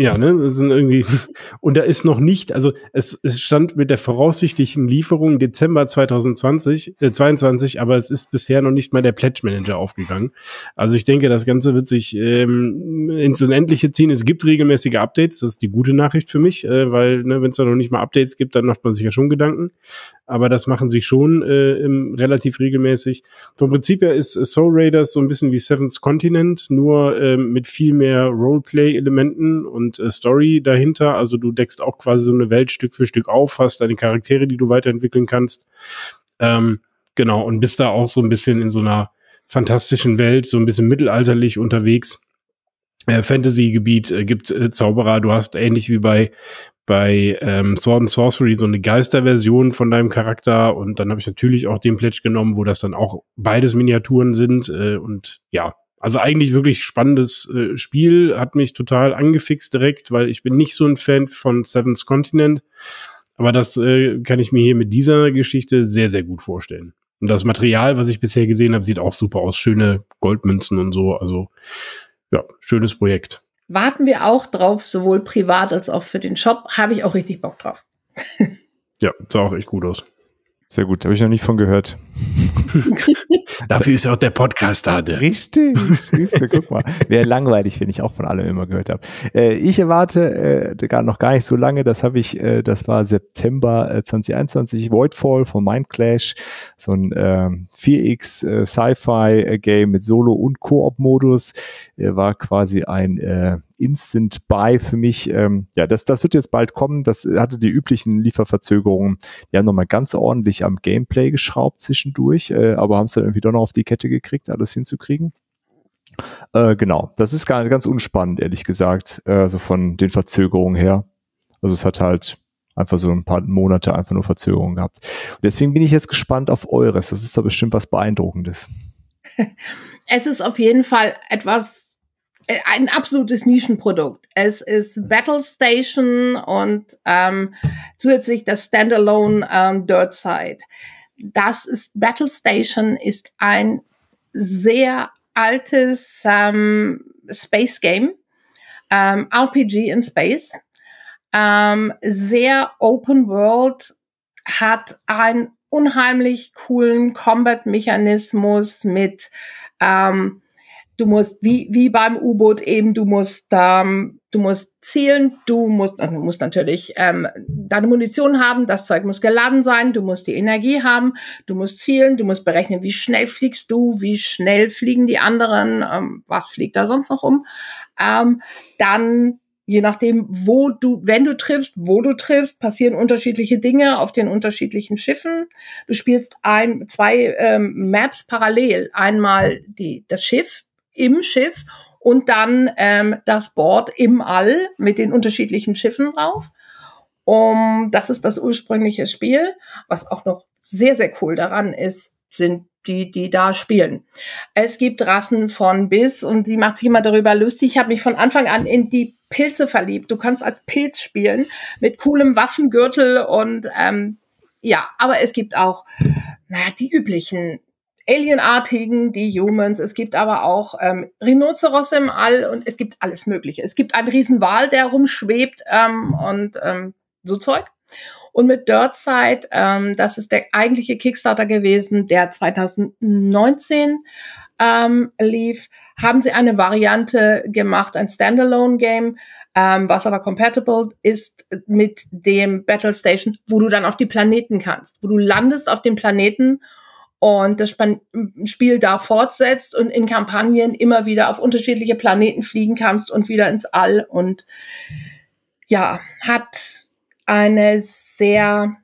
Ja, ne, das sind irgendwie, und da ist noch nicht, also es, es stand mit der voraussichtlichen Lieferung Dezember 2020, äh, 22, aber es ist bisher noch nicht mal der Pledge Manager aufgegangen. Also ich denke, das Ganze wird sich ähm, ins Unendliche ziehen. Es gibt regelmäßige Updates, das ist die gute Nachricht für mich, äh, weil, ne, wenn es da noch nicht mal Updates gibt, dann macht man sich ja schon Gedanken. Aber das machen sie schon äh, im, relativ regelmäßig. Vom Prinzip her ist Soul Raiders so ein bisschen wie Seventh Continent, nur äh, mit viel mehr Roleplay-Elementen und und äh, Story dahinter. Also du deckst auch quasi so eine Welt Stück für Stück auf, hast deine Charaktere, die du weiterentwickeln kannst. Ähm, genau, und bist da auch so ein bisschen in so einer fantastischen Welt, so ein bisschen mittelalterlich unterwegs. Äh, Fantasy-Gebiet äh, gibt äh, Zauberer, du hast ähnlich wie bei bei ähm, Sword and Sorcery so eine Geisterversion von deinem Charakter und dann habe ich natürlich auch den Pledge genommen, wo das dann auch beides Miniaturen sind äh, und ja, also eigentlich wirklich spannendes äh, Spiel, hat mich total angefixt direkt, weil ich bin nicht so ein Fan von Seven's Continent. Aber das äh, kann ich mir hier mit dieser Geschichte sehr, sehr gut vorstellen. Und das Material, was ich bisher gesehen habe, sieht auch super aus. Schöne Goldmünzen und so. Also ja, schönes Projekt. Warten wir auch drauf, sowohl privat als auch für den Shop. Habe ich auch richtig Bock drauf. ja, sah auch echt gut aus. Sehr gut, habe ich noch nicht von gehört. Dafür ist auch der Podcast da. Der. Richtig, siehste, guck mal. Wäre langweilig, wenn ich auch von allem immer gehört habe. Äh, ich erwarte äh, gar noch gar nicht so lange, das habe ich, äh, das war September äh, 2021, Voidfall von Mindclash, so ein äh, 4X äh, Sci-Fi-Game mit Solo- und Koop-Modus, äh, war quasi ein äh, Instant Buy für mich. Ähm, ja, das, das wird jetzt bald kommen. Das hatte die üblichen Lieferverzögerungen. Die haben nochmal ganz ordentlich am Gameplay geschraubt zwischendurch, äh, aber haben es dann irgendwie doch noch auf die Kette gekriegt, alles hinzukriegen. Äh, genau, das ist gar, ganz unspannend, ehrlich gesagt, äh, also von den Verzögerungen her. Also es hat halt einfach so ein paar Monate einfach nur Verzögerungen gehabt. Und deswegen bin ich jetzt gespannt auf eures. Das ist da bestimmt was Beeindruckendes. Es ist auf jeden Fall etwas ein absolutes Nischenprodukt. Es ist Battle Station und ähm, zusätzlich das Standalone ähm, Dirt Side. Das ist Battle Station ist ein sehr altes ähm, Space Game, ähm, RPG in Space, ähm, sehr Open World, hat einen unheimlich coolen Combat-Mechanismus mit ähm, Du musst, wie, wie beim U-Boot eben, du musst, ähm, du musst zielen, du musst, also du musst natürlich ähm, deine Munition haben, das Zeug muss geladen sein, du musst die Energie haben, du musst zielen, du musst berechnen, wie schnell fliegst du, wie schnell fliegen die anderen, ähm, was fliegt da sonst noch um. Ähm, dann je nachdem, wo du, wenn du triffst, wo du triffst, passieren unterschiedliche Dinge auf den unterschiedlichen Schiffen. Du spielst ein, zwei ähm, Maps parallel. Einmal die, das Schiff, im Schiff und dann ähm, das Board im All mit den unterschiedlichen Schiffen drauf. Um, das ist das ursprüngliche Spiel. Was auch noch sehr, sehr cool daran ist, sind die, die da spielen. Es gibt Rassen von bis und die macht sich immer darüber lustig. Ich habe mich von Anfang an in die Pilze verliebt. Du kannst als Pilz spielen mit coolem Waffengürtel und ähm, ja, aber es gibt auch naja, die üblichen Alienartigen, die Humans. Es gibt aber auch ähm, Rhinoceros im All und es gibt alles Mögliche. Es gibt einen Riesenwal, der rumschwebt ähm, und ähm, so Zeug. Und mit Dirtside, ähm, das ist der eigentliche Kickstarter gewesen, der 2019 ähm, lief, haben sie eine Variante gemacht, ein Standalone-Game, ähm, was aber compatible ist mit dem Battle Station, wo du dann auf die Planeten kannst, wo du landest auf dem Planeten und das Spiel da fortsetzt und in Kampagnen immer wieder auf unterschiedliche Planeten fliegen kannst und wieder ins All. Und ja, hat eine sehr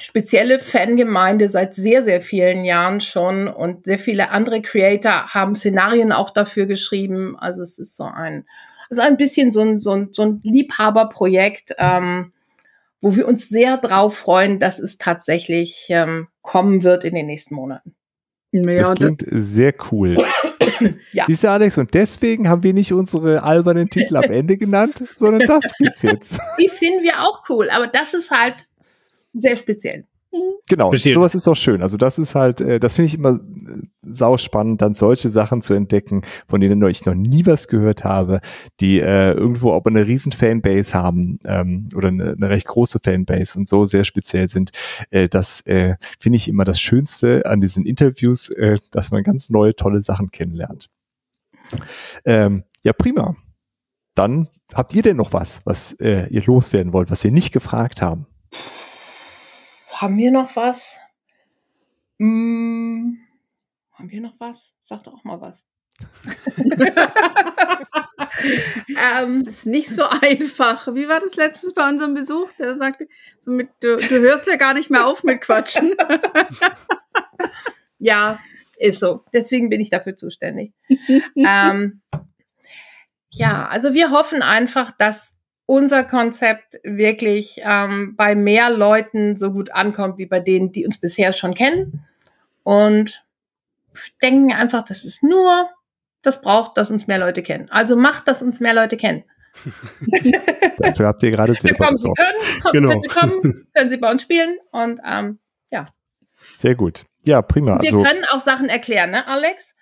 spezielle Fangemeinde seit sehr, sehr vielen Jahren schon. Und sehr viele andere Creator haben Szenarien auch dafür geschrieben. Also es ist so ein, also ein bisschen so ein, so ein, so ein Liebhaberprojekt, ähm, wo wir uns sehr drauf freuen, dass es tatsächlich ähm, kommen wird in den nächsten Monaten. Ja, das klingt sehr cool. ja. Siehst du, Alex, und deswegen haben wir nicht unsere albernen Titel am Ende genannt, sondern das gibt's jetzt. Die finden wir auch cool, aber das ist halt sehr speziell. Genau, Verstehe. sowas ist auch schön. Also das ist halt, äh, das finde ich immer äh, sau spannend, dann solche Sachen zu entdecken, von denen ich noch nie was gehört habe, die äh, irgendwo auch eine riesen Fanbase haben ähm, oder eine, eine recht große Fanbase und so sehr speziell sind. Äh, das äh, finde ich immer das Schönste an diesen Interviews, äh, dass man ganz neue, tolle Sachen kennenlernt. Ähm, ja, prima. Dann habt ihr denn noch was, was äh, ihr loswerden wollt, was wir nicht gefragt haben? Haben wir noch was? Hm, haben wir noch was? Sag doch auch mal was. ähm, das ist nicht so einfach. Wie war das letztens bei unserem Besuch? Der sagte, so mit, du, du hörst ja gar nicht mehr auf mit Quatschen. ja, ist so. Deswegen bin ich dafür zuständig. ähm, ja, also wir hoffen einfach, dass unser Konzept wirklich ähm, bei mehr Leuten so gut ankommt wie bei denen, die uns bisher schon kennen. Und denken einfach, das ist nur, das braucht, dass uns mehr Leute kennen. Also macht, dass uns mehr Leute kennen. Dafür habt ihr gerade selber kommen Sie können, kommen, genau. wenn Sie kommen, können Sie bei uns spielen und ähm, ja. Sehr gut. Ja, prima. Wir also, können auch Sachen erklären, ne, Alex?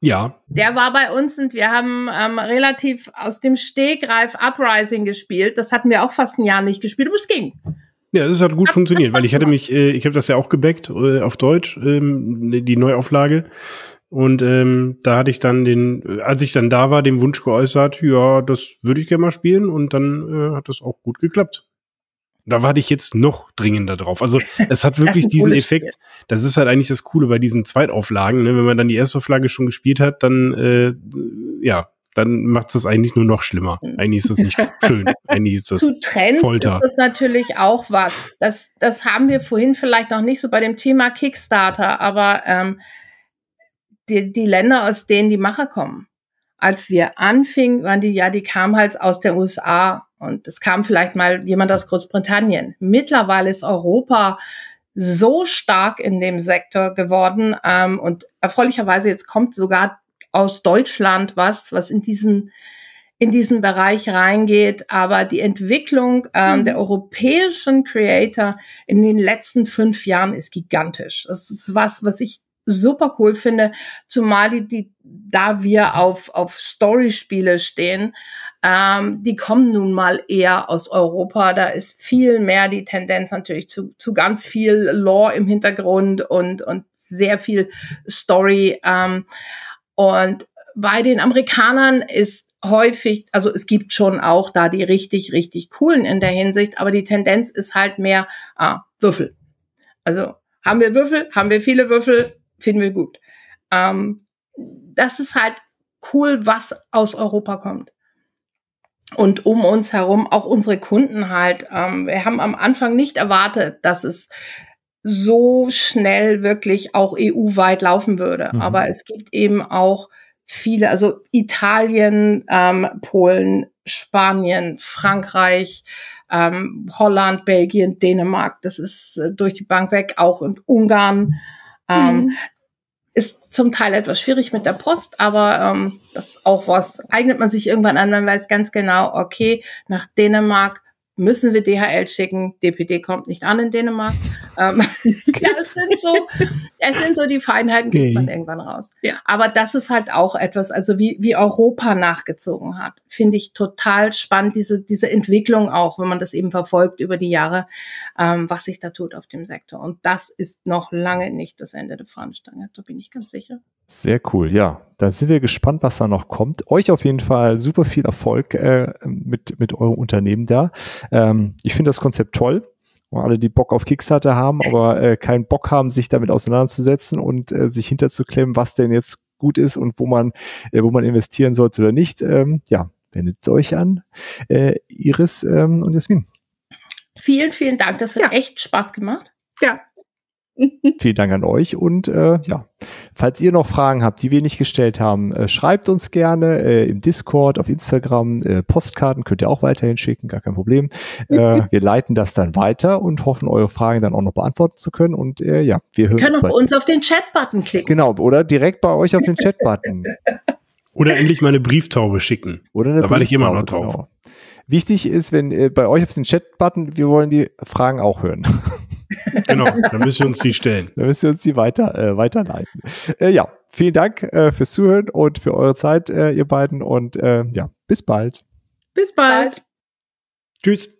Ja. Der war bei uns und wir haben ähm, relativ aus dem Stegreif Uprising gespielt. Das hatten wir auch fast ein Jahr nicht gespielt, aber es ging. Ja, das hat gut das, funktioniert, weil ich hatte mich, äh, ich habe das ja auch gebackt äh, auf Deutsch, ähm, die Neuauflage. Und ähm, da hatte ich dann den, als ich dann da war, den Wunsch geäußert, ja, das würde ich gerne mal spielen und dann äh, hat das auch gut geklappt. Da warte ich jetzt noch dringender drauf. Also es hat wirklich diesen Effekt. Spiel. Das ist halt eigentlich das Coole bei diesen Zweitauflagen. Ne? Wenn man dann die erste Auflage schon gespielt hat, dann äh, ja, dann macht es das eigentlich nur noch schlimmer. Mhm. Eigentlich ist das nicht schön. Eigentlich ist das Zu Trends Folter. ist das natürlich auch was. Das, das haben wir vorhin vielleicht noch nicht so bei dem Thema Kickstarter, aber ähm, die, die Länder, aus denen die Macher kommen. Als wir anfingen, waren die, ja, die kamen halt aus der USA und es kam vielleicht mal jemand aus Großbritannien. Mittlerweile ist Europa so stark in dem Sektor geworden ähm, und erfreulicherweise jetzt kommt sogar aus Deutschland was, was in diesen in diesen Bereich reingeht. Aber die Entwicklung ähm, mhm. der europäischen Creator in den letzten fünf Jahren ist gigantisch. Das ist was, was ich super cool finde, zumal die, die da wir auf auf Story-Spiele stehen, ähm, die kommen nun mal eher aus Europa. Da ist viel mehr die Tendenz natürlich zu, zu ganz viel Lore im Hintergrund und, und sehr viel Story. Ähm, und bei den Amerikanern ist häufig, also es gibt schon auch da die richtig, richtig coolen in der Hinsicht, aber die Tendenz ist halt mehr ah, Würfel. Also haben wir Würfel, haben wir viele Würfel, finden wir gut. Ähm, das ist halt cool, was aus Europa kommt und um uns herum auch unsere Kunden halt. Ähm, wir haben am Anfang nicht erwartet, dass es so schnell wirklich auch EU-weit laufen würde. Mhm. Aber es gibt eben auch viele, also Italien, ähm, Polen, Spanien, Frankreich, ähm, Holland, Belgien, Dänemark, das ist äh, durch die Bank weg, auch in Ungarn. Ähm, mhm. Ist zum Teil etwas schwierig mit der Post, aber ähm, das ist auch was, eignet man sich irgendwann an, man weiß ganz genau, okay, nach Dänemark müssen wir DHL schicken. DPD kommt nicht an in Dänemark. ähm, okay. ja, es sind so, es sind so die Feinheiten, kriegt okay. man irgendwann raus. Ja. Aber das ist halt auch etwas, also wie, wie Europa nachgezogen hat, finde ich total spannend, diese, diese Entwicklung auch, wenn man das eben verfolgt über die Jahre, ähm, was sich da tut auf dem Sektor. Und das ist noch lange nicht das Ende der Fahnenstange, da bin ich ganz sicher. Sehr cool, ja. Dann sind wir gespannt, was da noch kommt. Euch auf jeden Fall super viel Erfolg äh, mit, mit eurem Unternehmen da. Ähm, ich finde das Konzept toll alle, die Bock auf Kickstarter haben, aber äh, keinen Bock haben, sich damit auseinanderzusetzen und äh, sich hinterzuklemmen, was denn jetzt gut ist und wo man, äh, wo man investieren sollte oder nicht. Ähm, ja, wendet euch an äh, Iris ähm, und Jasmin. Vielen, vielen Dank. Das hat ja. echt Spaß gemacht. Ja, Vielen Dank an euch und äh, ja, falls ihr noch Fragen habt, die wir nicht gestellt haben, äh, schreibt uns gerne äh, im Discord, auf Instagram, äh, Postkarten könnt ihr auch weiterhin schicken, gar kein Problem. Äh, wir leiten das dann weiter und hoffen, eure Fragen dann auch noch beantworten zu können und äh, ja, wir hören wir können uns, auch uns auf den Chat-Button klicken. Genau, oder direkt bei euch auf den Chat-Button. oder endlich mal eine Brieftaube schicken. Oder eine da warte ich immer noch drauf. Genau. Wichtig ist, wenn äh, bei euch auf den Chat-Button, wir wollen die Fragen auch hören. Genau, dann müsst ihr uns die stellen. Dann müsst ihr uns die weiter, äh, weiterleiten. Äh, ja, vielen Dank äh, fürs Zuhören und für eure Zeit, äh, ihr beiden. Und äh, ja, bis bald. Bis bald. Tschüss.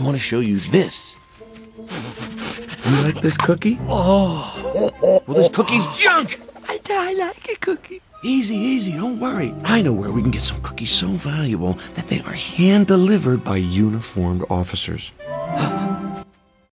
Want to show you this. You like this cookie? Oh. Well, this cookie's junk. I, I like a cookie. Easy, easy, don't worry. I know where we can get some cookies so valuable that they are hand delivered by uniformed officers.